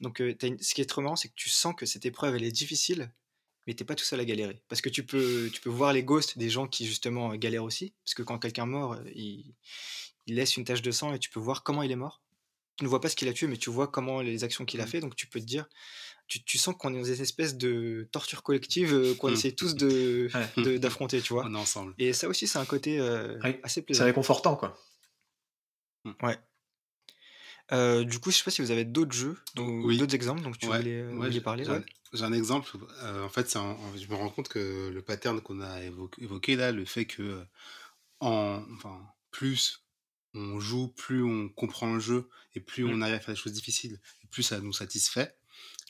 [SPEAKER 2] Donc, euh, une- ce qui est trop marrant, c'est que tu sens que cette épreuve, elle est difficile, mais t'es pas tout seul à galérer. Parce que tu peux, tu peux voir les ghosts des gens qui, justement, euh, galèrent aussi. Parce que quand quelqu'un meurt, euh, il, il laisse une tache de sang et tu peux voir comment il est mort. tu ne vois pas ce qu'il a tué, mais tu vois comment les actions qu'il a
[SPEAKER 1] Mmh.
[SPEAKER 2] fait, donc tu peux te dire, tu, tu sens qu'on est dans une espèce de torture collective euh, qu'on
[SPEAKER 1] Mmh.
[SPEAKER 2] essaie tous de
[SPEAKER 3] Ouais.
[SPEAKER 2] d'affronter, tu vois.
[SPEAKER 1] On est ensemble.
[SPEAKER 2] Et ça aussi, c'est un côté euh,
[SPEAKER 3] Ouais,
[SPEAKER 2] assez
[SPEAKER 3] C'est
[SPEAKER 2] plaisant.
[SPEAKER 3] réconfortant, quoi.
[SPEAKER 2] Euh, du coup, je sais pas si vous avez d'autres jeux,
[SPEAKER 1] Oui.
[SPEAKER 2] d'autres exemples, donc tu
[SPEAKER 1] Ouais,
[SPEAKER 2] voulais,
[SPEAKER 1] ouais,
[SPEAKER 2] parler.
[SPEAKER 1] j'ai
[SPEAKER 2] ouais.
[SPEAKER 1] un- exemple. euh, en fait, c'est un- je me rends compte que le pattern qu'on a évoqué, évoqué là, le fait que euh, en, enfin, plus on joue, plus on comprend le jeu et plus
[SPEAKER 2] Mm.
[SPEAKER 1] on arrive à faire des choses difficiles, et plus ça nous satisfait.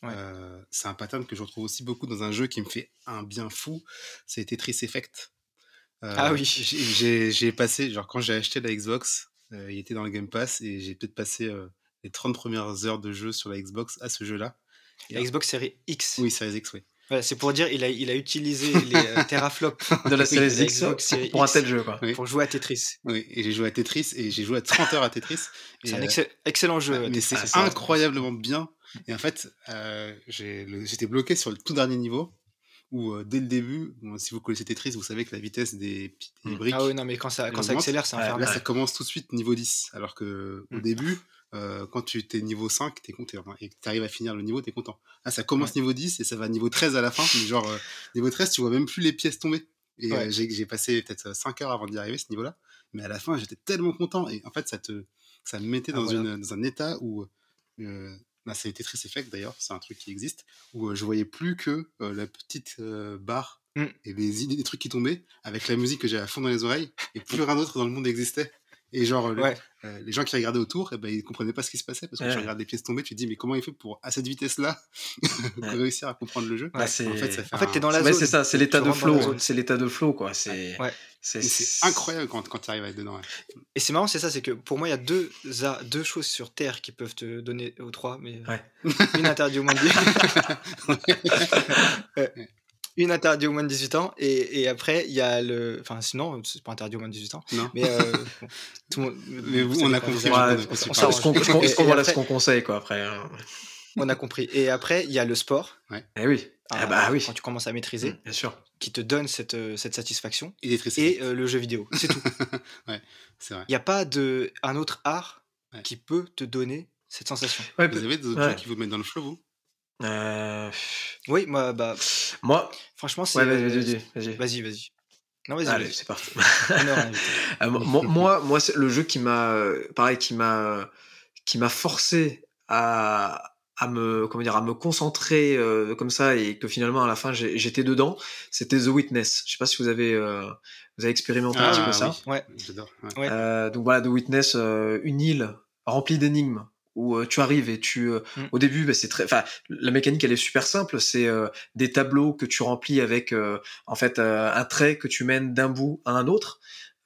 [SPEAKER 2] Ouais.
[SPEAKER 1] Euh, c'est un pattern que je retrouve aussi beaucoup dans un jeu qui me fait un bien fou. C'est Tetris Effect. Euh,
[SPEAKER 2] Ah oui.
[SPEAKER 1] j'ai- passé, genre quand j'ai acheté la Xbox, euh, il était dans le Game Pass et j'ai peut-être passé les 30 premières heures de jeu sur la Xbox à ce jeu-là.
[SPEAKER 2] La Xbox Series X.
[SPEAKER 1] Oui, Series X, oui.
[SPEAKER 2] Voilà, c'est pour dire, il a, il a utilisé les <laughs> teraflops
[SPEAKER 3] De la
[SPEAKER 2] la
[SPEAKER 3] X
[SPEAKER 2] Xbox Series
[SPEAKER 3] pour un tel jeu, quoi.
[SPEAKER 1] Oui.
[SPEAKER 2] pour jouer à Tetris.
[SPEAKER 1] Oui, et j'ai joué à Tetris et j'ai joué à 30 heures à Tetris. Et,
[SPEAKER 2] C'est un excell- excellent jeu.
[SPEAKER 1] mais
[SPEAKER 2] Tetris,
[SPEAKER 1] c'est incroyablement bien. Et en fait, euh, j'étais bloqué sur le tout dernier niveau où euh, dès le début, bon, si vous connaissez Tetris, vous savez que la vitesse des, des
[SPEAKER 3] Mm.
[SPEAKER 1] briques,
[SPEAKER 2] Ah oui, non, mais quand ça, quand ça accélère, c'est infernal.
[SPEAKER 1] là ça commence tout de suite niveau 10. Alors que au
[SPEAKER 2] Mm.
[SPEAKER 1] début, euh, quand tu es niveau 5, t'es content. Et que tu arrives à finir le niveau, t'es content. Là ça commence niveau 10 et ça va niveau 13 à la fin. Mais genre, euh, niveau 13, tu vois même plus les pièces tomber. Et
[SPEAKER 2] Ouais.
[SPEAKER 1] j'ai j'ai passé peut-être 5 heures avant d'y arriver, ce niveau-là. Mais à la fin, j'étais tellement content. Et en fait, ça, te, ça me mettait
[SPEAKER 2] Ah,
[SPEAKER 1] dans,
[SPEAKER 2] voilà.
[SPEAKER 1] une, dans un état où. Euh, bah, c'est Tetris Effect d'ailleurs, c'est un truc qui existe, où euh, je voyais plus que euh, la petite euh, barre
[SPEAKER 2] Mm.
[SPEAKER 1] et les idées des trucs qui tombaient avec la musique que j'avais à fond dans les oreilles et plus rien d'autre dans le monde existait. Et genre, le- euh, les gens qui regardaient autour, eh ben, ils comprenaient pas ce qui se passait parce que
[SPEAKER 3] Ouais.
[SPEAKER 1] tu regardes les pièces tomber, tu te dis, mais comment il fait pour, à cette vitesse-là, <laughs> réussir à comprendre le jeu?
[SPEAKER 3] Bah, c'est-
[SPEAKER 1] En fait, ça fait
[SPEAKER 2] En fait,
[SPEAKER 1] un-
[SPEAKER 2] t'es dans la zone.
[SPEAKER 3] c'est ça, c'est l'état de flow. C'est l'état de flow, quoi. C'est
[SPEAKER 2] Ouais.
[SPEAKER 3] c'est-
[SPEAKER 1] et c'est incroyable quand, quand tu arrives à être dedans. ouais.
[SPEAKER 2] Et c'est marrant, c'est ça, c'est que pour moi, il y a deux, a- deux choses sur Terre qui peuvent te donner aux trois, mais
[SPEAKER 3] Ouais.
[SPEAKER 2] une interdite au moins de <laughs> Ouais. Une interdite au moins de 18 ans, et, et après, il y a le. Enfin, sinon, c'est pas interdit au moins de 18 ans,
[SPEAKER 1] Non
[SPEAKER 2] mais euh, bon, <laughs> tout le monde.
[SPEAKER 1] Mais vous, on a
[SPEAKER 2] des
[SPEAKER 1] compris,
[SPEAKER 3] Ouais,
[SPEAKER 2] on
[SPEAKER 3] voilà,
[SPEAKER 2] après-
[SPEAKER 3] ce qu'on conseille, quoi, après. hein.
[SPEAKER 2] On a compris. Et après, il y a le sport.
[SPEAKER 3] Eh oui. Ah, bah oui.
[SPEAKER 2] Quand tu commences à maîtriser,
[SPEAKER 3] Mm, Bien sûr.
[SPEAKER 2] qui te donne cette, euh, cette satisfaction.
[SPEAKER 1] Et
[SPEAKER 2] Et euh, le jeu vidéo. C'est tout. <laughs>
[SPEAKER 1] c'est vrai.
[SPEAKER 2] Il n'y a pas de, un autre art
[SPEAKER 1] Ouais.
[SPEAKER 2] qui peut te donner cette sensation.
[SPEAKER 3] Ouais,
[SPEAKER 1] Vous avez d'autres
[SPEAKER 3] ouais.
[SPEAKER 1] jeux qui vous mettent dans le flow, vous?
[SPEAKER 3] Euh,
[SPEAKER 2] Oui, moi, bah,
[SPEAKER 3] Moi,
[SPEAKER 2] franchement, c'est.
[SPEAKER 3] ouais, vas-y,
[SPEAKER 2] euh,
[SPEAKER 3] vas-y, vas-y.
[SPEAKER 2] Vas-y, vas-y. Non, vas-y.
[SPEAKER 3] Allez,
[SPEAKER 2] vas-y.
[SPEAKER 3] c'est parti. <laughs> Euh, moi, moi, moi, c'est le jeu qui m'a, euh, pareil, qui m'a, qui m'a forcé à, à me, comment dire, à me concentrer euh, comme ça et que finalement à la fin j'étais dedans. C'était The Witness. Je sais pas si vous avez, euh, vous avez expérimenté un petit peu ça.
[SPEAKER 1] oui.
[SPEAKER 2] Ouais.
[SPEAKER 1] J'adore. ouais.
[SPEAKER 2] Ouais.
[SPEAKER 3] Euh, donc voilà, The Witness, euh, une île remplie d'énigmes où euh, tu arrives et tu, euh,
[SPEAKER 2] Mm.
[SPEAKER 3] au début, bah, c'est très, enfin, la mécanique elle est super simple. C'est euh, des tableaux que tu remplis avec, euh, en fait, euh, un trait que tu mènes d'un bout à un autre.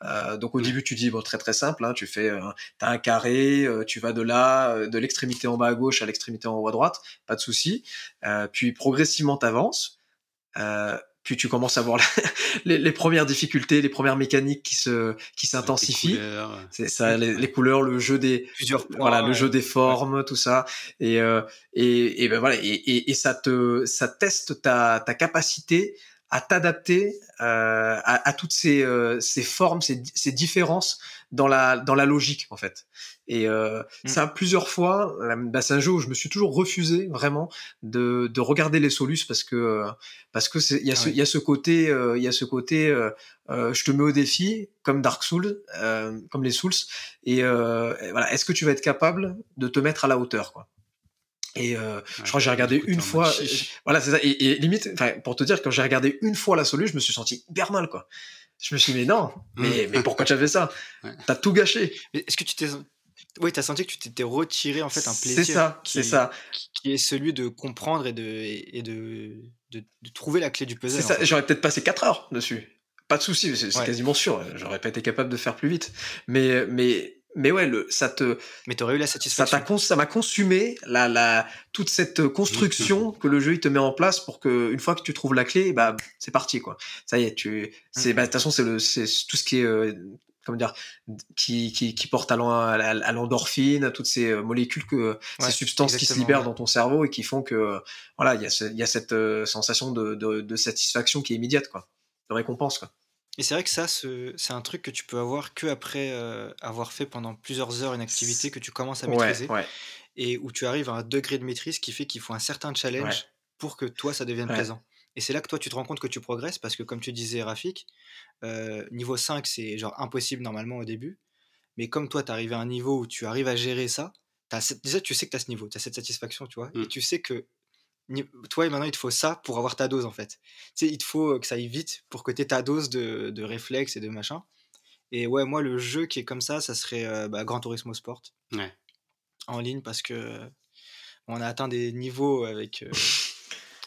[SPEAKER 3] Euh, donc au
[SPEAKER 1] Ouais.
[SPEAKER 3] début tu dis bon très très simple hein, tu fais euh, t'as un carré euh, tu vas de là euh, de l'extrémité en bas à gauche à l'extrémité en haut à droite pas de souci euh, puis progressivement t'avances euh, puis tu commences à voir la- <laughs> les, les premières difficultés les premières mécaniques qui se qui s'intensifient.
[SPEAKER 1] Les couleurs,
[SPEAKER 3] c'est ça, les, les couleurs, le jeu des,
[SPEAKER 2] Plusieurs
[SPEAKER 3] voilà, le jeu des formes, tout ça, et euh, et, et ben voilà, et, et, et ça te, ça teste ta, ta capacité à t'adapter euh, à, à toutes ces, euh, ces formes, ces, ces différences dans la, dans la logique en fait. Et euh,
[SPEAKER 2] Mm.
[SPEAKER 3] ça plusieurs fois, bah, c'est un jeu où je me suis toujours refusé vraiment de, de regarder les solus parce que euh, parce que il y a
[SPEAKER 2] Ah
[SPEAKER 3] ce
[SPEAKER 2] oui.
[SPEAKER 3] il y a ce côté euh, il y a ce côté euh, euh, je te mets au défi comme Dark Souls euh, comme les Souls et, euh, et voilà est-ce que tu vas être capable de te mettre à la hauteur quoi? Et euh, je crois que j'ai regardé une fois voilà c'est ça et, et limite enfin pour te dire quand j'ai regardé une fois la solu je me suis senti hyper mal quoi je me suis dit mais non mais, mais pourquoi tu as fait ça?
[SPEAKER 1] Ouais.
[SPEAKER 3] t'as tout gâché
[SPEAKER 2] Mais Est-ce que tu t'es. Oui, t'as senti que tu t'étais retiré en fait un
[SPEAKER 3] c'est
[SPEAKER 2] plaisir.
[SPEAKER 3] ça
[SPEAKER 2] qui-
[SPEAKER 3] c'est ça
[SPEAKER 2] Qui, est celui de comprendre et de, et de, de, de trouver la clé du puzzle.
[SPEAKER 3] C'est ça, j'aurais peut-être passé 4 heures dessus. Pas de souci, c'est c'est
[SPEAKER 2] Ouais.
[SPEAKER 3] quasiment sûr. J'aurais pas été capable de faire plus vite. Mais, mais, mais ouais, le, ça te,
[SPEAKER 2] Mais t'aurais eu la
[SPEAKER 3] ça
[SPEAKER 2] satisfaction.
[SPEAKER 3] ça m'a consumé la, la, toute cette construction que le jeu il te met en place pour que une fois que tu trouves la clé, bah c'est parti quoi. Ça y est, tu, c'est, bah de toute façon c'est le, c'est tout ce qui est euh, comment dire, qui, qui, qui porte à l'endorphine, à toutes ces euh, molécules que, ces
[SPEAKER 2] Ouais,
[SPEAKER 3] substances qui se libèrent
[SPEAKER 2] ouais.
[SPEAKER 3] dans ton cerveau et qui font que, euh, voilà, il y a, ce- y a cette euh, sensation de, de, de satisfaction qui est immédiate, quoi, de récompense, quoi.
[SPEAKER 2] Et c'est vrai que ça, ce- c'est un truc que tu peux avoir que après euh, avoir fait pendant plusieurs heures une activité que tu commences à maîtriser
[SPEAKER 3] ouais,
[SPEAKER 2] et où tu arrives à un degré de maîtrise qui fait qu'il faut un certain challenge pour que toi, ça devienne plaisant. Et c'est là que toi, tu te rends compte que tu progresses parce que, comme tu disais, Rafik, euh, niveau 5, c'est genre impossible normalement au début. Mais comme toi, tu arrives à un niveau où tu arrives à gérer ça, déjà, tu sais que tu as ce niveau, tu as cette satisfaction, tu vois. Et
[SPEAKER 1] Mm.
[SPEAKER 2] tu sais que toi, maintenant, il te faut ça pour avoir ta dose, en fait. Tu sais, il te faut que ça aille vite pour que tu aies ta dose de, de réflexe et de machin. Et ouais, moi, le jeu qui est comme ça, ça serait euh, bah, Gran Turismo Sport
[SPEAKER 1] Ouais.
[SPEAKER 2] en ligne parce que euh, on a atteint des niveaux avec, euh,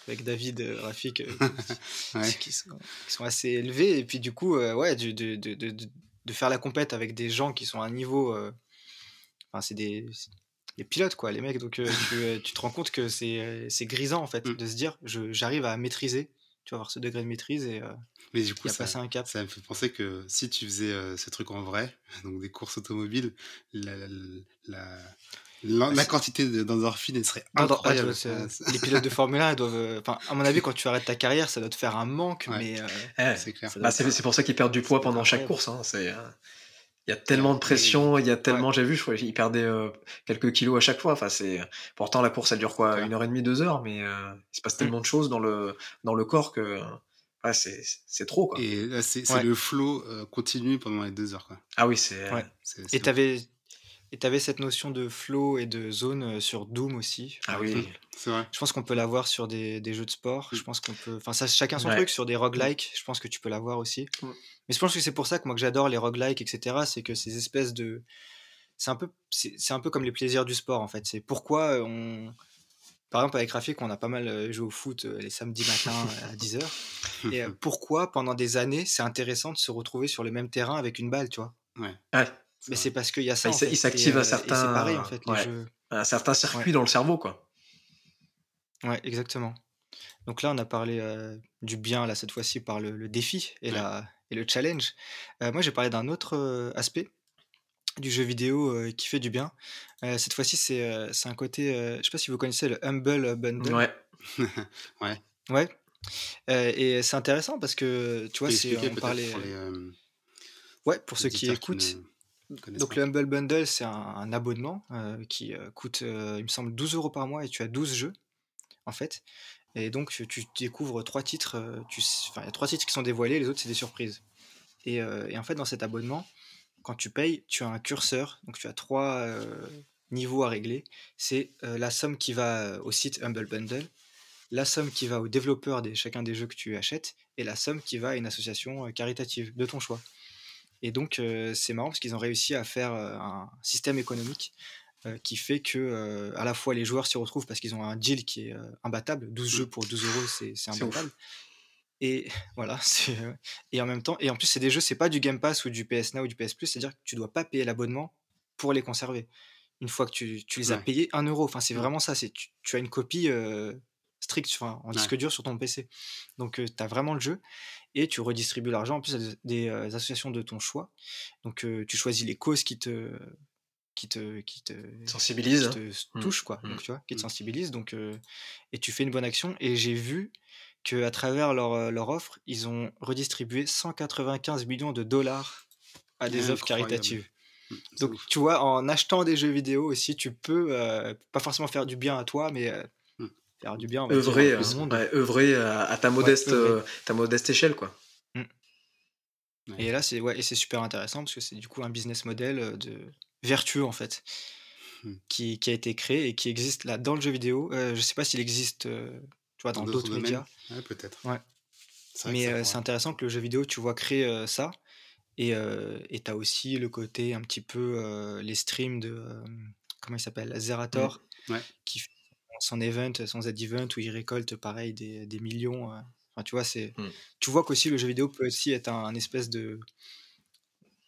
[SPEAKER 2] avec David, euh, Rafik, euh, <laughs>
[SPEAKER 1] Ouais.
[SPEAKER 2] qui, sont, qui sont assez élevés. Et puis du coup, euh, ouais, de, de, de, de, faire la compète avec des gens qui sont à un niveau... Enfin, c'est des, des pilotes, quoi, les mecs. Donc euh, tu, euh, tu te rends compte que c'est euh, c'est grisant, en fait,
[SPEAKER 1] Mm.
[SPEAKER 2] de se dire, je- j'arrive à maîtriser, tu vas avoir ce degré de maîtrise et,
[SPEAKER 1] Mais du coup, ça,
[SPEAKER 2] passer un cap.
[SPEAKER 1] ça me fait penser que si tu faisais ce truc en vrai, <laughs> donc des courses automobiles, la, la, la, la- la quantité de- d'endorphine elle serait
[SPEAKER 2] ah,
[SPEAKER 1] incroyable. Ah,
[SPEAKER 2] les pilotes de Formule 1, ils doivent. euh, Enfin, à mon avis, <laughs> quand tu arrêtes ta carrière, ça doit te faire un manque,
[SPEAKER 1] Ouais.
[SPEAKER 2] mais. euh,
[SPEAKER 3] Eh,
[SPEAKER 1] c'est clair.
[SPEAKER 3] bah, c'est pour ça qu'ils perdent du poids pendant chaque course. hein, c'est, euh, Il y a tellement de pression, il y a tellement, j'ai vu, je crois qu'ils perdaient euh, quelques kilos à chaque fois. Enfin, c'est pourtant la course elle dure quoi,
[SPEAKER 1] Ouais.
[SPEAKER 3] une heure et demie, deux heures, mais euh, il se passe tellement de choses dans le dans le corps que ouais, c'est c'est trop quoi.
[SPEAKER 1] Et c'est le flow euh, continu pendant les deux heures. Quoi.
[SPEAKER 3] Ah oui, c'est
[SPEAKER 2] Et t'avais. Et t'avais cette notion de flow et de zone euh, sur Doom aussi.
[SPEAKER 3] ah oui.
[SPEAKER 1] C'est vrai.
[SPEAKER 2] Je pense qu'on peut l'avoir sur des, des jeux de sport. Je
[SPEAKER 1] Mm.
[SPEAKER 2] pense qu'on peut. Enfin, ça, chacun son
[SPEAKER 3] Ouais.
[SPEAKER 2] truc. Sur des roguelikes, je pense que tu peux l'avoir aussi.
[SPEAKER 3] Mm.
[SPEAKER 2] Mais je pense que c'est pour ça que moi que j'adore les roguelikes, etc. C'est que ces espèces de. C'est un, peu, c'est c'est un peu comme les plaisirs du sport en fait. C'est pourquoi on. Par exemple, avec Rafik, on a pas mal euh, joué au foot euh, les samedis matins <laughs> à 10h. Et euh, <laughs> pourquoi pendant des années c'est intéressant de se retrouver sur le même terrain avec une balle, tu vois?
[SPEAKER 1] Ouais.
[SPEAKER 3] Ouais.
[SPEAKER 2] Mais c'est parce qu'il y a ça.
[SPEAKER 3] il s- il s'active à
[SPEAKER 2] euh,
[SPEAKER 3] certains-
[SPEAKER 2] c'est pareil en fait, les
[SPEAKER 3] ouais.
[SPEAKER 2] jeux.
[SPEAKER 3] un certain circuit
[SPEAKER 2] Ouais.
[SPEAKER 3] dans le cerveau quoi.
[SPEAKER 2] Ouais, exactement. Donc là, on a parlé euh, du bien, là, cette fois-ci, par le, le défi et,
[SPEAKER 1] Ouais.
[SPEAKER 2] la, et le challenge. Euh, moi, j'ai parlé d'un autre euh, aspect du jeu vidéo euh, qui fait du bien. Euh, cette fois-ci, c'est euh, c'est un côté, euh, je sais pas si vous connaissez le Humble Bundle.
[SPEAKER 3] Ouais. <laughs>
[SPEAKER 1] ouais.
[SPEAKER 2] Ouais. Euh, et c'est intéressant parce que, tu vois, c'est, on parlait...
[SPEAKER 1] pour les, euh,
[SPEAKER 2] Ouais, pour ceux qui écoutent.
[SPEAKER 1] ne
[SPEAKER 2] Donc le Humble Bundle, c'est un, un abonnement euh, qui euh, coûte, euh, il me semble, 12 euros par mois et tu as 12 jeux, en fait. Et donc tu, découvres trois titres, tu, enfin, il y a trois titres qui sont dévoilés, les autres c'est des surprises. Et, et en fait, dans cet abonnement, quand tu payes, tu as un curseur, donc tu as trois niveaux à régler. C'est la somme qui va au site Humble Bundle, la somme qui va au développeur de chacun des jeux que tu achètes, et la somme qui va à une association caritative de ton choix. Et donc, euh, c'est marrant parce qu'ils ont réussi à faire euh, un système économique euh, qui fait que euh, à la fois les joueurs s'y retrouvent parce qu'ils ont un deal qui est euh, imbattable. 12 jeux pour 12 euros, c'est imbattable. Et <laughs> voilà, <laughs> c'est, euh, et en même temps, et en plus, c'est des jeux, c'est pas du Game Pass ou du PS Now ou du PS Plus, c'est-à-dire que tu dois pas payer l'abonnement pour les conserver. Une fois que tu, tu les as
[SPEAKER 1] Ouais.
[SPEAKER 2] payés 1 euro, enfin, c'est
[SPEAKER 1] Ouais.
[SPEAKER 2] vraiment ça, c'est tu, tu as une copie euh, stricte en disque dur sur ton PC. Donc, tu as vraiment le jeu et tu redistribues l'argent en plus à des, des, euh, associations de ton choix. Donc, euh, tu choisis les causes qui te qui te qui te
[SPEAKER 3] Sensibilise.
[SPEAKER 2] qui
[SPEAKER 3] hein.
[SPEAKER 2] te
[SPEAKER 3] Mm.
[SPEAKER 2] touche quoi
[SPEAKER 3] Mm.
[SPEAKER 2] donc tu vois qui te
[SPEAKER 1] Mm.
[SPEAKER 2] sensibilise donc euh, et tu fais une bonne action et j'ai vu que à travers leur, leur offre ils ont redistribué 195 millions de dollars à des offres
[SPEAKER 1] Incroyable.
[SPEAKER 2] caritatives donc
[SPEAKER 1] ouf.
[SPEAKER 2] tu vois en achetant des jeux vidéo aussi tu peux euh, pas forcément faire du bien à toi mais euh. Faire du bien
[SPEAKER 3] œuvrer, ouais, à, à ta modeste,
[SPEAKER 2] œuvrer.
[SPEAKER 3] euh, ta modeste échelle quoi.
[SPEAKER 2] et là c'est ouais et c'est super intéressant parce que c'est du coup un business model euh, de vertueux en fait
[SPEAKER 1] Mm.
[SPEAKER 2] qui, qui a été créé et qui existe là dans le jeu vidéo Euh, je sais pas s'il existe euh, tu vois dans d'autres médias
[SPEAKER 1] Ouais, peut-être.
[SPEAKER 2] Ouais. Mais euh, c'est intéressant que le jeu vidéo, tu vois, crée euh, ça. Et euh, et t'as aussi le côté un petit peu euh, les streams de. euh, comment il s'appelle Zerator,
[SPEAKER 1] Ouais.
[SPEAKER 2] qui fait son event, son Z-event, où il récolte pareil des, des millions. euh. Enfin, tu vois, c'est.
[SPEAKER 3] Mm.
[SPEAKER 2] Tu vois qu'aussi le jeu vidéo peut aussi être un, un espèce de.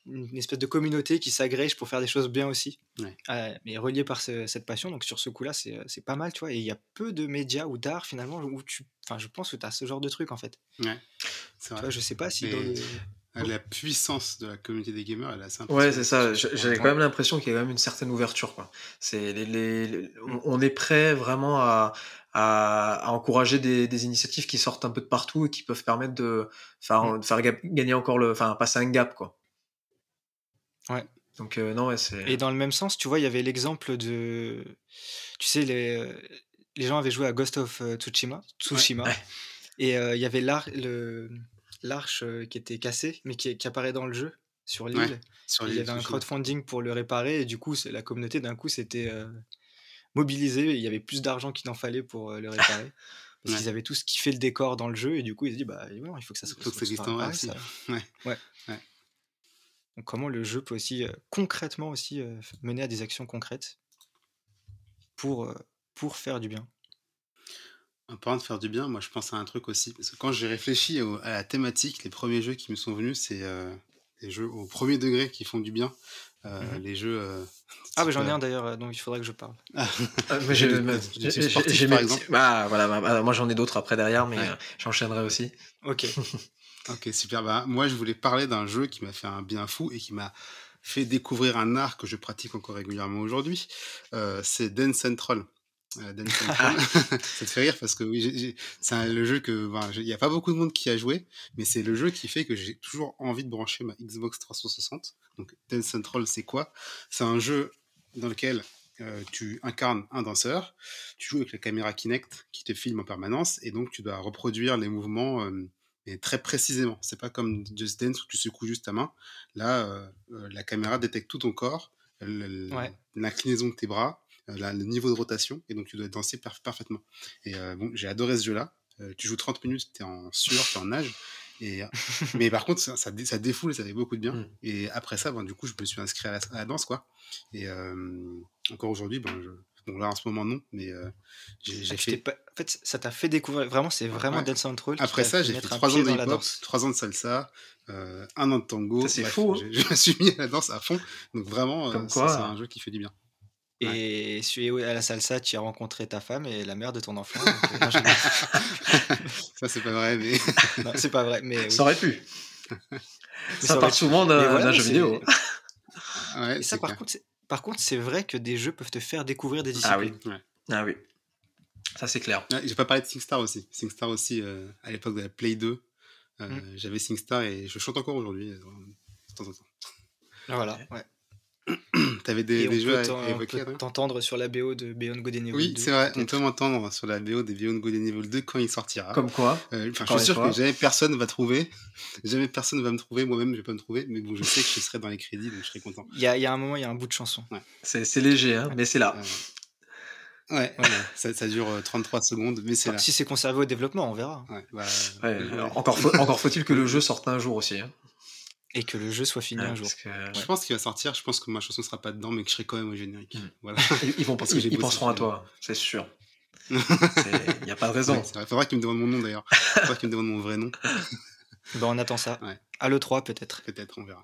[SPEAKER 2] Une espèce de communauté qui s'agrège pour faire des choses bien aussi,
[SPEAKER 1] Ouais.
[SPEAKER 2] Euh, mais relié par ce- cette passion. Donc sur ce coup-là, c'est c'est pas mal, tu vois. Et il y a peu de médias ou d'art finalement où tu. Enfin, je pense que tu as ce genre de truc en fait.
[SPEAKER 1] Ouais.
[SPEAKER 2] Tu vois, je sais pas si dans le.
[SPEAKER 1] la puissance de la communauté des gamers, elle est assez
[SPEAKER 3] Ouais, c'est ça. J'avais quand même l'impression qu'il y a quand même une certaine ouverture, quoi. C'est les, les- les- on est prêt vraiment à, à, à encourager des, des initiatives qui sortent un peu de partout et qui peuvent permettre de faire, de faire ga- gagner encore le, enfin, passer un gap, quoi.
[SPEAKER 2] Ouais.
[SPEAKER 3] Donc, euh, non, ouais, c'est.
[SPEAKER 2] Et dans le même sens, tu vois, il y avait l'exemple de. Tu sais, les, les gens avaient joué à Ghost of euh, Tsushima. Tsushima
[SPEAKER 3] Ouais.
[SPEAKER 2] Et euh, il y avait l'ar- le- l'arche qui était cassée, mais qui, qui apparaît dans le jeu, sur l'île.
[SPEAKER 1] Ouais,
[SPEAKER 2] Il y avait un crowdfunding pour le réparer, et du coup, la communauté, d'un coup, s'était euh, mobilisée. et Il y avait plus d'argent qu'il en fallait pour euh, le réparer. <laughs> Parce
[SPEAKER 1] Ouais.
[SPEAKER 2] qu'ils avaient tous kiffé le décor dans le jeu, et du coup, ils se dit, bah, il faut que ça se
[SPEAKER 1] Faut que ça existe en vrai. <laughs> Ouais.
[SPEAKER 2] Donc, comment le jeu peut aussi, euh, concrètement aussi, mener à des actions concrètes pour, pour faire du bien.
[SPEAKER 1] En parlant de faire du bien, moi je pense à un truc aussi. Parce que quand j'ai réfléchi au- à la thématique, les premiers jeux qui me sont venus, c'est euh, les jeux au premier degré qui font du bien. Euh,
[SPEAKER 2] Mhm.
[SPEAKER 1] Les jeux. euh,
[SPEAKER 2] Ah, bah j'en ai
[SPEAKER 1] euh,
[SPEAKER 2] un d'ailleurs, euh, dont il faudrait que je parle.
[SPEAKER 3] Ah, <laughs> mais
[SPEAKER 1] J'ai des
[SPEAKER 3] j'ai- j'ai-
[SPEAKER 1] sportifs,
[SPEAKER 3] j'ai
[SPEAKER 1] par
[SPEAKER 3] mes
[SPEAKER 1] exemple.
[SPEAKER 3] petits- Ah, voilà, bah, bah, moi j'en ai d'autres après derrière, mais
[SPEAKER 1] Ouais.
[SPEAKER 3] euh, j'enchaînerai aussi.
[SPEAKER 2] Ok. <laughs>
[SPEAKER 1] Ok, super. Bah, moi, je voulais parler d'un jeu qui m'a fait un bien fou et qui m'a fait découvrir un art que je pratique encore régulièrement aujourd'hui. Euh, c'est Dance Central. Euh, <laughs> ça te fait rire parce que oui, c'est le jeu que. ben, Il n'y a pas beaucoup de monde qui a joué, mais c'est le jeu qui fait que j'ai toujours envie de brancher ma Xbox 360. Donc, Dance Central, c'est quoi? C'est un jeu dans lequel euh, tu incarnes un danseur, tu joues avec la caméra Kinect qui te filme en permanence et donc tu dois reproduire les mouvements euh, mais très précisément. C'est pas comme Just Dance où tu secoues juste ta main. Là, euh, euh, la caméra détecte tout ton corps,
[SPEAKER 2] Ouais.
[SPEAKER 1] l'inclinaison de tes bras, euh, le niveau de rotation et donc tu dois danser parf- parfaitement. Et euh, bon, j'ai adoré ce jeu-là. Euh, tu joues 30 minutes, tu es en sueur, tu es en nage. Et, <laughs> mais par contre, ça, ça, ça défoule ça fait beaucoup de bien.
[SPEAKER 3] Mm.
[SPEAKER 1] Et après ça, ben, du coup, je me suis inscrit à la, à la danse, quoi. Et euh, encore aujourd'hui, ben, je... bon, là, en ce moment, non, mais euh, j'ai
[SPEAKER 2] Ah,
[SPEAKER 1] fait.
[SPEAKER 2] pas- En fait, ça t'a fait découvrir. Vraiment, c'est vraiment
[SPEAKER 1] Ouais.
[SPEAKER 2] Dance Central.
[SPEAKER 1] Après ça, j'ai fait 3 ans de hip-hop,
[SPEAKER 2] danse.
[SPEAKER 1] 3 ans de salsa, euh, un an de tango.
[SPEAKER 3] C'est fou, hein. <laughs>
[SPEAKER 1] Je me suis mis à la danse à fond. Donc vraiment, c'est un jeu qui fait du bien.
[SPEAKER 2] Et celui à la salsa, tu as rencontré ta femme et la mère de ton enfant. donc, euh, non, <laughs>
[SPEAKER 1] ça, c'est pas vrai, mais <laughs>
[SPEAKER 2] non, c'est pas vrai, mais oui.
[SPEAKER 3] Ça aurait pu.
[SPEAKER 2] ça
[SPEAKER 3] ça part
[SPEAKER 2] pu.
[SPEAKER 3] souvent d'un
[SPEAKER 2] voilà,
[SPEAKER 3] jeu vidéo. <laughs>
[SPEAKER 1] ouais,
[SPEAKER 2] Et ça, par
[SPEAKER 1] clair.
[SPEAKER 2] contre, c'est- par contre, c'est vrai que des jeux peuvent te faire découvrir des
[SPEAKER 3] Ah oui.
[SPEAKER 2] disciplines.
[SPEAKER 3] Ah oui. Ça c'est clair.
[SPEAKER 1] Ouais, J'ai pas parlé de SingStar aussi. SingStar aussi, euh, à l'époque de la Play 2, euh,
[SPEAKER 2] Mm.
[SPEAKER 1] j'avais SingStar et je chante encore aujourd'hui, euh, de temps en temps.
[SPEAKER 2] Voilà. Ouais. <clears throat>
[SPEAKER 1] T'avais des, des jeux à,
[SPEAKER 2] on peut t'entendre sur la BO de Beyond Good and Evil
[SPEAKER 1] Oui,
[SPEAKER 2] 2,
[SPEAKER 1] c'est vrai, on peut m'entendre sur la BO des Beyond Good and Evil 2 quand il sortira.
[SPEAKER 3] Comme quoi
[SPEAKER 1] Euh, je suis sûr que jamais personne va trouver. <laughs> Jamais personne va me trouver. Moi-même, je vais pas me trouver. Mais bon, je sais que je serai dans les crédits, donc je serai content.
[SPEAKER 2] Il y a, il y a un moment, il y a un bout de chanson.
[SPEAKER 3] C'est c'est léger, hein, mais c'est là.
[SPEAKER 1] Euh, ouais, voilà. <laughs> ça, ça dure euh, 33 secondes, mais c'est
[SPEAKER 2] Enfin,
[SPEAKER 1] là.
[SPEAKER 2] si c'est conservé au développement, on verra.
[SPEAKER 1] Ouais, bah,
[SPEAKER 3] Ouais,
[SPEAKER 1] ouais.
[SPEAKER 3] alors, encore faut- <laughs> encore faut-il que le jeu sorte un jour aussi. hein.
[SPEAKER 2] Et que le jeu soit fini
[SPEAKER 3] Ouais,
[SPEAKER 2] un jour.
[SPEAKER 3] parce que-
[SPEAKER 1] Je pense qu'il va sortir. Je pense que ma chanson sera pas dedans, mais que je serai quand même au générique.
[SPEAKER 3] Mm.
[SPEAKER 1] Voilà. <laughs>
[SPEAKER 3] Ils, ils vont, <laughs> ils, penseront à toi, c'est sûr. <laughs> Il n'y a pas de raison.
[SPEAKER 1] Ouais, c'est vrai. Faudra qu'il me demande mon nom d'ailleurs. Faudra qu'il me demande mon vrai nom.
[SPEAKER 2] Bon, on attend ça.
[SPEAKER 1] Ouais.
[SPEAKER 2] À l'E3, peut-être.
[SPEAKER 1] Peut-être, on verra.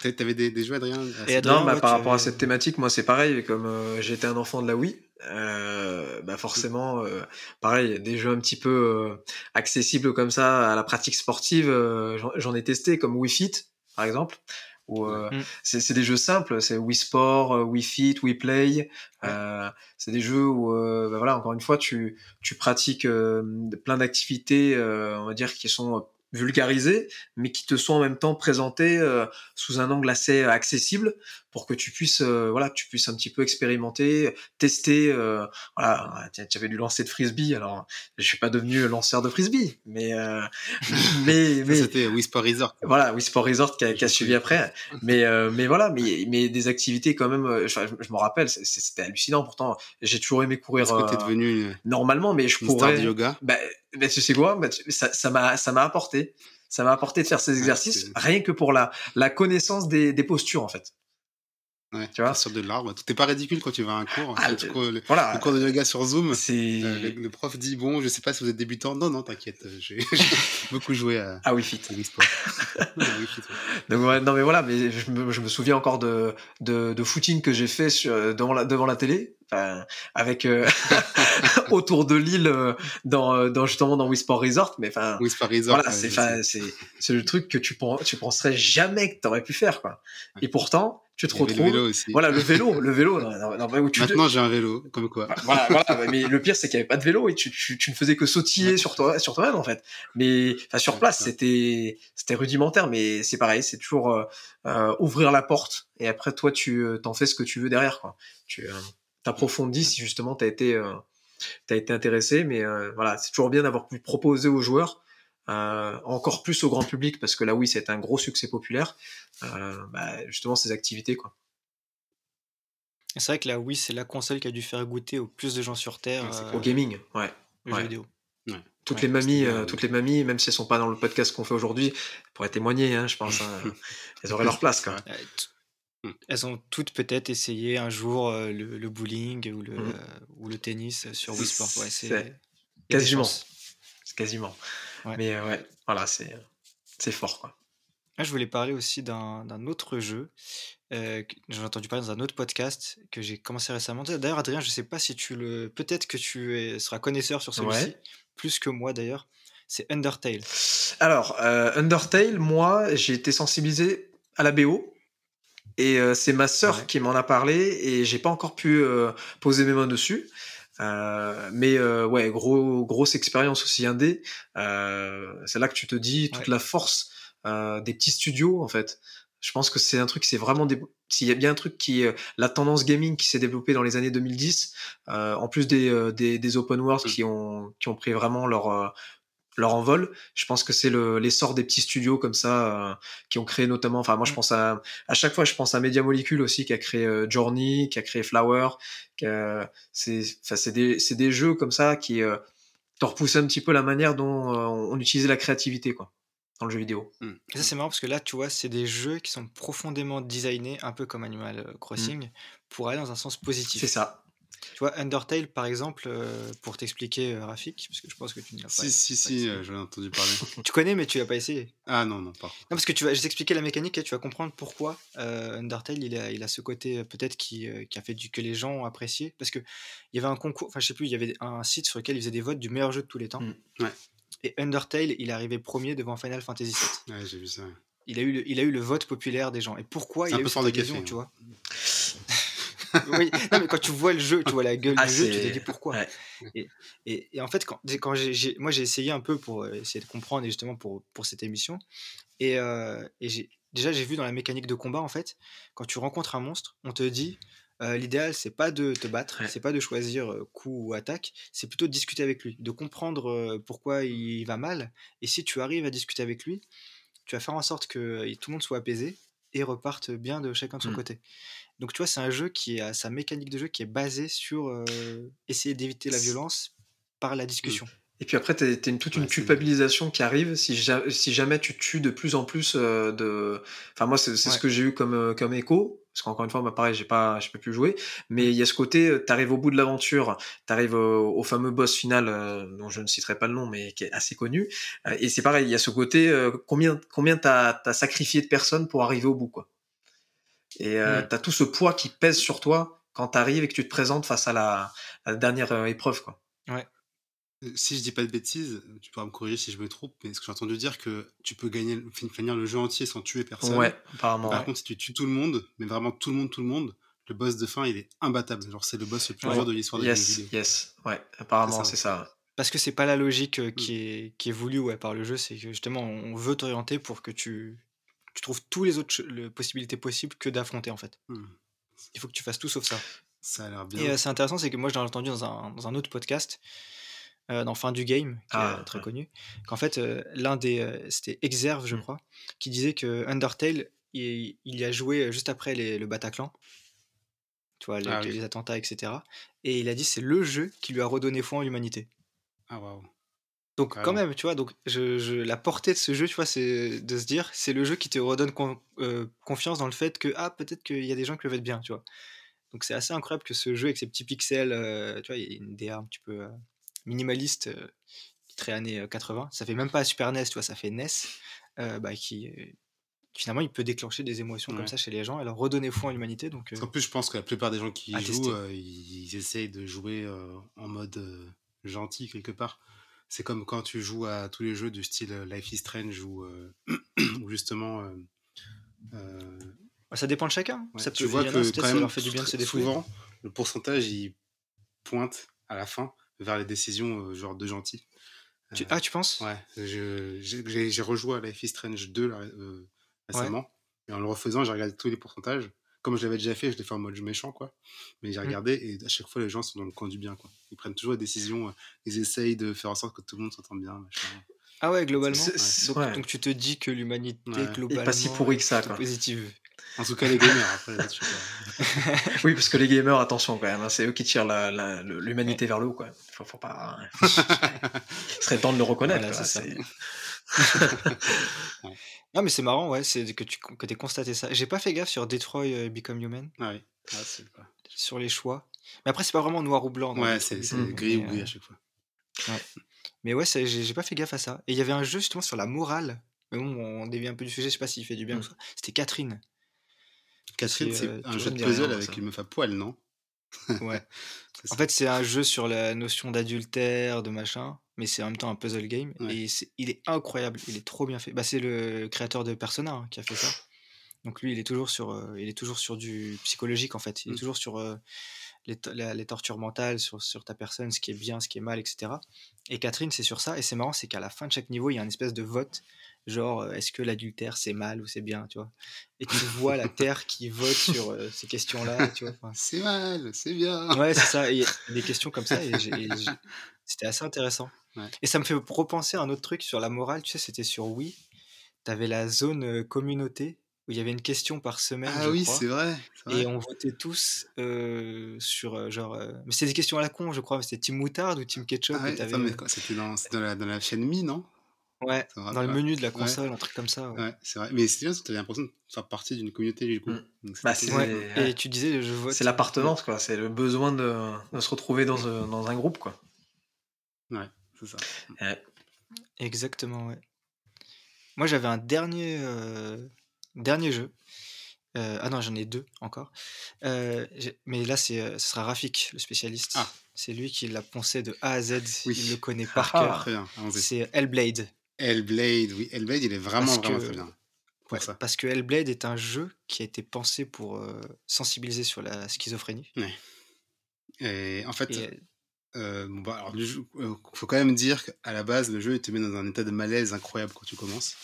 [SPEAKER 1] T'a- T'avais des, des jeux, Adrien
[SPEAKER 2] Et Adrien,
[SPEAKER 3] non, bah,
[SPEAKER 2] ouais,
[SPEAKER 3] par rapport à cette thématique, moi c'est pareil, comme euh, j'étais un enfant de la Wii, euh, bah forcément, euh, pareil, des jeux un petit peu euh, accessibles comme ça à la pratique sportive, euh, j'en- j'en ai testé, comme Wii Fit, par exemple, où euh,
[SPEAKER 2] Mm.
[SPEAKER 3] c'est c'est des jeux simples, c'est Wii Sport, euh, Wii Fit, Wii Play, euh, c'est des jeux où, euh, bah, voilà, encore une fois, tu, tu pratiques euh, plein d'activités, euh, on va dire, qui sont euh, vulgarisées, mais qui te sont en même temps présentées euh, sous un angle assez accessible pour que tu puisses euh, voilà tu puisses un petit peu expérimenter tester euh, voilà tu tu avais du lancer de frisbee alors je suis pas devenu lanceur de frisbee mais euh, <laughs> mais mais
[SPEAKER 1] C'était Wii Sport Resort.
[SPEAKER 3] voilà, Wii Sport Resort qui a, qui a suivi après. Mais, euh, mais voilà, mais, mais des activités quand même, euh, je, je me rappelle, c'était hallucinant. Pourtant, j'ai toujours aimé courir
[SPEAKER 1] Est-ce que
[SPEAKER 3] euh,
[SPEAKER 1] devenu une,
[SPEAKER 3] normalement, mais je
[SPEAKER 1] une star
[SPEAKER 3] pourrais.
[SPEAKER 1] du yoga?
[SPEAKER 3] Bah, bah, tu sais quoi bah, Ça m'a ça m'a apporté. Ça m'a apporté de faire ces exercices
[SPEAKER 1] c'est-
[SPEAKER 3] rien que pour la, la connaissance des, des postures, en fait.
[SPEAKER 1] Ouais,
[SPEAKER 3] Tu vois
[SPEAKER 1] sur de l'arbre. N'est pas ridicule quand tu vas à un cours.
[SPEAKER 3] Ah, le-
[SPEAKER 1] le,
[SPEAKER 3] Voilà.
[SPEAKER 1] le cours de yoga sur Zoom,
[SPEAKER 3] C'est.
[SPEAKER 1] euh, le, le prof dit Bon, je sais pas si vous êtes débutant. Non, non, t'inquiète. euh, J'ai <laughs> beaucoup joué à,
[SPEAKER 3] Ah
[SPEAKER 1] à <laughs> ouais.
[SPEAKER 3] Donc, ouais, non mais voilà, mais je me, je me souviens encore de, de, de footing que j'ai fait sur, devant, la, devant la télé, enfin, avec euh, <laughs> autour de l'île, euh, dans, euh, dans justement dans Wii Sport Resort, mais enfin,
[SPEAKER 1] Wii Sport Resort.
[SPEAKER 3] voilà, c'est, le truc que tu, tu penserais jamais que t'aurais pu faire, quoi. Et pourtant, tu te
[SPEAKER 1] avait le
[SPEAKER 3] retrouves.
[SPEAKER 1] vélo aussi.
[SPEAKER 3] Voilà, le vélo, <laughs> le vélo, non, non, non, mais où tu te-
[SPEAKER 1] Maintenant, j'ai un vélo, comme quoi.
[SPEAKER 3] voilà, voilà, <laughs> mais le pire c'est qu'il y avait pas de vélo et tu, tu, tu ne faisais que sautiller sur toi, sur toi-même en fait. Mais enfin sur place c'était c'était rudimentaire, mais c'est pareil, c'est toujours euh, euh, ouvrir la porte et après toi tu euh, t'en fais ce que tu veux derrière quoi. Tu euh, t'approfondis si justement t'as été euh, t'as été intéressé, mais euh, voilà c'est toujours bien d'avoir pu proposer aux joueurs. Euh, encore plus au grand public parce que là oui c'est un gros succès populaire euh, bah, justement ces activités quoi
[SPEAKER 2] C'est vrai que la Wii, c'est la console qui a dû faire goûter au plus de gens sur Terre euh,
[SPEAKER 3] au gaming ouais
[SPEAKER 2] vidéo.
[SPEAKER 3] toutes
[SPEAKER 2] Ouais,
[SPEAKER 3] les mamies,
[SPEAKER 1] bien,
[SPEAKER 3] euh, toutes les mamies, même si elles sont pas dans le podcast qu'on fait aujourd'hui, pourraient témoigner, hein, je pense. hein. <laughs> elles auraient leur place,
[SPEAKER 1] Hmm.
[SPEAKER 2] Elles ont toutes peut-être essayé un jour euh, le, le bowling ou le,
[SPEAKER 3] Mhm.
[SPEAKER 2] euh, ou le tennis sur Wii Sport. Ouais, c'est
[SPEAKER 3] quasiment. quasiment.
[SPEAKER 2] Ouais.
[SPEAKER 3] Mais euh, ouais, voilà, c'est c'est fort, quoi.
[SPEAKER 2] Ah, je voulais parler aussi d'un d'un autre jeu. euh, que- J'en ai entendu parler dans un autre podcast que j'ai commencé récemment. D'ailleurs, Adrien, je sais pas si tu le. Peut-être que tu es- seras connaisseur sur celui-ci,
[SPEAKER 3] Ouais.
[SPEAKER 2] plus que moi d'ailleurs. C'est Undertale.
[SPEAKER 3] Alors, euh, Undertale, moi, j'ai été sensibilisé à la BO. Et euh, c'est ma sœur
[SPEAKER 2] Ouais.
[SPEAKER 3] qui m'en a parlé et j'ai pas encore pu euh, poser mes mains dessus. Euh, mais euh, ouais, gros, grosse expérience aussi indé. Euh, c'est là que tu te dis toute
[SPEAKER 2] Ouais.
[SPEAKER 3] la force euh, des petits studios en fait. Je pense que c'est un truc, c'est vraiment des. S'il y a bien un truc qui, euh, la tendance gaming qui s'est développée dans les années 2010, euh, en plus des, euh, des, des open world
[SPEAKER 1] Mm.
[SPEAKER 3] qui ont qui ont pris vraiment leur euh, leur envol. Je pense que c'est le- l'essor des petits studios comme ça euh, qui ont créé notamment. Enfin, moi, je
[SPEAKER 2] Mm.
[SPEAKER 3] pense à à chaque fois, je pense à Media Molecule aussi qui a créé euh, Journey, qui a créé Flower. a- C'est c'est des c'est des jeux comme ça qui euh, te repoussent un petit peu la manière dont euh, on utilisait la créativité quoi dans le jeu vidéo.
[SPEAKER 2] Et ça, c'est marrant parce que là, tu vois, c'est des jeux qui sont profondément designés, un peu comme Animal euh, Crossing, pour aller dans un sens positif.
[SPEAKER 3] C'est ça.
[SPEAKER 2] Tu vois, Undertale, par exemple, euh, pour t'expliquer, euh, Rafik, parce que je pense que tu ne l'as pas.
[SPEAKER 1] Si, si,
[SPEAKER 2] pas
[SPEAKER 1] si, euh, j'en ai entendu parler. <laughs>
[SPEAKER 2] Tu connais, mais tu l'as pas essayé.
[SPEAKER 1] Ah non, non, pas.
[SPEAKER 2] Non, parce que tu vas, je vais t'expliquer la mécanique et tu vas comprendre pourquoi euh, Undertale, il a, il a ce côté peut-être qui, qui a fait du, que les gens ont apprécié. Parce que il y avait un concours, enfin je sais plus, il y avait un site sur lequel ils faisaient des votes du meilleur jeu de tous les temps.
[SPEAKER 3] Mm.
[SPEAKER 1] Ouais.
[SPEAKER 2] Et Undertale, il est arrivé premier devant Final Fantasy VII.
[SPEAKER 1] Ouais, j'ai vu ça.
[SPEAKER 2] Il a, eu le, il a eu le vote populaire des gens. Et pourquoi il a eu cette
[SPEAKER 1] café,
[SPEAKER 2] tu
[SPEAKER 1] hein.
[SPEAKER 2] vois? <laughs> Oui, non, mais quand tu vois le jeu, tu vois la gueule
[SPEAKER 3] Ah,
[SPEAKER 2] du jeu, tu te dis pourquoi.
[SPEAKER 3] ouais.
[SPEAKER 2] Et, et, et en fait, quand, quand j'ai, moi j'ai essayé un peu pour euh, essayer de comprendre et justement pour, pour cette émission. Et, euh, et j'ai, déjà, j'ai vu dans la mécanique de combat, en fait, quand tu rencontres un monstre, on te dit euh, l'idéal, c'est pas de te battre,
[SPEAKER 3] Ouais.
[SPEAKER 2] c'est pas de choisir euh, coup ou attaque, c'est plutôt de discuter avec lui, de comprendre euh, pourquoi il va mal. Et si tu arrives à discuter avec lui, tu vas faire en sorte que tout le monde soit apaisé et reparte bien de chacun de son
[SPEAKER 3] Mm.
[SPEAKER 2] côté. Donc tu vois, c'est un jeu qui a sa mécanique de jeu qui est basée sur euh, essayer d'éviter la violence par la discussion.
[SPEAKER 3] Et puis après, tu as, une, toute une
[SPEAKER 1] Ouais,
[SPEAKER 3] culpabilisation qui arrive si, ja- si jamais tu tues de plus en plus euh, de. Enfin, moi, c'est ce que j'ai eu comme, euh, comme écho. Parce qu'encore une fois, bah, pareil, j'ai pas, j'ai pas pu jouer. Mais il y a ce côté, tu arrives au bout de l'aventure, tu arrives au, au fameux boss final, euh, dont je ne citerai pas le nom, mais qui est assez connu. Euh, et c'est pareil, il y a ce côté, euh, combien, combien tu as, sacrifié de personnes pour arriver au bout, quoi. Et euh,
[SPEAKER 2] Mm.
[SPEAKER 3] tu as tout ce poids qui pèse sur toi quand tu arrives et que tu te présentes face à la, à la dernière euh, épreuve, quoi.
[SPEAKER 1] Euh, Si je dis pas de bêtises, tu pourras me corriger si je me trompe, mais ce que j'ai entendu dire que tu peux gagner, fin- finir le jeu entier sans tuer personne.
[SPEAKER 3] Ouais, apparemment.
[SPEAKER 1] Par
[SPEAKER 3] ouais.
[SPEAKER 1] contre, si tu tues tout le monde, mais vraiment tout le monde, tout le monde, le boss de fin, il est imbattable. Genre, c'est le boss le plus
[SPEAKER 3] Ouais.
[SPEAKER 1] dur de l'histoire des jeux
[SPEAKER 3] Yes,
[SPEAKER 1] vidéo.
[SPEAKER 3] yes, ouais, apparemment
[SPEAKER 1] C'est
[SPEAKER 3] c'est
[SPEAKER 1] ça.
[SPEAKER 3] ça.
[SPEAKER 2] Parce que c'est pas la logique euh, qui, est, qui est voulue ouais, par le jeu, c'est que justement on veut t'orienter pour que tu, tu trouves tous les autres le- possibilités possibles que d'affronter en fait.
[SPEAKER 1] Hmm.
[SPEAKER 2] Il faut que tu fasses tout sauf ça.
[SPEAKER 1] Ça a l'air bien.
[SPEAKER 2] Et euh, c'est intéressant, c'est que moi, j'ai entendu dans un, dans un autre podcast, euh, dans Fin du Game, qui
[SPEAKER 3] Ah,
[SPEAKER 2] est euh, très
[SPEAKER 3] ouais.
[SPEAKER 2] connu, qu'en fait, euh, l'un des. C'était Exerve, je
[SPEAKER 3] Mm.
[SPEAKER 2] crois, qui disait que Undertale, il, il y a joué juste après les- le Bataclan. Tu vois, les,
[SPEAKER 1] Ah oui.
[SPEAKER 2] les attentats, etc. Et il a dit c'est le jeu qui lui a redonné foi en l'humanité.
[SPEAKER 1] Ah waouh.
[SPEAKER 2] Donc quand même, tu vois, donc je, je- la portée de ce jeu, tu vois, c'est de se dire, c'est le jeu qui te redonne con- euh, confiance dans le fait que ah peut-être qu'il y a des gens qui peuvent être bien, tu vois. Donc c'est assez incroyable que ce jeu avec ses petits pixels, euh, tu vois, il y a une DA un petit peu euh, minimaliste, euh, qui très années euh, 80. Ça fait même pas Super NES, tu vois, ça fait NES, bah, qui finalement il peut déclencher des émotions
[SPEAKER 1] Ouais.
[SPEAKER 2] comme ça chez les gens et leur redonner foi en l'humanité. Donc
[SPEAKER 1] qu'en plus, je pense que la plupart des gens qui y jouent, ils, ils essayent de jouer en mode gentil quelque part. C'est comme quand tu joues à tous les jeux du style euh, Life is Strange ou euh, <clears throat> justement. euh,
[SPEAKER 2] ça dépend de chacun.
[SPEAKER 1] ouais,
[SPEAKER 2] ça
[SPEAKER 1] tu
[SPEAKER 2] peut,
[SPEAKER 1] vois
[SPEAKER 2] y en
[SPEAKER 1] que quand
[SPEAKER 2] ça
[SPEAKER 1] même,
[SPEAKER 2] leur fait du bien de
[SPEAKER 1] souvent, le pourcentage il pointe à la fin vers les décisions genre de gentil.
[SPEAKER 2] Tu- ah, tu penses?
[SPEAKER 1] Ouais, j'ai rejoué à Life is Strange 2 là, euh, récemment. Et en le refaisant, j'ai regardé tous les pourcentages. Comme je l'avais déjà fait, je l'ai fait en mode méchant, quoi. Mais j'ai
[SPEAKER 2] Mm.
[SPEAKER 1] regardé et à chaque fois, les gens sont dans le camp du bien, quoi. Ils prennent toujours des décisions, euh, ils essayent de faire en sorte que tout le monde s'entende bien, machin.
[SPEAKER 2] Ah ouais, globalement.
[SPEAKER 3] C'est-
[SPEAKER 1] ouais.
[SPEAKER 3] c'est-
[SPEAKER 2] Donc,
[SPEAKER 3] ouais.
[SPEAKER 2] donc tu te dis que l'humanité
[SPEAKER 1] Ouais.
[SPEAKER 2] globalement
[SPEAKER 3] pas si pourri que ça,
[SPEAKER 2] est
[SPEAKER 3] quoi.
[SPEAKER 2] positive.
[SPEAKER 1] En tout cas, les gamers, après, là. <laughs>
[SPEAKER 3] Oui, parce que les gamers, attention quand même, hein, c'est eux qui tirent la- la- le- l'humanité vers le haut, quoi. Faut, faut pas. <laughs> Il serait temps de le reconnaître.
[SPEAKER 2] Voilà, c'est- <laughs> Non mais c'est marrant, ouais, c'est que tu que aies constaté ça. J'ai pas fait gaffe sur Detroit euh, Become Human,
[SPEAKER 1] Ah oui. Ah,
[SPEAKER 2] sur les choix. Mais après c'est pas vraiment noir ou blanc.
[SPEAKER 1] Ouais, c'est gris ou gris
[SPEAKER 2] euh,
[SPEAKER 1] à chaque fois.
[SPEAKER 2] Mais ouais, j'ai pas fait gaffe à ça. Et il y avait un jeu justement sur la morale. Mais bon, on dévie un peu du sujet, je sais pas s'il fait du bien
[SPEAKER 3] Mm.
[SPEAKER 2] ou ça. C'était Catherine.
[SPEAKER 1] Catherine,
[SPEAKER 2] c'est, euh,
[SPEAKER 1] un jeu de puzzle
[SPEAKER 3] rien,
[SPEAKER 1] avec
[SPEAKER 3] ça.
[SPEAKER 1] une meuf à poil, non?
[SPEAKER 2] Ouais. <laughs> En fait, c'est un jeu sur la notion d'adultère, de machin, mais c'est en même temps un puzzle game.
[SPEAKER 1] Ouais.
[SPEAKER 2] Et c'est- il est incroyable, il est trop bien fait. Bah, c'est le créateur de Persona hein, qui a fait ça. Donc lui, il est toujours sur, euh, il est toujours sur du psychologique en fait. Il est
[SPEAKER 1] Mm.
[SPEAKER 2] toujours sur euh, les, la- les tortures mentales, sur, sur ta personne, ce qui est bien, ce qui est mal, etc. Et Catherine, c'est sur ça. Et c'est marrant, c'est qu'à la fin de chaque niveau, il y a une espèce de vote. Genre, est-ce que l'adultère c'est mal ou c'est bien, tu vois? Et tu <laughs> vois la Terre qui vote sur euh, ces questions-là, tu vois. Enfin,
[SPEAKER 1] C'est mal, c'est bien.
[SPEAKER 2] Ouais, c'est ça. Et il y a <laughs> des questions comme ça. Et, c'était assez intéressant.
[SPEAKER 1] Ouais.
[SPEAKER 2] Et ça me fait repenser à un autre truc sur la morale. Tu sais, c'était sur Wii. T'avais la zone communauté où il y avait une question par semaine.
[SPEAKER 1] Ah
[SPEAKER 2] je
[SPEAKER 1] oui,
[SPEAKER 2] crois,
[SPEAKER 1] c'est vrai. c'est vrai.
[SPEAKER 2] Et on votait tous euh, sur euh, genre. euh, Mais c'était des questions à la con, je crois. mais C'était Team Moutarde ou Team Ketchup.
[SPEAKER 1] Ah ouais, c'était dans, c'était dans, la, dans la chaîne Mi, non?
[SPEAKER 2] Ouais, dans le menu de la
[SPEAKER 1] Ouais.
[SPEAKER 2] console, un truc comme ça. Ouais.
[SPEAKER 1] Ouais, c'est vrai. Mais c'est bien parce que tu l'impression de faire partie d'une communauté du coup.
[SPEAKER 3] Mm.
[SPEAKER 1] Donc,
[SPEAKER 3] Bah.
[SPEAKER 2] Ouais. Et tu disais, je vote.
[SPEAKER 3] C'est l'appartenance, quoi. C'est le besoin de, de se retrouver dans, un- dans un groupe, quoi.
[SPEAKER 1] Ouais, c'est ça.
[SPEAKER 2] Exactement, ouais. Moi, j'avais un dernier, euh, dernier jeu. Euh, ah non, j'en ai deux encore. Euh, mais là, c'est, euh, ce sera Rafik, le spécialiste.
[SPEAKER 1] Ah.
[SPEAKER 2] C'est lui qui l'a poncé de A à Z.
[SPEAKER 1] Oui.
[SPEAKER 2] Il le connaît <laughs> par
[SPEAKER 3] Ah.
[SPEAKER 2] cœur.
[SPEAKER 1] Très bien, allons-y.
[SPEAKER 2] C'est Hellblade.
[SPEAKER 1] Hellblade, oui, Hellblade, il est vraiment,
[SPEAKER 2] Parce
[SPEAKER 1] vraiment
[SPEAKER 2] que-
[SPEAKER 1] très bien. Pour
[SPEAKER 2] Ouais,
[SPEAKER 1] ça.
[SPEAKER 2] parce que Hellblade est un jeu qui a été pensé pour euh, sensibiliser sur la schizophrénie.
[SPEAKER 1] Et en fait,
[SPEAKER 2] Et, euh,
[SPEAKER 1] bon, bah, alors, le jeu- euh, faut quand même dire qu'à la base, le jeu il te met dans un état de malaise incroyable quand tu commences.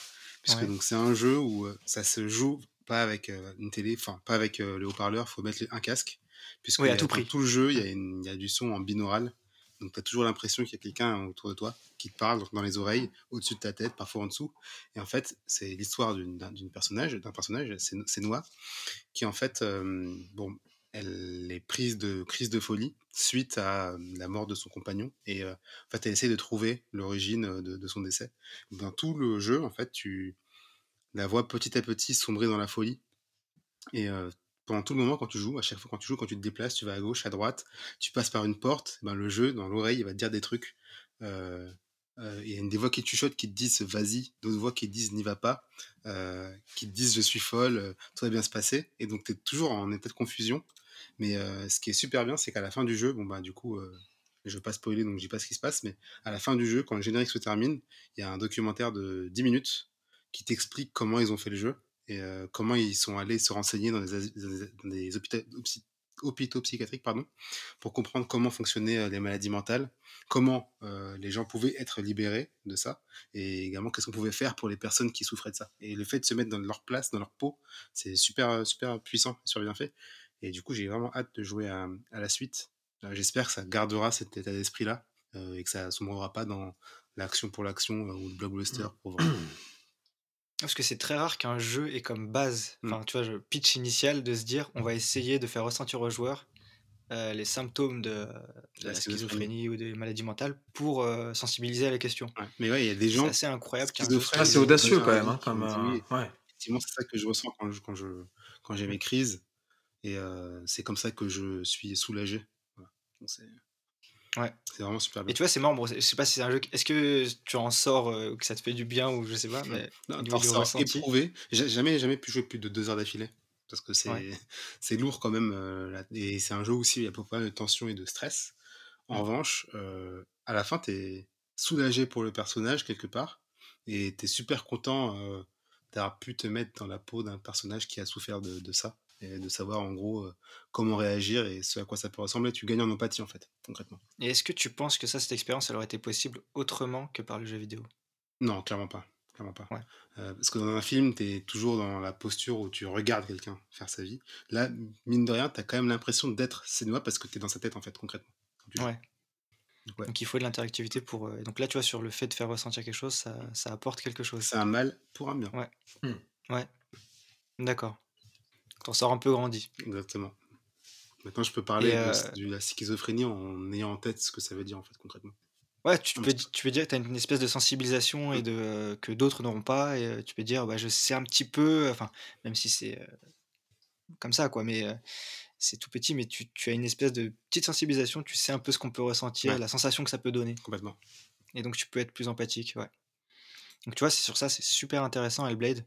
[SPEAKER 1] Puisque
[SPEAKER 2] Ouais.
[SPEAKER 1] donc c'est un jeu où ça se joue pas avec une télé, enfin pas avec le haut-parleur, faut mettre un casque. Puisque
[SPEAKER 2] Oui, à
[SPEAKER 1] il
[SPEAKER 2] tout prix.
[SPEAKER 1] tout le jeu, il y, il y a du son en binaural. Donc tu as toujours l'impression qu'il y a quelqu'un autour de toi qui te parle dans les oreilles, au-dessus de ta tête, parfois en dessous. Et en fait, c'est l'histoire d'une d'un- d'une personnage, d'un personnage, c'est Noah, qui en fait, euh, bon, elle est prise de crise de folie suite à euh, la mort de son compagnon et euh, en fait elle essaie de trouver l'origine de, son décès. Dans tout le jeu, en fait, tu la vois petit à petit sombrer dans la folie et pendant tout le moment quand tu joues, à chaque fois quand tu joues, quand tu te déplaces, tu vas à gauche, à droite, tu passes par une porte, ben, le jeu dans l'oreille il va te dire des trucs. Euh, euh, Il y a une des voix qui te chuchotent qui te disent vas-y, d'autres voix qui te disent n'y va pas, euh, qui te disent je suis folle, tout va bien se passer. Et donc tu es toujours en état de confusion. Mais ce qui est super bien, c'est qu'à la fin du jeu, bon bah du coup, je vais pas spoiler donc je dis pas ce qui se passe, mais à la fin du jeu, quand le générique se termine, il y a un documentaire de 10 minutes qui t'explique comment ils ont fait le jeu et comment ils sont allés se renseigner dans des, hôpitaux, psy- hôpitaux psychiatriques pardon, pour comprendre comment fonctionnaient les maladies mentales, comment les gens pouvaient être libérés de ça, et également qu'est-ce qu'on pouvait faire pour les personnes qui souffraient de ça. Et le fait de se mettre dans leur place, dans leur peau, c'est super, super puissant, super bien fait. Et du coup, j'ai vraiment hâte de jouer à, la suite. J'espère que ça gardera cet état d'esprit-là et que ça ne sombrera pas dans l'action pour l'action ou le blockbuster pour vendre.
[SPEAKER 2] Parce que c'est très rare qu'un jeu ait comme base,
[SPEAKER 1] Mm.
[SPEAKER 2] enfin tu vois, le pitch initial de se dire on va essayer de faire ressentir aux joueurs euh, les symptômes de, de
[SPEAKER 1] La
[SPEAKER 2] la
[SPEAKER 1] schizophrénie.
[SPEAKER 2] ou des maladies mentales pour euh, sensibiliser à la question.
[SPEAKER 1] Ouais. Mais ouais, il y a des
[SPEAKER 2] C'est
[SPEAKER 1] gens.
[SPEAKER 2] assez incroyable
[SPEAKER 3] Ah, c'est audacieux quand même, hein, comme. euh, ouais.
[SPEAKER 1] Effectivement, c'est ça que je ressens quand je, quand je, quand j'ai mes crises. Et euh, c'est comme ça que je suis soulagé. Voilà. Donc c'est
[SPEAKER 2] Ouais.
[SPEAKER 1] c'est vraiment super
[SPEAKER 2] Et
[SPEAKER 1] bien.
[SPEAKER 2] tu vois, c'est marrant. bon, je sais pas si c'est un jeu. Est-ce que tu en sors euh, que ça te fait du bien ou je sais pas, mais
[SPEAKER 1] Non, ça,
[SPEAKER 2] ressenti.
[SPEAKER 1] éprouvé. J'ai jamais, jamais pu jouer plus de deux heures d'affilée. Parce que c'est
[SPEAKER 2] Ouais. <laughs>
[SPEAKER 1] lourd quand même. euh, là. et c'est un jeu aussi, il y a pas mal de tension et de stress. En revanche, euh, à la fin, tu es soulagé pour le personnage quelque part. Et tu es super content euh, d'avoir pu te mettre dans la peau d'un personnage qui a souffert de, de ça. Et de savoir en gros euh, comment réagir et ce à quoi ça peut ressembler. Tu gagnes en empathie en fait, concrètement.
[SPEAKER 2] Et est-ce que tu penses que ça, cette expérience, elle aurait été possible autrement que par le jeu vidéo?
[SPEAKER 1] Non, clairement pas. Clairement pas.
[SPEAKER 2] Ouais.
[SPEAKER 1] Euh, parce que dans un film, tu es toujours dans la posture où tu regardes quelqu'un faire sa vie. Là, mine de rien, tu as quand même l'impression d'être Sénois parce que tu es dans sa tête, en fait, concrètement.
[SPEAKER 2] Ouais.
[SPEAKER 1] Donc, ouais.
[SPEAKER 2] Donc il faut de l'interactivité pour. euh, Donc là, tu vois, sur le fait de faire ressentir quelque chose, ça, ça apporte quelque chose.
[SPEAKER 1] C'est un mal pour un bien.
[SPEAKER 2] Ouais. Ouais. D'accord. T'en sors un peu grandi.
[SPEAKER 1] Exactement. Maintenant, je peux parler de,
[SPEAKER 2] euh,
[SPEAKER 1] de la schizophrénie en ayant en tête ce que ça veut dire, en fait, concrètement.
[SPEAKER 2] Ouais, tu peux, tu peux dire que tu as une espèce de sensibilisation et de, euh, que d'autres n'auront pas. Et euh, tu peux dire, bah, je sais un petit peu, enfin, même si c'est comme ça, quoi, mais c'est tout petit, mais tu, tu as une espèce de petite sensibilisation, tu sais un peu ce qu'on peut ressentir,
[SPEAKER 1] Ouais.
[SPEAKER 2] la sensation que ça peut donner.
[SPEAKER 1] Complètement.
[SPEAKER 2] Et donc tu peux être plus empathique, ouais. Donc tu vois, c'est sur ça, c'est super intéressant, Hellblade.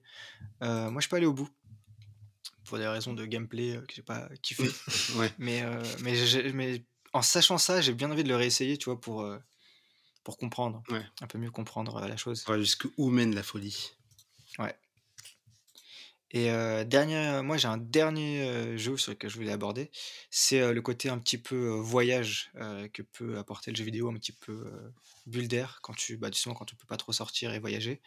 [SPEAKER 2] Moi, je peux aller au bout. Pour des raisons de gameplay euh, que j'ai pas kiffé.
[SPEAKER 1] Ouais.
[SPEAKER 2] mais, euh, mais, mais en sachant ça, j'ai bien envie de le réessayer, tu vois, pour, euh, pour comprendre.
[SPEAKER 1] Ouais.
[SPEAKER 2] Un peu mieux comprendre la chose.
[SPEAKER 1] Voilà jusqu'où mène la folie.
[SPEAKER 2] Et euh, dernier, moi j'ai un dernier jeu sur lequel je voulais aborder, c'est le côté un petit peu voyage euh, que peut apporter le jeu vidéo, un petit peu euh, bulle d'air quand tu, bah, justement quand on peut pas trop sortir et voyager.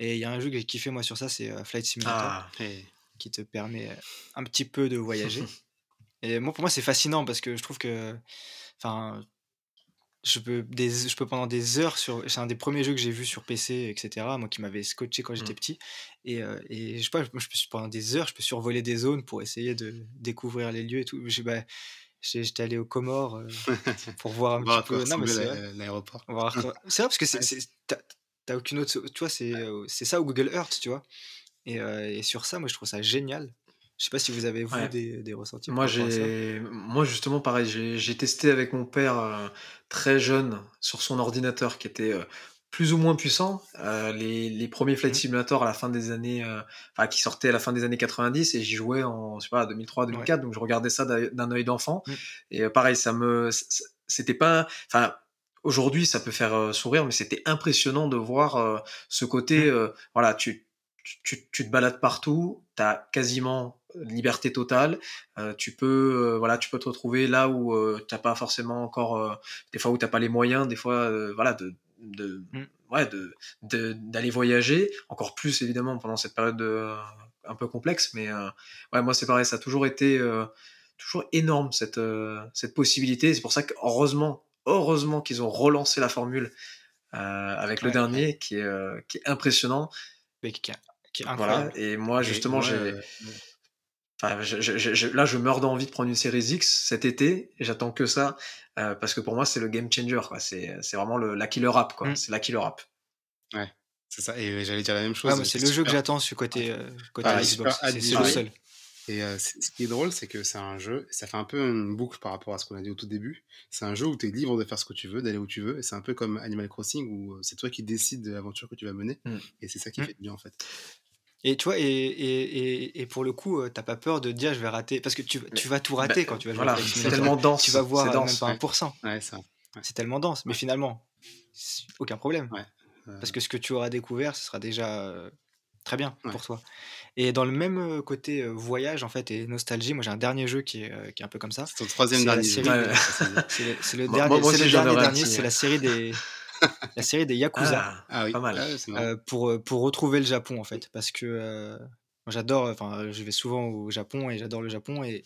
[SPEAKER 2] Et il y a un jeu que j'ai kiffé moi sur ça, c'est Flight Simulator,
[SPEAKER 3] Ah,
[SPEAKER 1] Et
[SPEAKER 2] qui te permet euh, un petit peu de voyager. <laughs> et moi pour moi c'est fascinant parce que je trouve que, enfin, je peux, des, je peux pendant des heures sur. C'est un des premiers jeux que j'ai vu sur PC, etc. Moi qui m'avait scotché quand j'étais
[SPEAKER 3] Mm.
[SPEAKER 2] petit. Et, euh, et je sais pas, je peux, pendant des heures, je peux survoler des zones pour essayer de découvrir les lieux et tout. J'ai- bah, J'étais allé aux Comores euh, <laughs> pour voir un petit peu. Non, mais c'est
[SPEAKER 1] l'aéroport.
[SPEAKER 2] C'est vrai parce que c'est- <laughs> t'as aucune autre. Tu vois, c'est euh, c'est ça ou Google Earth, tu vois. Et, et sur ça, moi, je trouve ça génial. Je sais pas si vous avez, vous,
[SPEAKER 3] Ouais.
[SPEAKER 2] des, des ressentis.
[SPEAKER 3] Moi, j'ai, moi justement, pareil, j'ai j'ai testé avec mon père euh, très jeune sur son ordinateur qui était euh, plus ou moins puissant euh, les, les premiers Flight
[SPEAKER 2] Mhm.
[SPEAKER 3] Simulator à la fin des années, enfin qui sortaient à la fin des années 90 et j'y jouais en je sais pas 2003 2004 donc je regardais ça d'un œil d'enfant
[SPEAKER 2] Mhm.
[SPEAKER 3] et pareil ça me c'était pas enfin aujourd'hui ça peut faire sourire mais c'était impressionnant de voir euh, ce côté euh, voilà tu tu, tu te balades partout, tu as quasiment liberté totale, euh, tu peux euh, voilà, tu peux te retrouver là où euh, t'as pas forcément encore euh, des fois où t'as pas les moyens, des fois euh, voilà de de
[SPEAKER 2] Mm.
[SPEAKER 3] ouais de d'aller voyager, encore plus évidemment pendant cette période de- un peu complexe mais euh, ouais moi c'est pareil, ça a toujours été euh, toujours énorme cette euh, cette possibilité, c'est pour ça que heureusement heureusement qu'ils ont relancé la formule euh, avec le
[SPEAKER 2] Ouais,
[SPEAKER 3] dernier qui est euh, qui est impressionnant
[SPEAKER 2] Mais qui, est- qui est
[SPEAKER 3] voilà,
[SPEAKER 2] incroyable.
[SPEAKER 3] et moi justement, j'ai,
[SPEAKER 1] euh,
[SPEAKER 3] enfin, je- je- je- je- là, je meurs d'envie de prendre une série X cet été, j'attends que ça, euh, parce que pour moi, c'est le game changer, quoi. C'est, c'est vraiment le, la killer app, quoi.
[SPEAKER 2] Mm.
[SPEAKER 3] C'est la killer app.
[SPEAKER 1] c'est ça. Et j'allais dire la même chose.
[SPEAKER 2] Ouais, moi, c'est le jeu que j'attends sur côté, euh, côté
[SPEAKER 1] Ah,
[SPEAKER 2] Xbox. C'est le seul.
[SPEAKER 1] Et euh, ce qui est drôle, c'est que c'est un jeu, ça fait un peu une boucle par rapport à ce qu'on a dit au tout début. C'est un jeu où tu es libre de faire ce que tu veux, d'aller où tu veux. Et c'est un peu comme Animal Crossing où c'est toi qui décides de l'aventure que tu vas mener.
[SPEAKER 3] Mm.
[SPEAKER 1] Et c'est ça qui
[SPEAKER 2] Mm.
[SPEAKER 1] fait du bien en fait.
[SPEAKER 2] Et tu vois, et, et, et, et pour le coup, t'as pas peur de dire je vais rater. Parce que tu, tu vas tout rater
[SPEAKER 3] Bah,
[SPEAKER 2] quand tu vas jouer
[SPEAKER 3] Voilà, c'est tellement dense.
[SPEAKER 2] Tu vas voir même pas
[SPEAKER 1] ouais.
[SPEAKER 2] 1%.
[SPEAKER 1] Ouais, ça.
[SPEAKER 2] C'est tellement dense. Mais finalement, aucun problème.
[SPEAKER 1] Ouais. Euh,
[SPEAKER 2] Parce que ce que tu auras découvert, ce sera déjà très bien
[SPEAKER 1] Ouais.
[SPEAKER 2] pour toi. Et dans le même côté euh, voyage en fait et nostalgie, moi j'ai un dernier jeu qui est, euh, qui est un peu comme ça.
[SPEAKER 1] c'est ton troisième dernier Ouais, c'est bien. <laughs>
[SPEAKER 2] C'est le, dernier,
[SPEAKER 3] aussi,
[SPEAKER 2] le dernier c'est
[SPEAKER 3] ouais.
[SPEAKER 2] la série des <laughs> la série des Yakuza.
[SPEAKER 3] Ah,
[SPEAKER 1] Ah oui,
[SPEAKER 3] pas mal.
[SPEAKER 1] Ouais,
[SPEAKER 2] euh, pour, pour retrouver le Japon en fait parce que euh, moi, j'adore enfin je vais souvent au Japon et j'adore le Japon et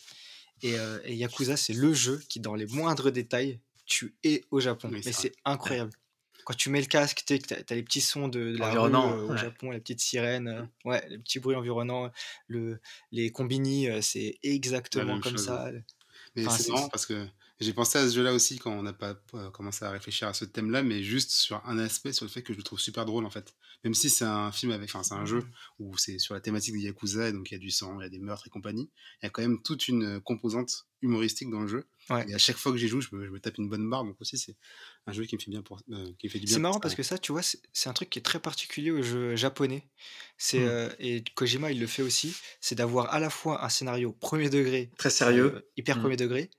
[SPEAKER 2] et, euh, et Yakuza c'est le jeu qui dans les moindres détails tu es au Japon
[SPEAKER 1] Oui, vrai.
[SPEAKER 2] c'est incroyable quand tu mets le casque tu as les petits sons de, de la rue euh, au
[SPEAKER 3] ouais.
[SPEAKER 2] Japon les petites sirènes euh, ouais les petits bruits environnants le les combini euh, c'est exactement comme
[SPEAKER 1] chose,
[SPEAKER 2] ça.
[SPEAKER 1] Mais
[SPEAKER 2] Enfin,
[SPEAKER 1] c'est marrant parce que j'ai pensé à ce jeu-là aussi quand on n'a pas euh, commencé à réfléchir à ce thème-là, mais juste sur un aspect, sur le fait que je le trouve super drôle en fait. Même si c'est un film avec, enfin c'est un jeu
[SPEAKER 2] Mmh.
[SPEAKER 1] où c'est sur la thématique des Yakuza, et donc il y a du sang, il y a des meurtres et compagnie, il y a quand même toute une composante humoristique dans le jeu.
[SPEAKER 2] Ouais.
[SPEAKER 1] Et à chaque fois que j'y joue, je me, je me tape une bonne barre, donc aussi c'est un jeu qui me fait bien pour, euh, qui me fait du bien.
[SPEAKER 2] C'est marrant parce que ça, tu vois, c'est un truc qui est très particulier aux jeux japonais. C'est euh, et Kojima, il le fait aussi, c'est d'avoir à la fois un scénario premier degré,
[SPEAKER 3] Très sérieux.
[SPEAKER 2] euh, hyper
[SPEAKER 3] Hmm.
[SPEAKER 2] premier degré,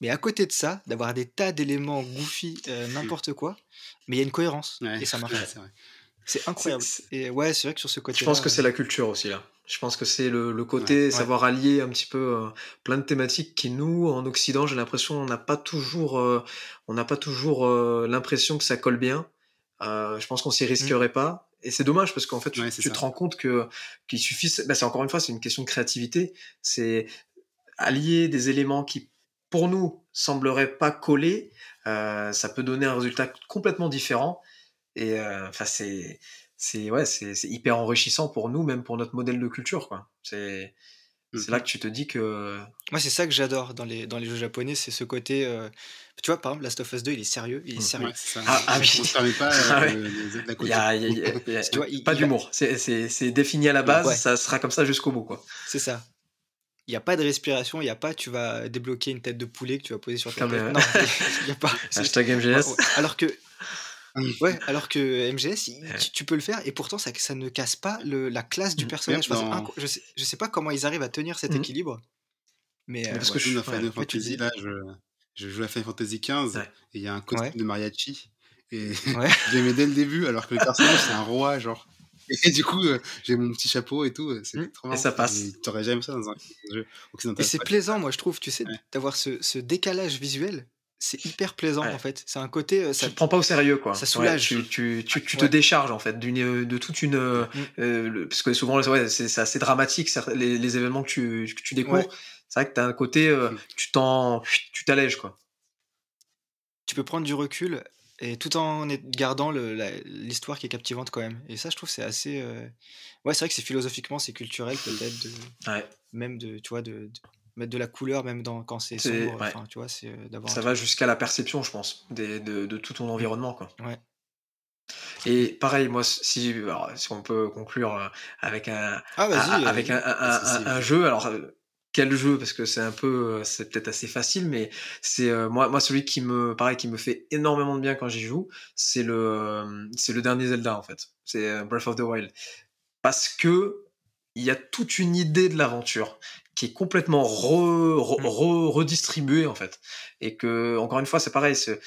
[SPEAKER 2] mais à côté de ça, d'avoir des tas d'éléments goofy, euh, n'importe quoi, mais il y a une cohérence
[SPEAKER 1] Ouais,
[SPEAKER 2] et ça <laughs> marche.
[SPEAKER 1] ouais, c'est
[SPEAKER 2] incroyable. Et ouais, c'est vrai que sur ce côté-là,
[SPEAKER 3] Je pense que c'est
[SPEAKER 2] euh,
[SPEAKER 3] la culture aussi là. Je pense que c'est le, le côté
[SPEAKER 2] Ouais.
[SPEAKER 3] savoir allier un petit peu euh, plein de thématiques qui nous en Occident j'ai l'impression on n'a pas toujours euh, on n'a pas toujours euh, l'impression que ça colle bien. Euh, je pense qu'on s'y risquerait pas et c'est dommage parce qu'en fait tu, te rends compte que qu'il suffit bah, c'est encore une fois c'est une question de créativité c'est allier des éléments qui pour nous sembleraient pas coller euh, ça peut donner un résultat complètement différent et euh, enfin c'est c'est ouais c'est hyper enrichissant pour nous même pour notre modèle de culture quoi c'est c'est là
[SPEAKER 1] Mhm.
[SPEAKER 3] que tu te dis que
[SPEAKER 2] Moi, c'est ça que j'adore dans les, dans les jeux japonais, c'est ce côté. euh, Tu vois, par exemple, Last of Us 2, il est sérieux, il est
[SPEAKER 3] Mm.
[SPEAKER 2] sérieux.
[SPEAKER 1] Ouais.
[SPEAKER 3] Ah, ah
[SPEAKER 1] On
[SPEAKER 3] oui.
[SPEAKER 1] se permet pas <laughs> de,
[SPEAKER 3] pas d'humour c'est c'est c'est défini à la base
[SPEAKER 2] Ouais.
[SPEAKER 3] ça sera comme ça jusqu'au bout quoi
[SPEAKER 2] C'est ça. Il n'y a pas de respiration, il n'y a pas tu vas débloquer une tête de poulet que tu vas poser sur ta tête. Non, il n'y a pas. <laughs>
[SPEAKER 3] Hashtag MGS.
[SPEAKER 2] Alors que, ouais, alors que <laughs> MGS, il- tu, tu peux le faire et pourtant ça, ça ne casse pas le, la classe du
[SPEAKER 3] Mhm.
[SPEAKER 2] personnage. Enfin, je, sais, je sais pas comment ils arrivent à tenir cet
[SPEAKER 3] Mhm.
[SPEAKER 2] équilibre. Mais euh,
[SPEAKER 3] parce
[SPEAKER 2] ouais.
[SPEAKER 3] que je-
[SPEAKER 1] dans
[SPEAKER 3] ouais.
[SPEAKER 1] Final Fantasy, là, je, je joue à Final Fantasy XV
[SPEAKER 3] Ouais.
[SPEAKER 1] et il y a un costume de mariachi. Et
[SPEAKER 2] Ouais. <laughs>
[SPEAKER 1] j'aimais dès le début, alors que le personnage, c'est un roi, genre. <laughs> Et du coup, euh, j'ai mon petit chapeau et tout. C'est trop
[SPEAKER 3] Et
[SPEAKER 1] marrant.
[SPEAKER 3] ça passe.
[SPEAKER 1] T'aurais jamais ça dans un jeu occidental.
[SPEAKER 2] Et c'est plaisant, moi je trouve, tu sais,
[SPEAKER 1] Ouais.
[SPEAKER 2] d'avoir ce, ce décalage visuel. C'est hyper plaisant
[SPEAKER 3] Ouais.
[SPEAKER 2] en fait. C'est un côté. euh,
[SPEAKER 3] tu
[SPEAKER 2] ça...
[SPEAKER 3] te prends pas au sérieux quoi
[SPEAKER 2] ça
[SPEAKER 3] Ouais,
[SPEAKER 2] soulage.
[SPEAKER 3] tu, tu, tu, tu te décharges en fait d'une de toute une euh,
[SPEAKER 2] Mm.
[SPEAKER 3] euh, le- parce que souvent ouais, c'est assez dramatique les, les événements que tu, que tu découvres c'est vrai que t'as un côté euh, tu t'en tu t'allèges quoi
[SPEAKER 2] tu peux prendre du recul et tout en gardant l'histoire qui est captivante quand même. Et ça, je trouve, c'est assez. euh, Ouais, c'est vrai que c'est philosophiquement, c'est culturel <laughs> peut-être, de...
[SPEAKER 3] ouais.
[SPEAKER 2] même de, tu vois, de, de mettre de la couleur, même dans... quand c'est sombre.
[SPEAKER 3] ouais.
[SPEAKER 2] Enfin, tu vois, c'est euh, d'avoir.
[SPEAKER 3] ça va jusqu'à la perception je pense des, de, de tout ton environnement quoi
[SPEAKER 2] Ouais.
[SPEAKER 3] et pareil moi si alors, si on peut conclure euh, avec un
[SPEAKER 2] Ah,
[SPEAKER 3] avec un, un- un- un jeu. Alors, euh, quel jeu Parce que c'est un peu, euh, c'est peut-être assez facile, mais c'est euh, moi, moi celui qui me, pareil, qui me fait énormément de bien quand j'y joue, c'est le, euh, c'est le dernier Zelda en fait. C'est Breath of the Wild, parce que il y a toute une idée de l'aventure qui est complètement re- re-
[SPEAKER 2] Mm.
[SPEAKER 3] re- redistribuée en fait, et que encore une fois, c'est pareil. c'est-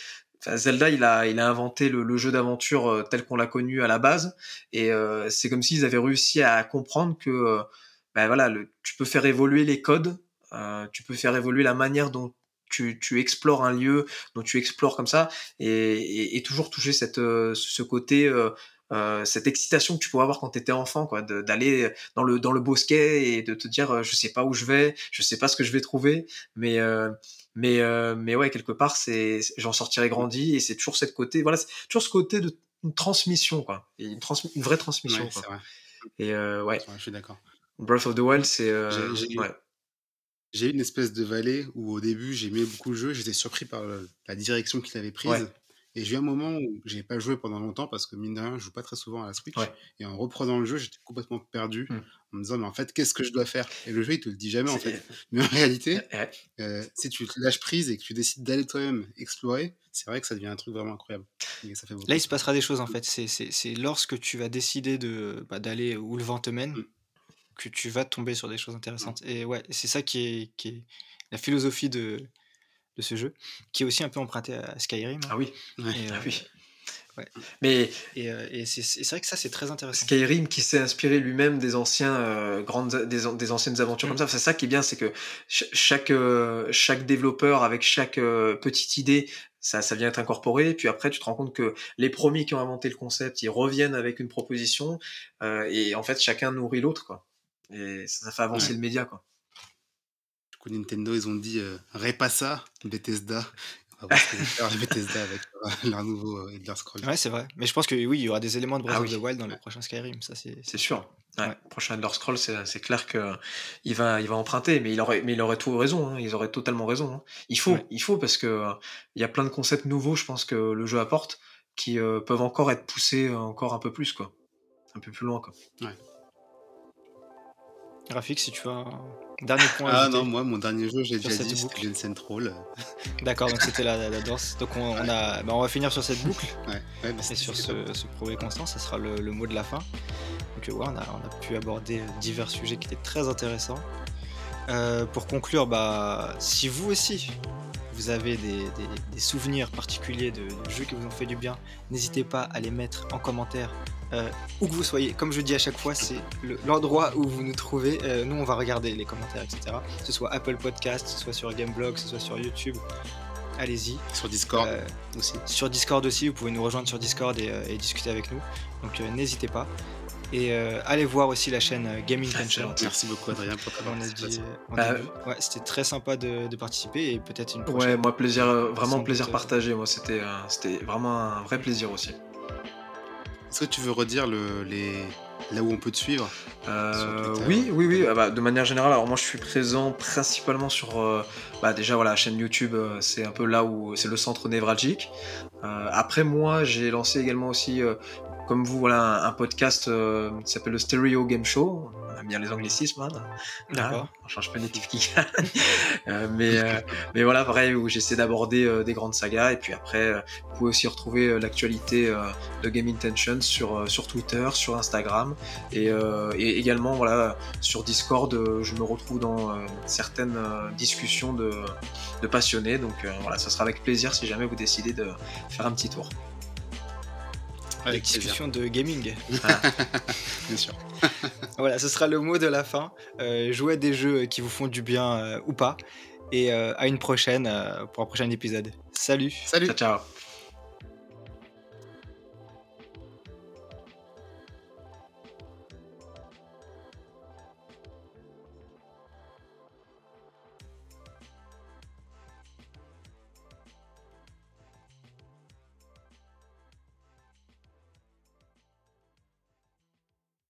[SPEAKER 3] Enfin, Zelda, il a, il a inventé le, le jeu d'aventure tel qu'on l'a connu à la base, et euh, c'est comme s'ils avaient réussi à comprendre que, ben voilà, le- tu peux faire évoluer les codes, euh, tu peux faire évoluer la manière dont tu, tu explores un lieu, dont tu explores comme ça, et, et, et toujours toucher cette, euh, ce côté, euh, euh, cette excitation que tu pouvais avoir quand tu étais enfant, quoi, d'aller dans le, dans le bosquet et de te dire, euh, je sais pas où je vais, je sais pas ce que je vais trouver, mais euh, mais euh, mais ouais quelque part c'est j'en sortirai grandi et c'est toujours cette côté voilà c'est toujours ce côté de une transmission quoi et une, transmi- une vraie transmission
[SPEAKER 1] Ouais,
[SPEAKER 3] quoi.
[SPEAKER 1] vrai.
[SPEAKER 3] et euh, ouais
[SPEAKER 1] Ouais, Je suis d'accord.
[SPEAKER 3] Breath of the Wild c'est euh,
[SPEAKER 1] J'ai- j'ai-
[SPEAKER 3] ouais.
[SPEAKER 1] J'ai eu une espèce de vallée où au début j'aimais beaucoup le jeu, j'étais surpris par le- la direction qu'il avait prise.
[SPEAKER 3] Ouais.
[SPEAKER 1] Et j'ai eu un moment où j'ai pas joué pendant longtemps parce que mine de rien, je joue pas très souvent à la Switch.
[SPEAKER 3] Ouais.
[SPEAKER 1] Et en reprenant le jeu, j'étais complètement perdu
[SPEAKER 3] Hmm.
[SPEAKER 1] en me disant mais en fait qu'est-ce que je dois faire? Et le jeu il te le dit jamais en fait. <laughs> Mais en réalité,
[SPEAKER 3] Ouais.
[SPEAKER 1] euh, si tu te lâches prise et que tu décides d'aller toi-même explorer, c'est vrai que ça devient un truc vraiment incroyable. Et ça fait beaucoup.
[SPEAKER 2] Là, il se passera des choses en fait. C'est- lorsque tu vas décider de bah, d'aller où le vent te mène
[SPEAKER 1] Mm.
[SPEAKER 2] Que tu vas tomber sur des choses intéressantes. Et ouais, c'est ça qui est, qui est la philosophie de, de ce jeu, qui est aussi un peu emprunté à Skyrim.
[SPEAKER 3] ah oui
[SPEAKER 1] Ouais.
[SPEAKER 2] Et,
[SPEAKER 3] ah
[SPEAKER 2] euh,
[SPEAKER 3] oui
[SPEAKER 2] ouais.
[SPEAKER 3] mais
[SPEAKER 2] Et, euh, et c'est vrai que ça, c'est très intéressant.
[SPEAKER 3] Skyrim qui s'est inspiré lui-même des anciens euh, grandes des, des anciennes aventures
[SPEAKER 2] Mm.
[SPEAKER 3] comme ça c'est ça qui est bien c'est que ch- chaque euh, chaque développeur avec chaque euh, petite idée ça, ça vient être incorporé, puis après tu te rends compte que les premiers qui ont inventé le concept, ils reviennent avec une proposition, et en fait chacun nourrit l'autre, quoi. Et ça, ça fait avancer
[SPEAKER 1] Ouais.
[SPEAKER 3] le média, quoi.
[SPEAKER 1] Du coup, Nintendo, ils ont dit euh, Repassa, Bethesda. On va voir ce que va faire <laughs> Bethesda avec leur, leur nouveau euh, Elder Scrolls.
[SPEAKER 2] Ouais, c'est vrai. Mais je pense que oui, il y aura des éléments de Breath
[SPEAKER 3] Ah
[SPEAKER 2] of
[SPEAKER 3] oui.
[SPEAKER 2] the Wild dans le prochain Skyrim. Ça, c'est
[SPEAKER 3] C'est sûr. Ouais, Prochain Elder Scroll, c'est clair que il va, il va emprunter, mais il aurait, mais il aurait tout raison. Hein, ils auraient totalement raison. Hein. Il faut, il faut parce que il y a plein de concepts nouveaux, je pense que le jeu apporte, qui peuvent encore être poussés encore un peu plus, quoi, un peu plus loin, quoi.
[SPEAKER 1] Ouais.
[SPEAKER 2] Graphique, si tu un dernier point.
[SPEAKER 1] Ah non, moi, mon dernier jeu, j'ai déjà dit, c'était Glen Troll. <laughs>
[SPEAKER 2] D'accord, donc c'était la, la, danse. Donc on, a, bah, on va finir sur cette boucle.
[SPEAKER 1] ouais, ouais bah,
[SPEAKER 2] et sur ce, ce progrès constant, ça sera le, le, mot de la fin. Donc ouais, on a, on a pu aborder divers sujets qui étaient très intéressants. Euh, pour conclure, bah, si vous aussi, vous avez des, des, des souvenirs particuliers de, de, jeux qui vous ont fait du bien, n'hésitez pas à les mettre en commentaire euh, où que vous soyez. Comme je dis à chaque fois, c'est l'endroit où vous nous trouvez. Euh, nous, on va regarder les commentaires, etc. Que ce soit Apple Podcast, que ce soit sur Gameblog, que ce soit sur YouTube. Allez-y.
[SPEAKER 1] Sur Discord euh, aussi.
[SPEAKER 2] Sur Discord aussi, vous pouvez nous rejoindre sur Discord et, et discuter avec nous. Donc n'hésitez pas. Et allez voir aussi la chaîne Gaming Tension.
[SPEAKER 1] Merci beaucoup Adrien pour ta participation.
[SPEAKER 2] Ouais, c'était très sympa de, de participer et peut-être une prochaine.
[SPEAKER 3] Ouais, moi plaisir, vraiment plaisir partagé. Moi, c'était c'était vraiment un vrai plaisir aussi.
[SPEAKER 1] Est-ce que tu veux redire le, les... là où on peut te suivre?
[SPEAKER 3] Euh, Oui, oui, oui. Ah bah, de manière générale, alors moi je suis présent principalement sur euh, bah, déjà voilà, la chaîne YouTube, euh, c'est un peu là où c'est le centre névralgique. Après moi, j'ai lancé également aussi comme vous, voilà, un, podcast euh, qui s'appelle le Stereo Game Show. On aime bien les anglicismes. Hein.
[SPEAKER 2] D'accord.
[SPEAKER 3] on change pas les qui <laughs> euh, mais, euh, mais voilà, vrai, où j'essaie d'aborder euh, des grandes sagas. Et puis après, vous pouvez aussi retrouver l'actualité de Game Intention sur, sur Twitter, sur Instagram. Et, et également, voilà, sur Discord, je me retrouve dans certaines discussions de, de passionnés. Donc voilà, ça sera avec plaisir si jamais vous décidez de faire un petit tour.
[SPEAKER 2] Avec discussion de gaming.
[SPEAKER 3] Ah. <laughs>
[SPEAKER 1] Bien sûr. <laughs>
[SPEAKER 2] voilà, ce sera le mot de la fin. Euh, jouez à des jeux qui vous font du bien euh, ou pas. Et euh, à une prochaine pour un prochain épisode. Salut.
[SPEAKER 1] Salut.
[SPEAKER 3] Ciao, ciao.